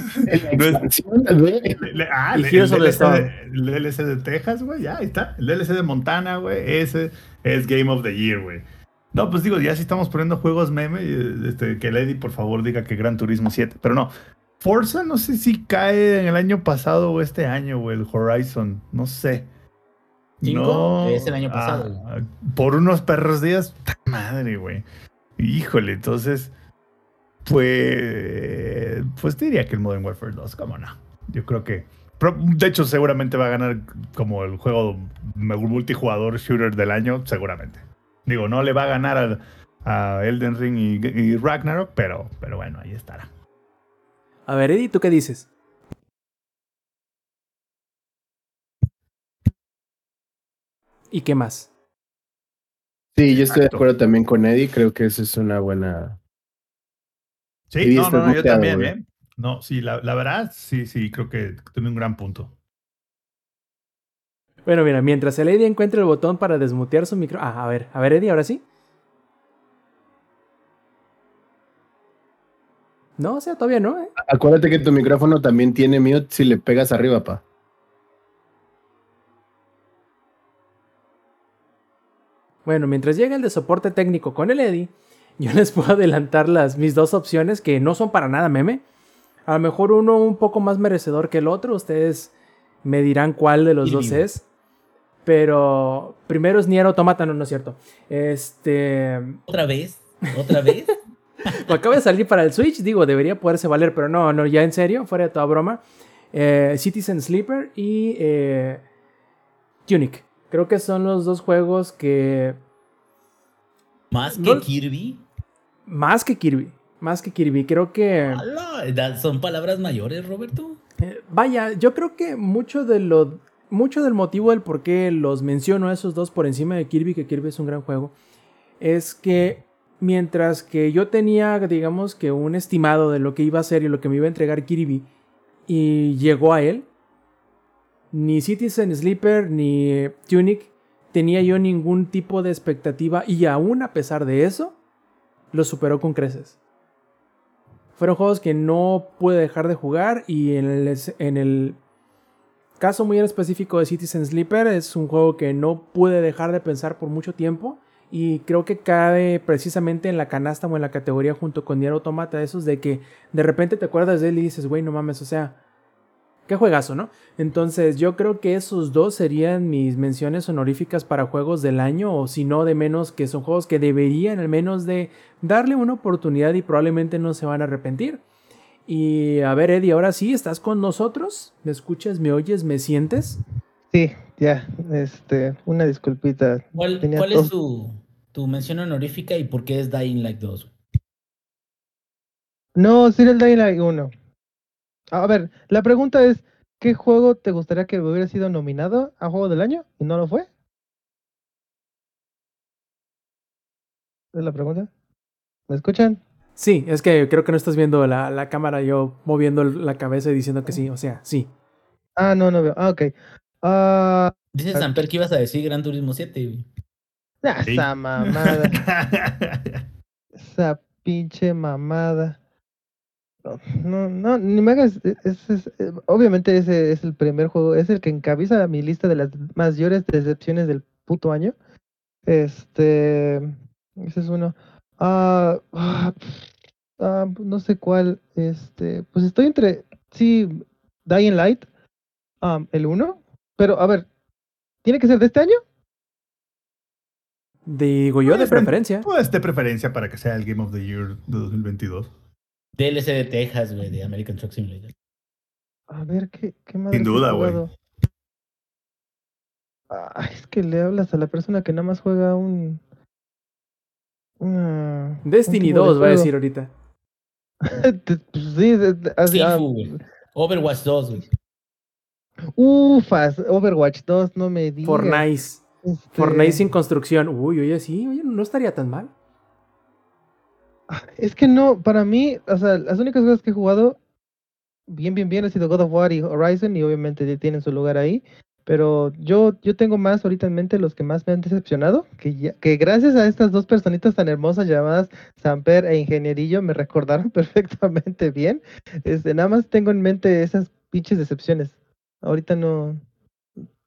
No es- expansión de- [laughs] Le- le- ah, el, DLC de, Texas, güey, ya ahí está. El DLC de Montana, güey, ese es Game of the Year, güey. No, pues digo, ya si estamos poniendo juegos meme, este, que Lady por favor diga que Gran Turismo 7, pero no. Forza no sé si cae en el año pasado o este año, güey, el Horizon, no sé. ¿Cinco? Es el año pasado, ah, por unos perros días, ¡ta madre, güey. Híjole, entonces, pues, pues diría que el Modern Warfare 2, cómo no. Yo creo que, pero, de hecho, seguramente va a ganar como el juego multijugador shooter del año, seguramente. Digo, no le va a ganar al- a Elden Ring y, y Ragnarok, pero, pero bueno, ahí estará. A ver, Eddie, ¿tú qué dices? ¿Y qué más? Sí, yo estoy de acuerdo también con Eddie. Creo que esa es una buena. Sí, no, no, no, yo también, güey. ¿eh? No, sí, la, la verdad, sí, sí, creo que tiene un gran punto. Bueno, mira, mientras el Eddie encuentra el botón para desmutear su micro. Ah, a ver, a ver, Eddie, ahora sí. No, o sea, todavía no, ¿eh? Acuérdate que tu micrófono también tiene mute si le pegas arriba, pa. Bueno, mientras llega el de soporte técnico con el Eddie, yo les puedo adelantar las, mis dos opciones que no son para nada meme. A lo mejor uno un poco más merecedor que el otro. Ustedes me dirán cuál de los dos es. Pero primero es Nier Automata, no, no es cierto. Este. ¿Otra vez? ¿Otra vez? [laughs] Acaba de salir para el Switch, digo, debería poderse valer, pero no, no, ya en serio, fuera de toda broma. Eh, Citizen Sleeper y eh, Tunic. Creo que son los dos juegos que. ¿Más que No- Kirby? Más que Kirby. Más que Kirby. Creo que. Son palabras mayores, Roberto. eh, vaya, yo creo que mucho de lo. Mucho del motivo del por qué los menciono a esos dos por encima de Kirby, que Kirby es un gran juego, es que mientras que yo tenía, digamos que un estimado de lo que iba a ser y lo que me iba a entregar Kirby, y llegó a él, ni Citizen Sleeper ni Tunic tenía yo ningún tipo de expectativa, y aún a pesar de eso, lo superó con creces. Fueron juegos que no pude dejar de jugar, y en el, en el caso muy en específico de Citizen Sleeper, es un juego que no pude dejar de pensar por mucho tiempo. Y creo que cabe precisamente en la canasta o en la categoría junto con Nier Automata, esos de que de repente te acuerdas de él y dices, güey, no mames, o sea, qué juegazo, ¿no? Entonces yo creo que esos dos serían mis menciones honoríficas para juegos del año, o si no de menos, que son juegos que deberían al menos de darle una oportunidad y probablemente no se van a arrepentir. Y a ver, Eddie, ahora sí, ¿estás con nosotros? ¿Me escuchas, me oyes, me sientes? Sí, ya, este, una disculpita. ¿Cuál, Tenía cuál todo. es tu, tu mención honorífica y por qué es Dying Light 2? No, sería el Dying Light 1. A ver, la pregunta es, ¿qué juego te gustaría que hubiera sido nominado a Juego del Año y no lo fue? ¿Es la pregunta? ¿Me escuchan? Sí, es que creo que no estás viendo la, la cámara, yo moviendo la cabeza y diciendo que sí, o sea, sí. Ah, no, no veo. Ah, ok. Ah, Dice Samper que ibas a decir Gran Turismo 7, güey. Ah, Sí. Esa mamada. [laughs] Esa pinche mamada. No, No, no, ni me hagas. e- ese es- eh, obviamente ese es el primer juego, es el que encabeza mi lista de las mayores decepciones del puto año. Este, ese es uno. Ah, ah, ah, no sé cuál. Este, pues estoy entre, sí, Dying Light, um, el uno, pero a ver, ¿tiene que ser de este año? Digo yo de preferencia. Pues de preferencia para que sea el Game of the Year de 2022. DLC de Texas, güey, de American Truck Simulator. A ver, ¿qué, qué más? Sin duda, güey. Ah, es que le hablas a la persona que nada más juega un. una- un Destiny de 2 va a decir ahorita. [laughs] Pues sí, de- de- así, ah. Overwatch 2, güey. ufas, Overwatch 2, no me digas. Fortnite. este, Fortnite sin construcción. Uy, oye, sí, oye, no estaría tan mal. Es que no, para mí, o sea, las únicas cosas que he jugado bien, bien, bien ha sido God of War y Horizon y obviamente tienen su lugar ahí. Pero yo, yo tengo más ahorita en mente los que más me han decepcionado, que, ya- que gracias a estas dos personitas tan hermosas llamadas Samper e Ingenierillo me recordaron [laughs] perfectamente bien. Este, nada más tengo en mente esas pinches decepciones. Ahorita no...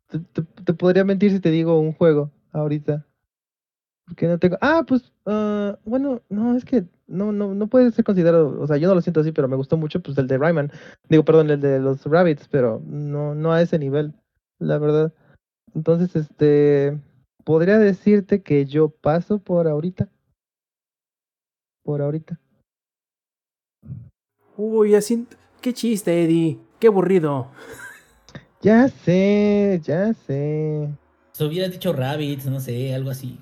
Te, te- te podría mentir si te digo un juego ahorita. Porque no tengo. Ah, pues, ah, bueno, no, es que no, no, no puede ser considerado. O sea, yo no lo siento así, pero me gustó mucho, pues, el de Rayman. Digo, perdón, el de los Rabbits, pero no, no a ese nivel, la verdad. Entonces, este, podría decirte que yo paso por ahorita. Por ahorita. Uy, así. Qué chiste, Eddie. Qué aburrido. Ya sé, ya sé. Se hubiera dicho Rabbits, no sé, algo así.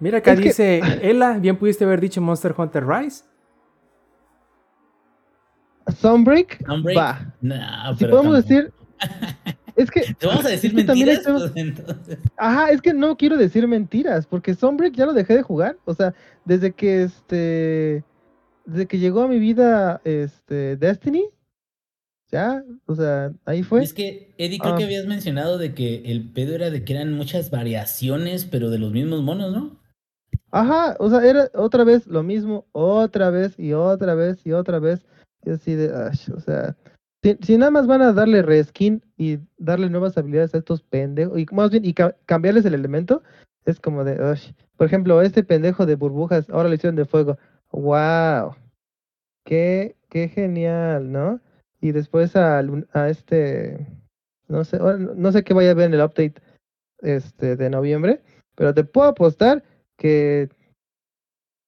Mira, acá Es que- dice [laughs] Ela, bien pudiste haber dicho Monster Hunter Rise. Sunbreak, Sunbreak, va. No, Si podemos tampoco. decir. Es que. [laughs] ¿Te vamos a decir que también mentiras? estamos- Pues, [laughs] entonces. Ajá, es que no quiero decir mentiras, porque Sunbreak ya lo dejé de jugar. O sea, desde que este. Desde que llegó a mi vida este Destiny. Ya, o sea, ahí fue. Es que, Eddie, creo que Ah. habías mencionado de que el pedo era de que eran muchas variaciones, pero de los mismos monos, ¿no? Ajá, o sea, era otra vez lo mismo, otra vez y otra vez y otra vez. Y así de, o sea, si, nada más van a darle reskin y darle nuevas habilidades a estos pendejos, y más bien, y ca- cambiarles el elemento, es como de, ay. por ejemplo, este pendejo de burbujas, ahora lo hicieron de fuego. ¡Wow! ¡Qué, qué genial, ¿no? Y después a, a este, no sé, no sé qué vaya a ver en el update este, de noviembre, pero te puedo apostar que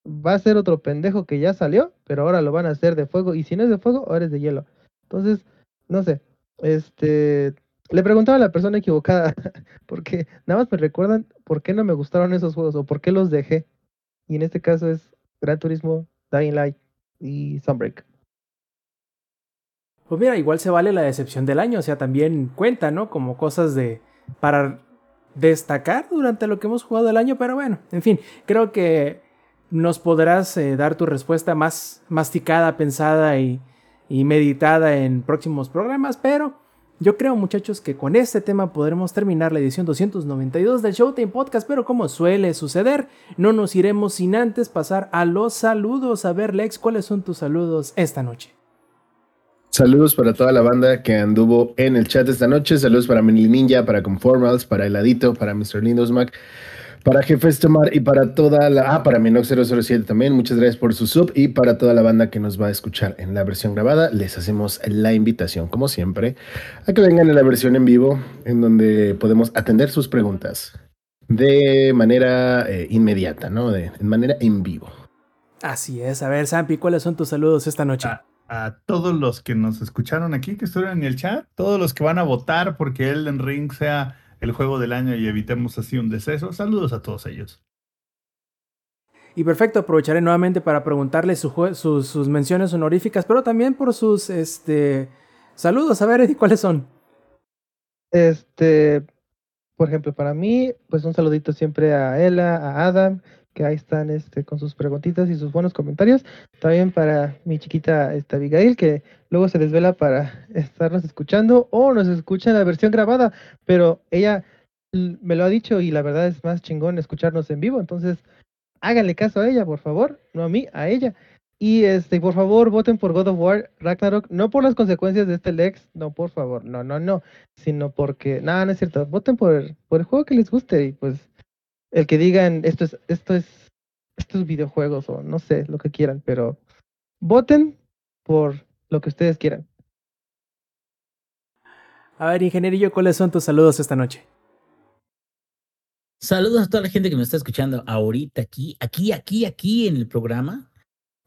va a ser otro pendejo que ya salió, pero ahora lo van a hacer de fuego. Y si no es de fuego, ahora es de hielo. Entonces, no sé. Este. Le preguntaba a la persona equivocada, [laughs] porque nada más me recuerdan por qué no me gustaron esos juegos o por qué los dejé. Y en este caso es Gran Turismo, Dying Light y Sunbreak. Pues mira, igual se vale la decepción del año, o sea, también cuenta, ¿no? Como cosas de. para destacar durante lo que hemos jugado el año, pero bueno, en fin, creo que nos podrás eh, dar tu respuesta más masticada, pensada y, y meditada en próximos programas, pero yo creo, muchachos, que con este tema podremos terminar la edición 292 del Showtime Podcast, pero como suele suceder, no nos iremos sin antes pasar a los saludos. A ver, Lex, ¿cuáles son tus saludos esta noche? Saludos para toda la banda que anduvo en el chat esta noche. Saludos para Menil Ninja, para Conformals, para Heladito, para Mr. Lindos Mac, para Jefes Tomar y para toda la. Ah, para Minox 007 también. Muchas gracias por su sub y para toda la banda que nos va a escuchar en la versión grabada. Les hacemos la invitación, como siempre, a que vengan en la versión en vivo, en donde podemos atender sus preguntas de manera eh, inmediata, ¿no? De, de manera en vivo. Así es. A ver, Sampi, ¿cuáles son tus saludos esta noche? Ah. A todos los que nos escucharon aquí, que estuvieron en el chat, todos los que van a votar porque Elden Ring sea el juego del año y evitemos así un deceso. Saludos a todos ellos. Y perfecto, aprovecharé nuevamente para su sus, sus menciones honoríficas, pero también por sus este, saludos. A ver, Eddie, ¿cuáles son? Este, por ejemplo, para mí, pues un saludito siempre a Ella, a Adam, que ahí están este, con sus preguntitas y sus buenos comentarios. También para mi chiquita esta Abigail, que luego se desvela para estarnos escuchando o nos escucha en la versión grabada, pero ella me lo ha dicho y la verdad es más chingón escucharnos en vivo, entonces háganle caso a ella, por favor, no a mí, a ella. Y este, por favor, voten por God of War Ragnarok, no por las consecuencias de este Lex, no, por favor, no, no, no, sino porque, nada, no es cierto, voten por, por el juego que les guste y pues el que digan esto es, esto es, estos videojuegos o no sé, lo que quieran, pero voten por lo que ustedes quieran. A ver, ingenierillo, ¿cuáles son tus saludos esta noche? Saludos a toda la gente que nos está escuchando ahorita aquí, aquí, aquí, aquí en el programa.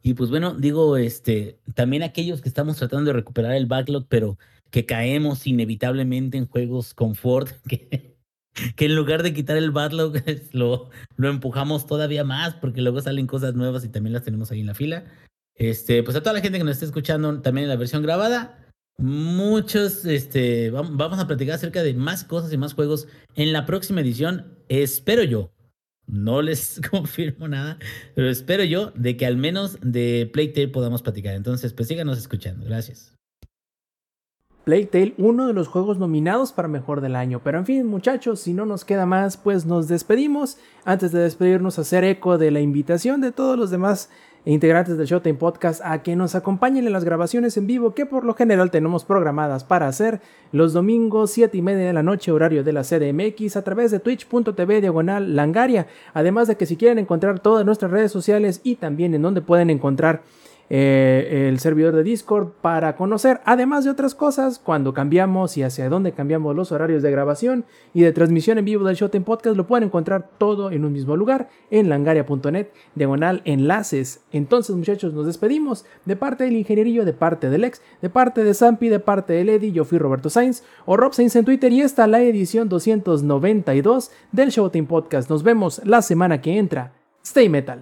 Y pues bueno, digo, este, también aquellos que estamos tratando de recuperar el backlog, pero que caemos inevitablemente en juegos confort, [laughs] que, que en lugar de quitar el es- [laughs] lo, lo empujamos todavía más, porque luego salen cosas nuevas y también las tenemos ahí en la fila. Este, pues a toda la gente que nos está escuchando también en la versión grabada, muchos, este, vam- vamos a platicar acerca de más cosas y más juegos en la próxima edición. Espero yo, no les [laughs] confirmo nada, pero espero yo de que al menos de Playtale podamos platicar. Entonces, pues síganos escuchando. Gracias. Plague Tale, uno de los juegos nominados para mejor del año. Pero en fin, muchachos, si no nos queda más, pues nos despedimos. Antes de despedirnos, hacer eco de la invitación de todos los demás integrantes del Showtime Podcast a que nos acompañen en las grabaciones en vivo que por lo general tenemos programadas para hacer los domingos 7 y media de la noche horario de la CDMX a través de twitch.tv diagonal langaria. Además de que si quieren encontrar todas nuestras redes sociales y también en donde pueden encontrar eh, el servidor de Discord para conocer, además de otras cosas, cuando cambiamos y hacia dónde cambiamos los horarios de grabación y de transmisión en vivo del Showtime Podcast, lo pueden encontrar todo en un mismo lugar, en langaria.net, diagonal enlaces. Entonces, muchachos, nos despedimos de parte del ingenierillo, de parte del ex, de parte de Zampi, de parte de Lady, yo fui Roberto Sainz o Rob Sainz en Twitter y esta la edición 292 del Showtime Podcast. Nos vemos la semana que entra. Stay Metal.